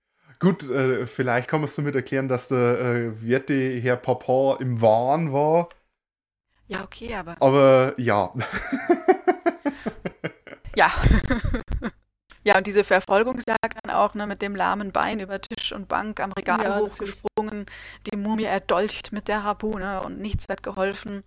Gut, äh, vielleicht kann man es damit erklären, dass der äh, Werte Herr Papa im Wahn war. Ja, okay, aber. Aber ja. *laughs* ja. *laughs* ja, und diese Verfolgung sagt dann auch, ne, mit dem lahmen Bein über Tisch und Bank am Regal ja, hochgesprungen, die Mumie erdolcht mit der Harpune und nichts hat geholfen.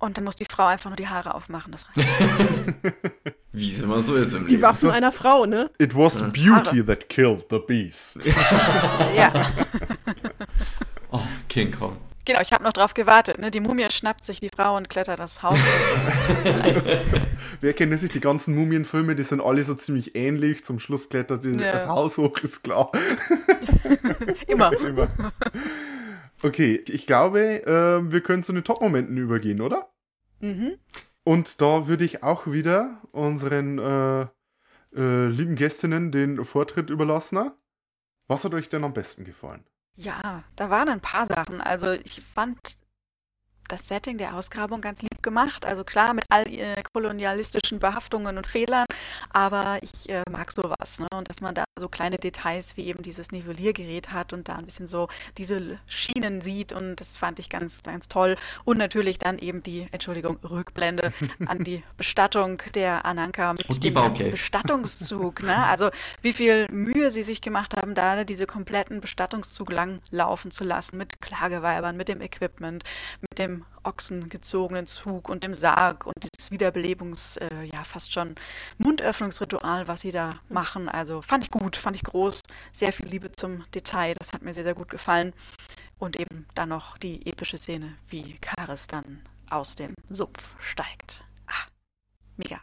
Und dann muss die Frau einfach nur die Haare aufmachen. Das reicht. *laughs* Wie es immer so ist im Die Leben. Waffen so, einer Frau, ne? It was beauty Haare. that killed the beast. *laughs* ja. *laughs* oh, King Kong. Genau, ich habe noch drauf gewartet. Ne? Die Mumie schnappt sich die Frau und klettert das Haus. Wer kennt sich die ganzen Mumienfilme? Die sind alle so ziemlich ähnlich. Zum Schluss klettert die, ja. das Haus hoch, ist klar. Immer. Immer. Okay, ich glaube, äh, wir können zu den Top-Momenten übergehen, oder? Mhm. Und da würde ich auch wieder unseren äh, äh, lieben Gästinnen den Vortritt überlassen. Was hat euch denn am besten gefallen? Ja, da waren ein paar Sachen. Also ich fand das Setting der Ausgrabung ganz lieb gemacht. Also klar mit all ihren kolonialistischen Behaftungen und Fehlern, aber ich äh, mag sowas. Ne? Und dass man da so kleine Details wie eben dieses Nivelliergerät hat und da ein bisschen so diese Schienen sieht und das fand ich ganz, ganz toll. Und natürlich dann eben die, Entschuldigung, Rückblende *laughs* an die Bestattung der Ananka mit dem ganzen Bestattungszug. Ne? Also wie viel Mühe sie sich gemacht haben, da diese kompletten Bestattungszug lang laufen zu lassen mit Klageweibern, mit dem Equipment, mit dem ochsengezogenen Zug und dem Sarg und dieses Wiederbelebungs, äh, ja, fast schon Mundöffnungsritual, was sie da machen. Also fand ich gut, fand ich groß, sehr viel Liebe zum Detail, das hat mir sehr, sehr gut gefallen. Und eben dann noch die epische Szene, wie Karis dann aus dem Sumpf steigt. Ah, mega.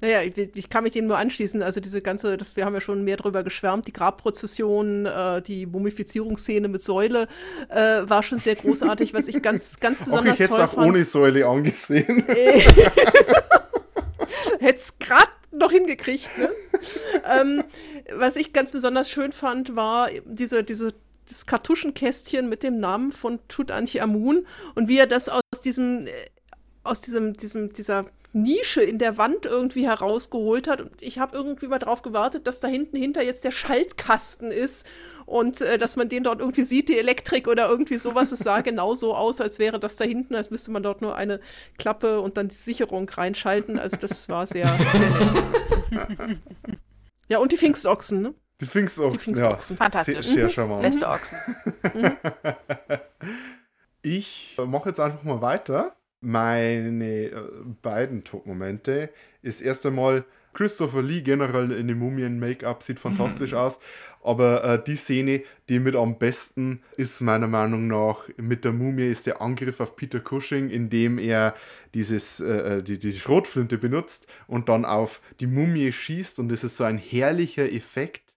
Naja, ich, ich, kann mich dem nur anschließen. Also diese ganze, das, wir haben ja schon mehr drüber geschwärmt, die Grabprozession, äh, die Mumifizierungsszene mit Säule äh, war schon sehr großartig, was ich ganz, ganz besonders auch ich toll fand. Ich hätte es auch ohne Säule angesehen. *laughs* hätte es gerade noch hingekriegt. Ne? ähm, was ich ganz besonders schön fand, war diese, diese das Kartuschenkästchen mit dem Namen von Tutanchamun und wie er das aus diesem, äh, aus diesem, diesem, dieser Nische in der Wand irgendwie herausgeholt hat. Und ich habe irgendwie mal drauf gewartet, dass da hinten hinter jetzt der Schaltkasten ist und äh, dass man den dort irgendwie sieht, die Elektrik oder irgendwie sowas. Es sah *laughs* genau so aus, als wäre das da hinten, als müsste man dort nur eine Klappe und dann die Sicherung reinschalten. Also das war sehr, sehr nett. *laughs* ja, und die Pfingstochsen, ne? Die Pfingstochsen, die Pfingstochsen. ja. Fantastisch. Sehr, sehr charmant. Beste Ochsen. *laughs* ich mache jetzt einfach mal weiter. Meine äh, beiden Top-Momente ist erst einmal Christopher Lee generell in dem Mumien-Make-up sieht fantastisch mhm. *laughs* aus. Aber äh, die Szene, die mit am besten ist, meiner Meinung nach, mit der Mumie, ist der Angriff auf Peter Cushing, indem er dieses, äh, äh die, die Schrotflinte benutzt und dann auf die Mumie schießt. Und das ist so ein herrlicher Effekt,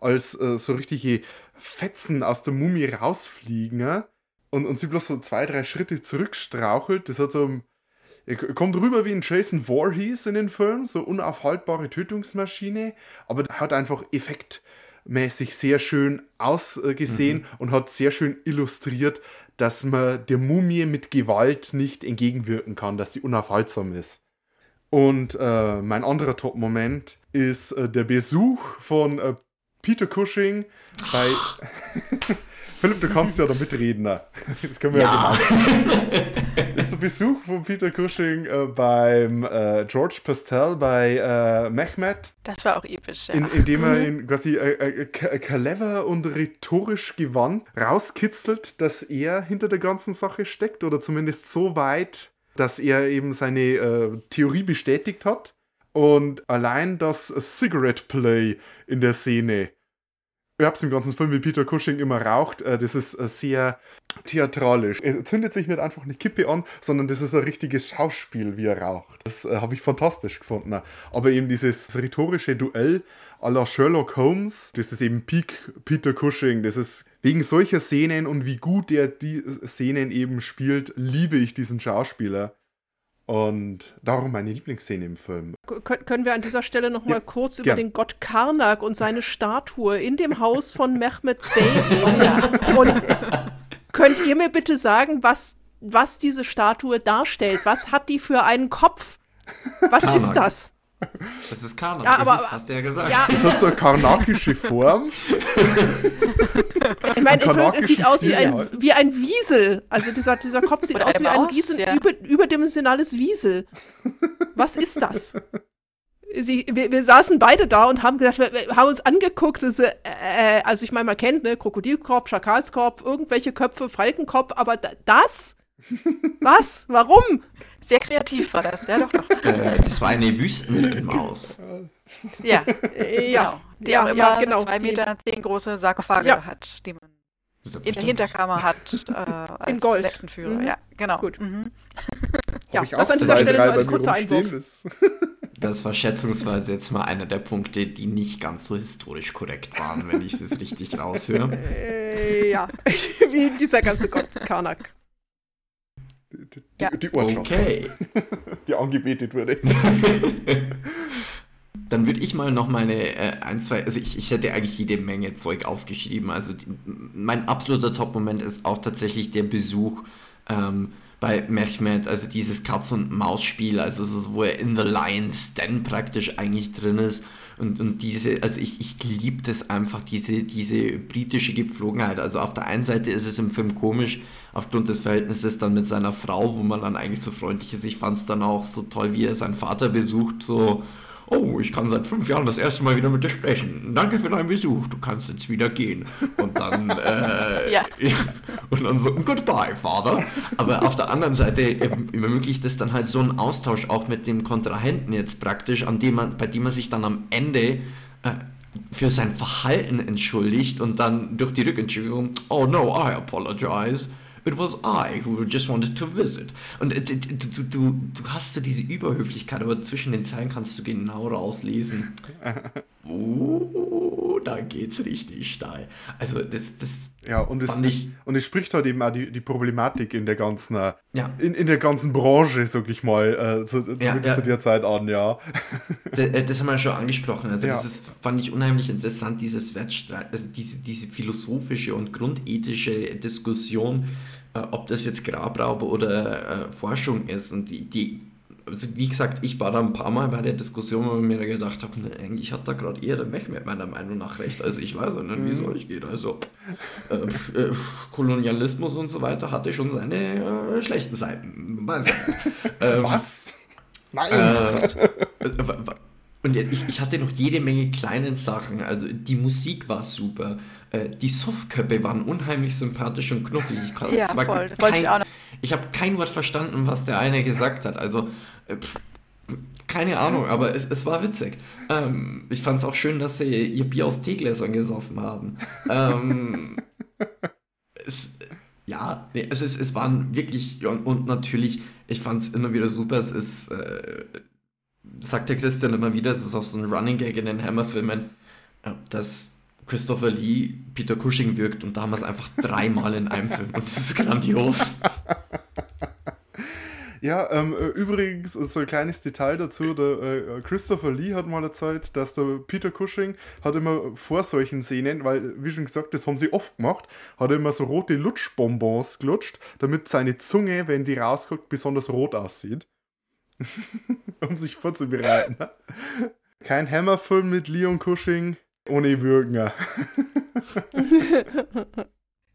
als äh, so richtige Fetzen aus der Mumie rausfliegen und, und sie bloß so zwei, drei Schritte zurückstrauchelt. Das hat so. Kommt rüber wie ein Jason Voorhees in den Filmen, so unaufhaltbare Tötungsmaschine, aber hat einfach effektmäßig sehr schön ausgesehen mhm. und hat sehr schön illustriert, dass man der Mumie mit Gewalt nicht entgegenwirken kann, dass sie unaufhaltsam ist. Und äh, mein anderer Top-Moment ist äh, der Besuch von äh, Peter Cushing bei. *laughs* Philipp, du kannst ja da mitreden. Ne? Das können wir ja, ja genau. Das ist der Besuch von Peter Cushing äh, beim äh, George Pastel bei äh, Mehmet. Das war auch episch, ja. In, indem er ihn quasi äh, äh, clever und rhetorisch gewandt rauskitzelt, dass er hinter der ganzen Sache steckt oder zumindest so weit, dass er eben seine äh, Theorie bestätigt hat. Und allein das Cigarette Play in der Szene ich habe es im ganzen Film, wie Peter Cushing immer raucht. Äh, das ist äh, sehr theatralisch. Er zündet sich nicht einfach eine Kippe an, sondern das ist ein richtiges Schauspiel, wie er raucht. Das äh, habe ich fantastisch gefunden. Aber eben dieses rhetorische Duell à la Sherlock Holmes, das ist eben Peak Peter Cushing. Das ist wegen solcher Szenen und wie gut er die Szenen eben spielt, liebe ich diesen Schauspieler. Und darum meine Lieblingsszene im Film. Kön können wir an dieser Stelle noch mal ja, kurz gern. über den Gott Karnak und seine Statue in dem Haus von Mehmet *laughs* Bey reden? Und könnt ihr mir bitte sagen, was, was diese Statue darstellt? Was hat die für einen Kopf? Was Karnak. ist das? Das ist Karnak, ja, aber, ist, hast du ja gesagt. Ja. Das hat so eine karnakische Form. ich meine, es sieht aus wie ein, wie ein Wiesel. Also dieser, dieser Kopf sieht Oder aus wie ein Wiesel, ja. über, überdimensionales Wiesel. Was ist das? Sie, wir, wir, saßen beide da und haben gedacht, wir, wir haben uns angeguckt, also, äh, also ich meine, man kennt, ne, Krokodilkopf, Schakalskopf, irgendwelche Köpfe, Falkenkopf, aber das? Was? Warum? Sehr kreativ war das, ja doch, doch. *laughs* Äh, das war eine Wüstenmaus. ja, äh, ja, genau. Die ja, auch immer ja, genau. zwei Meter zehn große Sarkophage ja. hat, die man in der Hinterkammer hat *laughs* äh, als in Gold. Sektenführer. Mhm. Ja, genau. Gut. Mhm. ja, das an dieser Stelle nur ein kurzer Einwurf. Das war schätzungsweise jetzt mal einer der Punkte, die nicht ganz so historisch korrekt waren, wenn ich es richtig raushöre. Äh, ja, *laughs* wie dieser ganze Gott Karnak die, ja. die Ortschaft, okay. *laughs* die angebetet wurde. *laughs* Dann würde ich mal noch meine äh, ein, zwei, also ich, ich hätte eigentlich jede Menge Zeug aufgeschrieben. Also die, mein absoluter Top-Moment ist auch tatsächlich der Besuch ähm, bei Mehmet, also dieses Katz- und Maus-Spiel, also so, wo er in The Lion's Den praktisch eigentlich drin ist und, und diese, also ich, ich liebe das einfach, diese, diese britische Gepflogenheit. Also auf der einen Seite ist es im Film komisch, aufgrund des Verhältnisses dann mit seiner Frau, wo man dann eigentlich so freundlich ist. Ich fand es dann auch so toll, wie er seinen Vater besucht, so oh, ich kann seit fünf Jahren das erste Mal wieder mit dir sprechen. Danke für deinen Besuch, du kannst jetzt wieder gehen. Und dann, *laughs* äh, *laughs* ja. und dann so, goodbye, Father. Aber auf der anderen Seite ermöglicht es dann halt so einen Austausch auch mit dem Kontrahenten jetzt praktisch, an dem man, bei dem man sich dann am Ende äh, für sein Verhalten entschuldigt und dann durch die Rückentschuldigung, oh no, I apologize It was I who just wanted to visit. Und äh, du, du, du, du hast so diese Überhöflichkeit, aber zwischen den Zeilen kannst du genau rauslesen. Oh, *laughs* da geht's richtig steil. Also das, das ja, und es, ich, und es spricht halt eben auch die, die Problematik in der ganzen, äh, ja. in, in der ganzen Branche, sag ich mal, äh, zu, ja, ja. zu der Zeit an, ja. *laughs* Das, äh, das haben wir ja schon angesprochen. Also das ist, fand ich unheimlich interessant, dieses Wettstreit, also diese, diese philosophische und grundethische Diskussion, äh, ob das jetzt Grabraub oder äh, Forschung ist. Und die, die also wie gesagt, ich war da ein paar Mal bei der Diskussion, wo ich mir gedacht habe, ne, eigentlich hat da gerade eher der Mehmet meiner Meinung nach recht. Also ich weiß auch nicht, wie soll ich gehen. Also äh, äh, Kolonialismus und so weiter hatte schon seine äh, schlechten Seiten. Weiß ich *laughs* ähm, Was? Nein! Äh, *laughs* und ich, ich hatte noch jede Menge kleinen Sachen. Also die Musik war super. Äh, die Softköpfe waren unheimlich sympathisch und knuffig. Ich, ja, voll. Das wollte ich. Ich habe kein Wort verstanden, was der eine gesagt hat. Also äh, keine Ahnung, aber es, es war witzig. Ähm, ich fand es auch schön, dass sie ihr Bier aus Teegläsern gesoffen haben. Ähm, *laughs* es, ja, nee, es, es, es waren wirklich, und, und natürlich, ich fand es immer wieder super, es ist, äh, sagt der Christian immer wieder, es ist auch so ein Running Gag in den Hammer-Filmen, dass Christopher Lee Peter Cushing wirkt und da haben wir es einfach dreimal in einem Film und das ist grandios. *laughs* Ja, ähm, äh, übrigens, so ein kleines Detail dazu, der äh, Christopher Lee hat mal erzählt, dass der Peter Cushing hat immer vor solchen Szenen, weil, wie schon gesagt, das haben sie oft gemacht, hat er immer so rote Lutschbonbons gelutscht, damit seine Zunge, wenn die rauskommt, besonders rot aussieht. *laughs* um sich vorzubereiten. *laughs* Kein Hammerfilm mit Leon Cushing ohne Würgen. *laughs*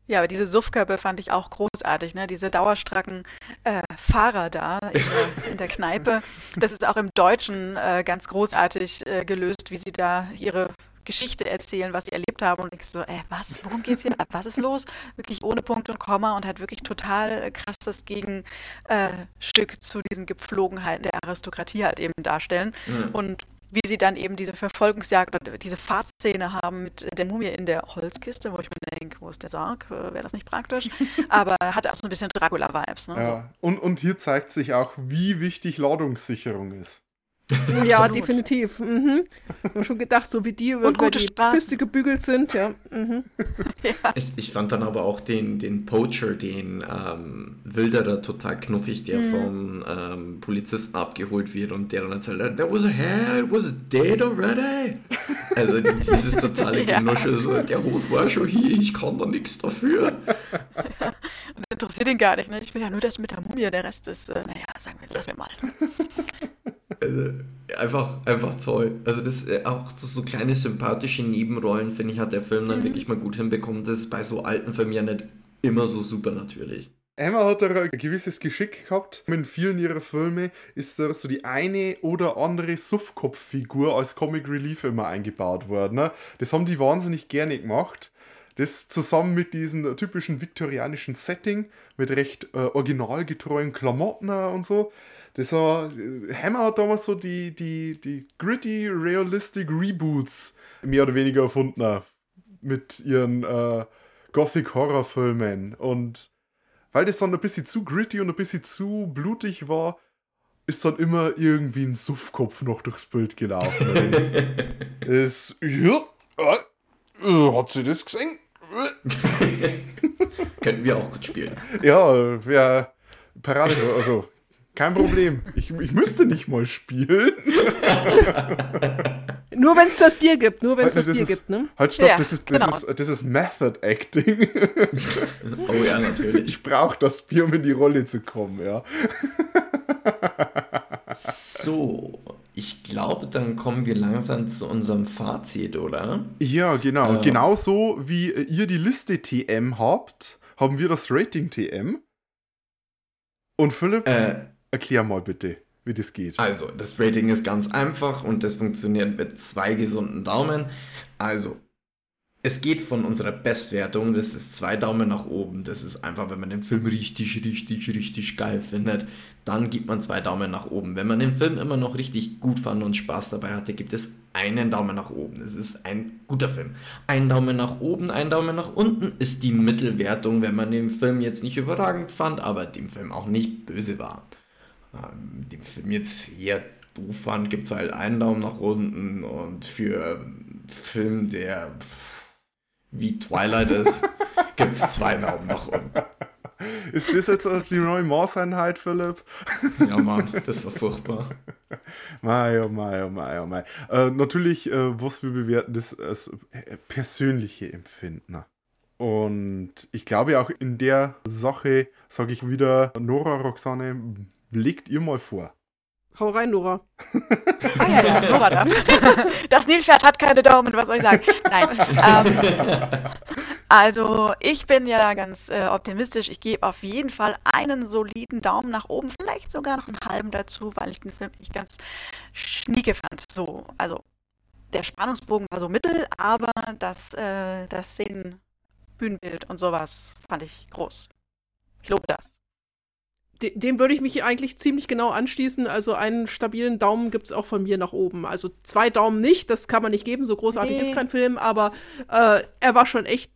Ja, aber diese Suffkörper fand ich auch großartig, ne? Diese dauerstracken äh, Fahrer da in der, in der, Kneipe. Das ist auch im Deutschen äh, ganz großartig äh, gelöst, wie sie da ihre Geschichte erzählen, was sie erlebt haben und denkst so, ey, was, worum geht's hier ab? Was ist los? Wirklich ohne Punkt und Komma und hat wirklich total krasses Gegenstück äh, zu diesen Gepflogenheiten der Aristokratie halt eben darstellen. Mhm. Und wie sie dann eben diese Verfolgungsjagd oder diese Fahrtszene haben mit der Mumie in der Holzkiste, wo ich mir denke, wo ist der Sarg? Äh, wäre das nicht praktisch? *laughs* Aber hat auch so ein bisschen Dracula-Vibes. Ne? Ja. So. Und, und hier zeigt sich auch, wie wichtig Ladungssicherung ist. Ja, definitiv. Mhm. Ich habe schon gedacht, so wie die über, über die Straßen. Piste gebügelt sind, ja. Mhm. *laughs* ja. Ich, ich, fand dann aber auch den, den Poacher, den ähm, Wilderer, total knuffig, der mhm. vom ähm, Polizisten abgeholt wird und der dann erzählt, there was a head, was it dead already? *laughs* Also dieses totale ja. Genusche, so, der Hose war schon hier, ich kann da nichts dafür. Ja. *laughs* Und das interessiert ihn gar nicht, ne? Ich will ja nur das mit der Mumie, der Rest ist, äh, naja, sagen wir, lass mir mal. Also, einfach, einfach toll. Also das äh, auch so, so kleine sympathische Nebenrollen, finde ich, hat der Film dann mhm. wirklich mal gut hinbekommen. Das ist bei so alten Filmen ja nicht immer so super natürlich. Emma hat da ein gewisses Geschick gehabt. In vielen ihrer Filme ist da so die eine oder andere Suffkopf-Figur als Comic Relief immer eingebaut worden. Ne? Das haben die wahnsinnig gerne gemacht. Das zusammen mit diesem typischen viktorianischen Setting, mit recht äh, originalgetreuen Klamotten und so. Das war, Hammer hat damals so die, die, die gritty, realistic Reboots mehr oder weniger erfunden. Mit ihren äh, Gothic-Horror-Filmen. Und weil das dann ein bisschen zu gritty und ein bisschen zu blutig war, ist dann immer irgendwie ein Suffkopf noch durchs Bild gelaufen. *laughs* ist, ja, äh, hat sie das gesehen? *laughs* Könnten wir auch gut spielen. Ja, wäre Parade, also kein Problem. Ich, ich müsste nicht mal spielen. *laughs* Nur wenn es das Bier gibt, nur wenn es das, das, Bier ist, gibt, ne? Halt, stopp, ja, das, ist, das, genau. ist, das ist Method Acting. *laughs* oh ja, natürlich. Ich brauche das Bier, um in die Rolle zu kommen, ja. *laughs* So, ich glaube, dann kommen wir langsam zu unserem Fazit, oder? Ja, genau. Äh, Genauso wie ihr die Liste TM habt, haben wir das Rating TM. Und Philipp, äh, erklär mal bitte, wie das geht. Also, das Rating ist ganz einfach und das funktioniert mit zwei gesunden Daumen. Also, es geht von unserer Bestwertung, das ist zwei Daumen nach oben. Das ist einfach, wenn man den Film richtig, richtig, richtig geil findet, dann gibt man zwei Daumen nach oben. Wenn man den Film immer noch richtig gut fand und Spaß dabei hatte, gibt es einen Daumen nach oben. Es ist ein guter Film. Ein Daumen nach oben, ein Daumen nach unten ist die Mittelwertung, wenn man den Film jetzt nicht überragend fand, aber dem Film auch nicht böse war. Ähm, den Film jetzt eher doof fand, gibt es halt einen Daumen nach unten und für einen Film, der wie Twilight ist, *laughs* gibt es zwei Daumen nach unten. Ist das jetzt die neue Maßeinheit, Philipp? Ja, Mann, das war furchtbar. Mei, oh mei, oh mei, oh mei. Äh, natürlich, äh, was wir bewerten, das als persönliche Empfinden. Und ich glaube auch in der Sache, sage ich wieder, Nora Roxane, legt ihr mal vor. Hau rein, Nora. *laughs* ah ja, ja, Nora dann. *laughs* Das Nilpferd hat keine Daumen, was soll ich sagen? Nein. Ähm, also ich bin ja ganz äh, optimistisch. Ich gebe auf jeden Fall einen soliden Daumen nach oben, vielleicht sogar noch einen halben dazu, weil ich den Film nicht ganz schnieke fand. So, also der Spannungsbogen war so mittel, aber das, äh, das Szenenbühnenbild und sowas fand ich groß. Ich lobe das dem würde ich mich eigentlich ziemlich genau anschließen. Also einen stabilen Daumen gibt es auch von mir nach oben. Also zwei Daumen nicht, das kann man nicht geben, so großartig nee. ist kein Film, aber äh, er war schon echt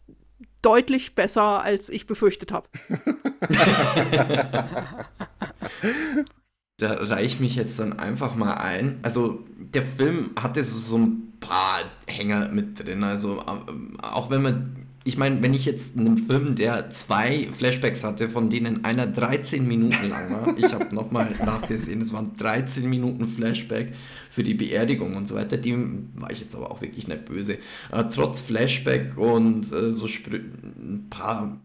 deutlich besser, als ich befürchtet habe. da reiche ich mich jetzt dann einfach mal ein. Also der Film hatte so, so ein paar Hänger mit drin. Also äh, auch wenn man ich meine, wenn ich jetzt einen Film, der zwei Flashbacks hatte, von denen einer 13 Minuten lang war, *laughs* ich habe nochmal nachgesehen, es waren 13 Minuten Flashback für die Beerdigung und so weiter, die war ich jetzt aber auch wirklich nicht böse. Äh, trotz Flashback und äh, so ein paar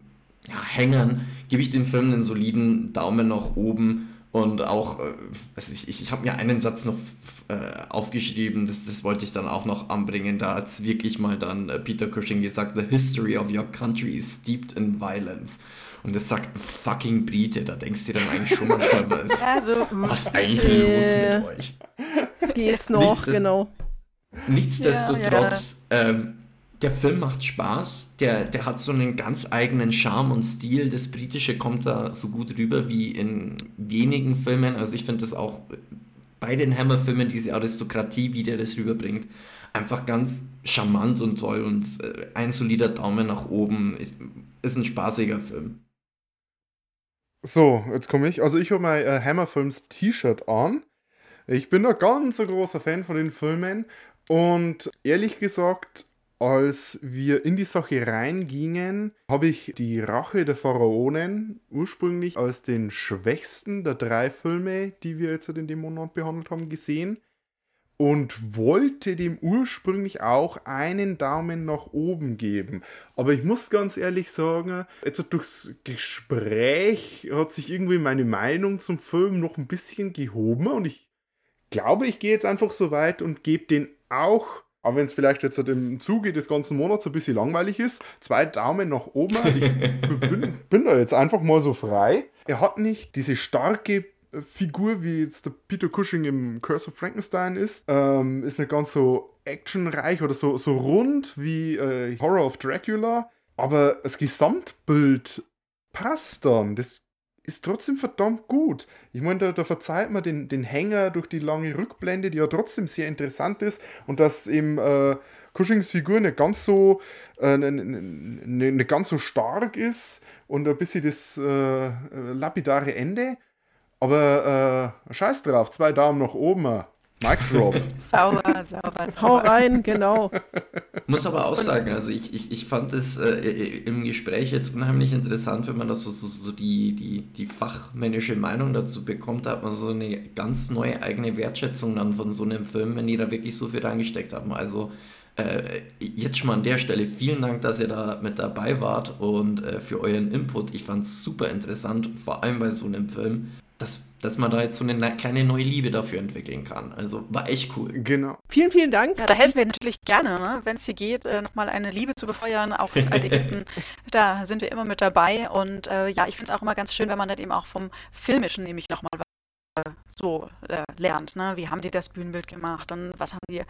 ja, Hängern gebe ich dem Film einen soliden Daumen nach oben und auch, äh, also ich, ich, ich habe mir einen Satz noch äh, aufgeschrieben, das, das wollte ich dann auch noch anbringen. Da hat es wirklich mal dann äh, Peter Cushing gesagt, The history of your country is steeped in violence. Und das sagt ein fucking Brite, da denkst du dir dann eigentlich schon manchmal, was, *laughs* also, was ist eigentlich äh, los mit euch? Geht's noch, Nichts, genau. Nichtsdestotrotz, ja, ja. Ähm, der Film macht Spaß, der, der hat so einen ganz eigenen Charme und Stil. Das Britische kommt da so gut rüber wie in wenigen Filmen. Also ich finde das auch bei den Hammer-Filmen, diese Aristokratie, wie der das rüberbringt, einfach ganz charmant und toll und äh, ein solider Daumen nach oben. Ist ein spaßiger Film. So, jetzt komme ich. Also ich habe mein äh, Hammer-Films T-Shirt an. Ich bin ein ganz so großer Fan von den Filmen und ehrlich gesagt als wir in die Sache reingingen, habe ich die Rache der Pharaonen ursprünglich als den schwächsten der drei Filme, die wir jetzt in dem Monat behandelt haben, gesehen und wollte dem ursprünglich auch einen Daumen nach oben geben. Aber ich muss ganz ehrlich sagen, jetzt durchs Gespräch hat sich irgendwie meine Meinung zum Film noch ein bisschen gehoben und ich glaube, ich gehe jetzt einfach so weit und gebe den auch auch wenn es vielleicht jetzt im Zuge des ganzen Monats ein bisschen langweilig ist, zwei Daumen nach oben. Ich bin, bin da jetzt einfach mal so frei. Er hat nicht diese starke Figur, wie jetzt der Peter Cushing im Curse of Frankenstein ist. Ähm, ist nicht ganz so actionreich oder so, so rund wie äh, Horror of Dracula. Aber das Gesamtbild passt dann. Das ist trotzdem verdammt gut. Ich meine, da, da, verzeiht man den, den Hänger durch die lange Rückblende, die ja trotzdem sehr interessant ist und dass eben äh, Cushings Figur nicht ganz so äh, nicht, ganz so stark ist und ein bisschen das äh, lapidare Ende. Aber äh, scheiß drauf, zwei Daumen nach oben. Mic Drop. *laughs* sauber, sauber, sauber. Hau rein, genau. Muss aber auch sagen, also ich, ich, ich fand es äh, im Gespräch jetzt unheimlich interessant, wenn man da so, so, so die, die, die fachmännische Meinung dazu bekommt, da hat man so eine ganz neue eigene Wertschätzung dann von so einem Film, wenn die da wirklich so viel reingesteckt haben. Also äh, jetzt schon mal an der Stelle vielen Dank, dass ihr da mit dabei wart und äh, für euren Input. Ich fand es super interessant, vor allem bei so einem Film. Das dass man da jetzt so eine kleine neue Liebe dafür entwickeln kann. Also war echt cool. Genau. Vielen, vielen Dank. Ja, da helfen wir natürlich gerne, ne? wenn es hier geht, äh, nochmal eine Liebe zu befeuern, auch in Ägypten. *laughs* da sind wir immer mit dabei. Und äh, ja, ich finde es auch immer ganz schön, wenn man dann eben auch vom Filmischen nämlich nochmal so äh, lernt. Ne? Wie haben die das Bühnenbild gemacht und was haben die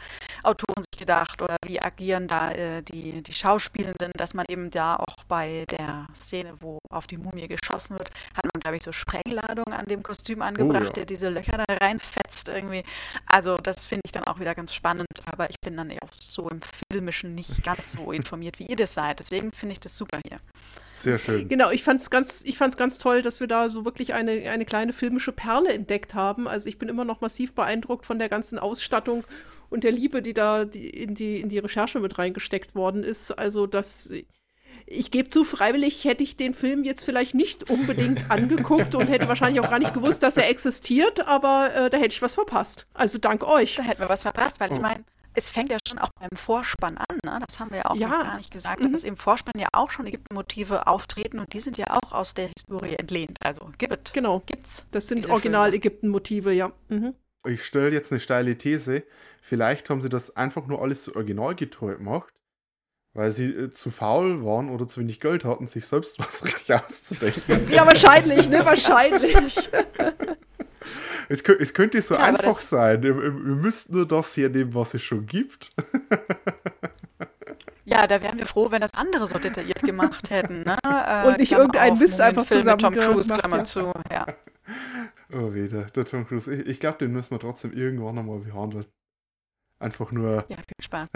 Autoren sich gedacht oder wie agieren da äh, die, die Schauspielenden, dass man eben da auch bei der Szene, wo auf die Mumie geschossen wird, hat man, glaube ich, so Sprengladung an dem Kostüm angebracht, oh, ja. der diese Löcher da reinfetzt irgendwie. Also das finde ich dann auch wieder ganz spannend, aber ich bin dann auch so im Filmischen nicht ganz so informiert, wie ihr das seid. Deswegen finde ich das super hier. Sehr schön. Genau, ich fand es ganz, ganz toll, dass wir da so wirklich eine, eine kleine filmische Perle entdeckt haben. Also ich bin immer noch massiv beeindruckt von der ganzen Ausstattung und der Liebe, die da die, in, die, in die Recherche mit reingesteckt worden ist. Also das ich gebe zu, freiwillig hätte ich den Film jetzt vielleicht nicht unbedingt *laughs* angeguckt und hätte wahrscheinlich auch gar nicht gewusst, dass er existiert, aber äh, da hätte ich was verpasst. Also dank euch. Da hätten wir was verpasst, weil ich oh. meine, es fängt ja schon auch beim Vorspann an, ne? das haben wir ja auch ja. gar nicht gesagt, mhm. dass im Vorspann ja auch schon Ägypten-Motive auftreten und die sind ja auch aus der Historie entlehnt. Also gibt Genau. Gibt's. Das sind Original-Ägypten-Motive, ja. Mhm. Ich stelle jetzt eine steile These. Vielleicht haben sie das einfach nur alles so originalgetreu gemacht, weil sie äh, zu faul waren oder zu wenig Geld hatten, sich selbst *laughs* was richtig auszudenken. ja, wahrscheinlich, ne? Wahrscheinlich. *laughs* es, es könnte so ja, einfach sein. Wir, wir müssten nur das hernehmen, was es schon gibt. *laughs* Ja, da wären wir froh, wenn das andere so detailliert gemacht hätten. Ne? *laughs* Äh, Und nicht irgendein Mist einfach Film zusammen Tom Cruise, Klammer ja. zu. Ja. *laughs* Oh, wieder, der Tom Cruise. Ich, ich glaube, den müssen wir trotzdem irgendwann einmal behandeln. Einfach nur. Ja, viel Spaß.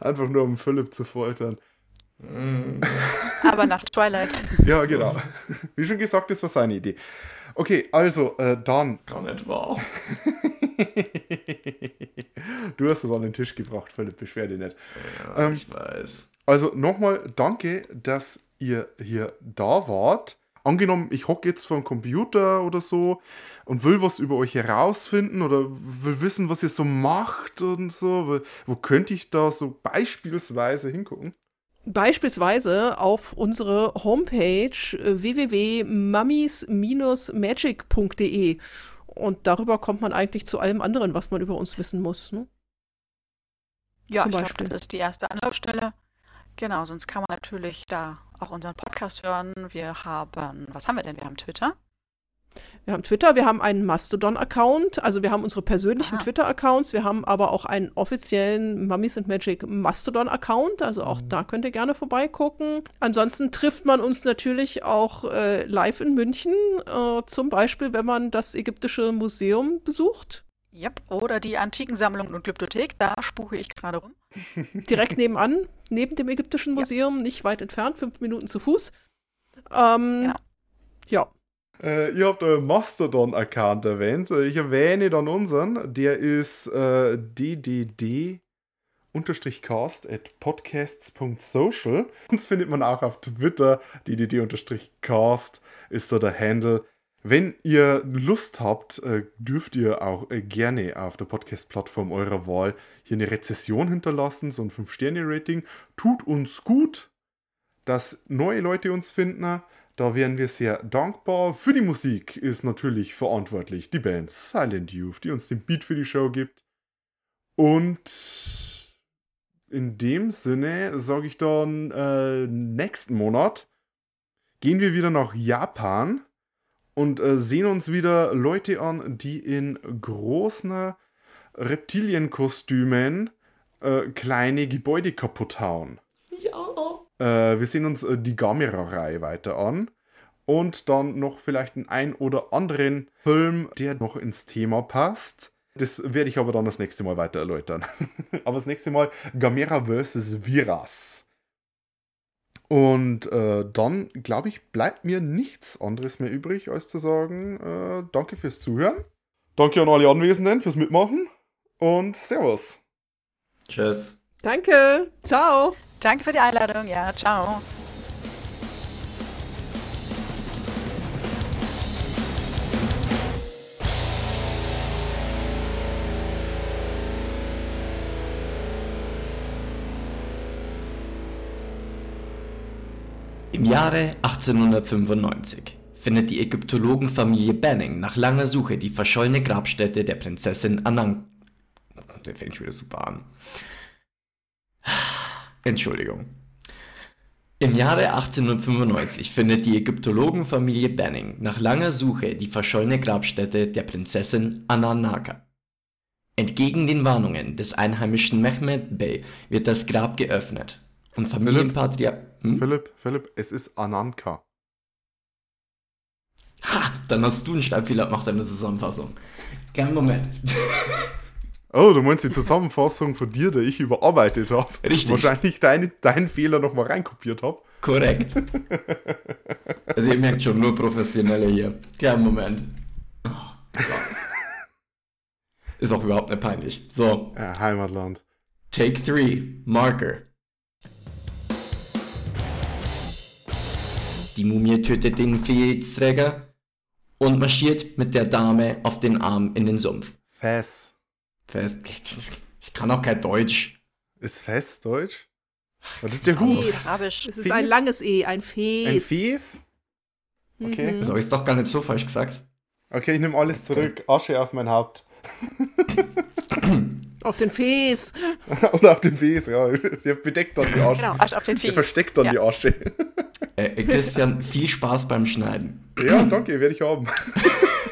Einfach nur, um Philipp zu foltern. *laughs* Aber nach Twilight. Ja, genau. Wie schon gesagt, das war seine Idee. Okay, also, äh, dann. Gar nicht wahr. *laughs* du hast es an den Tisch gebracht, Philipp, beschwer dich nicht. Ja, ähm, ich weiß. Also nochmal danke, dass ihr hier da wart. Angenommen, ich hocke jetzt vor dem Computer oder so und will was über euch herausfinden oder will wissen, was ihr so macht und so. Wo könnte ich da so beispielsweise hingucken? Beispielsweise auf unsere Homepage äh, www.mummies-magic.de und darüber kommt man eigentlich zu allem anderen, was man über uns wissen muss. Ne? Ja, Zum ich glaube, das ist die erste Anlaufstelle. Genau, sonst kann man natürlich da auch unseren Podcast hören. Wir haben, was haben wir denn? Wir haben Twitter. Wir haben Twitter, wir haben einen Mastodon-Account, also wir haben unsere persönlichen Twitter-Accounts, wir haben aber auch einen offiziellen Mummies and Magic Mastodon-Account, also auch mhm. da könnt ihr gerne vorbeigucken. Ansonsten trifft man uns natürlich auch äh, live in München, äh, zum Beispiel, wenn man das Ägyptische Museum besucht. Yep, oder die Antikensammlung und Glyptothek, da spuche ich gerade rum. *laughs* Direkt nebenan, neben dem Ägyptischen Museum, ja. nicht weit entfernt, fünf Minuten zu Fuß. Ähm, genau. Ja. Äh, ihr habt euren Mastodon-Account erwähnt. Äh, ich erwähne dann unseren. Der ist äh, ddd cast at podcasts.social. Uns findet man auch auf Twitter. ddd-cast ist da der Handle. Wenn ihr Lust habt, äh, dürft ihr auch äh, gerne auf der Podcast-Plattform eurer Wahl hier eine Rezession hinterlassen, so ein 5-Sterne-Rating. Tut uns gut, dass neue Leute uns finden. Da wären wir sehr dankbar. Für die Musik ist natürlich verantwortlich die Band Silent Youth, die uns den Beat für die Show gibt. Und in dem Sinne sage ich dann, äh, nächsten Monat gehen wir wieder nach Japan und äh, sehen uns wieder Leute an, die in großen Reptilienkostümen äh, kleine Gebäude kaputt hauen. Ja. Äh, wir sehen uns äh, die Gamera-Reihe weiter an und dann noch vielleicht einen ein oder anderen Film, der noch ins Thema passt. Das werde ich aber dann das nächste Mal weiter erläutern. *laughs* aber das nächste Mal Gamera vs. Viras. Und äh, dann, glaube ich, bleibt mir nichts anderes mehr übrig, als zu sagen, äh, danke fürs Zuhören. Danke an alle Anwesenden fürs Mitmachen und Servus. Tschüss. Danke. Ciao. Danke für die Einladung. Ja, ciao. Im Jahre 1895 findet die Ägyptologenfamilie Banning nach langer Suche die verschollene Grabstätte der Prinzessin Anang. Der fängt schon wieder super an. Entschuldigung. Im Jahre 1895 findet die Ägyptologenfamilie Banning nach langer Suche die verschollene Grabstätte der Prinzessin Ananaka. Entgegen den Warnungen des einheimischen Mehmed Bey wird das Grab geöffnet und Familienpatriarch. Hm? Philipp, Philipp, es ist Ananka. Ha, dann hast du einen Schreibfehler gemacht in der Zusammenfassung. Kein Moment. *laughs* Oh, du meinst die Zusammenfassung von dir, die ich überarbeitet habe? Richtig. Wahrscheinlich deine, deinen Fehler nochmal reinkopiert habe. Korrekt. Also ihr merkt schon, nur Professionelle hier. Kleinen Moment. Oh. Ist auch überhaupt nicht peinlich. So, Ja, Heimatland. Take 3, Marker. Die Mumie tötet den Fähigträger und marschiert mit der Dame auf den Arm in den Sumpf. Fess. Fest. Ich kann auch kein Deutsch. Ist Fess Deutsch? Was ist der Hut? Fes. Arabisch. Es ist ein Fes? langes E, ein Fes. Ein Fes? Okay. Das habe ich doch gar nicht so falsch gesagt. Okay, ich nehme alles zurück. Asche auf mein Haupt. *laughs* Auf den Fes. *laughs* Oder auf den Fes, ja. Der bedeckt dann die Asche. Genau, Arsch auf den Der Fies. versteckt dann ja. die Asche. Äh, Christian, viel Spaß beim Schneiden. Ja, danke, werde ich haben. *laughs*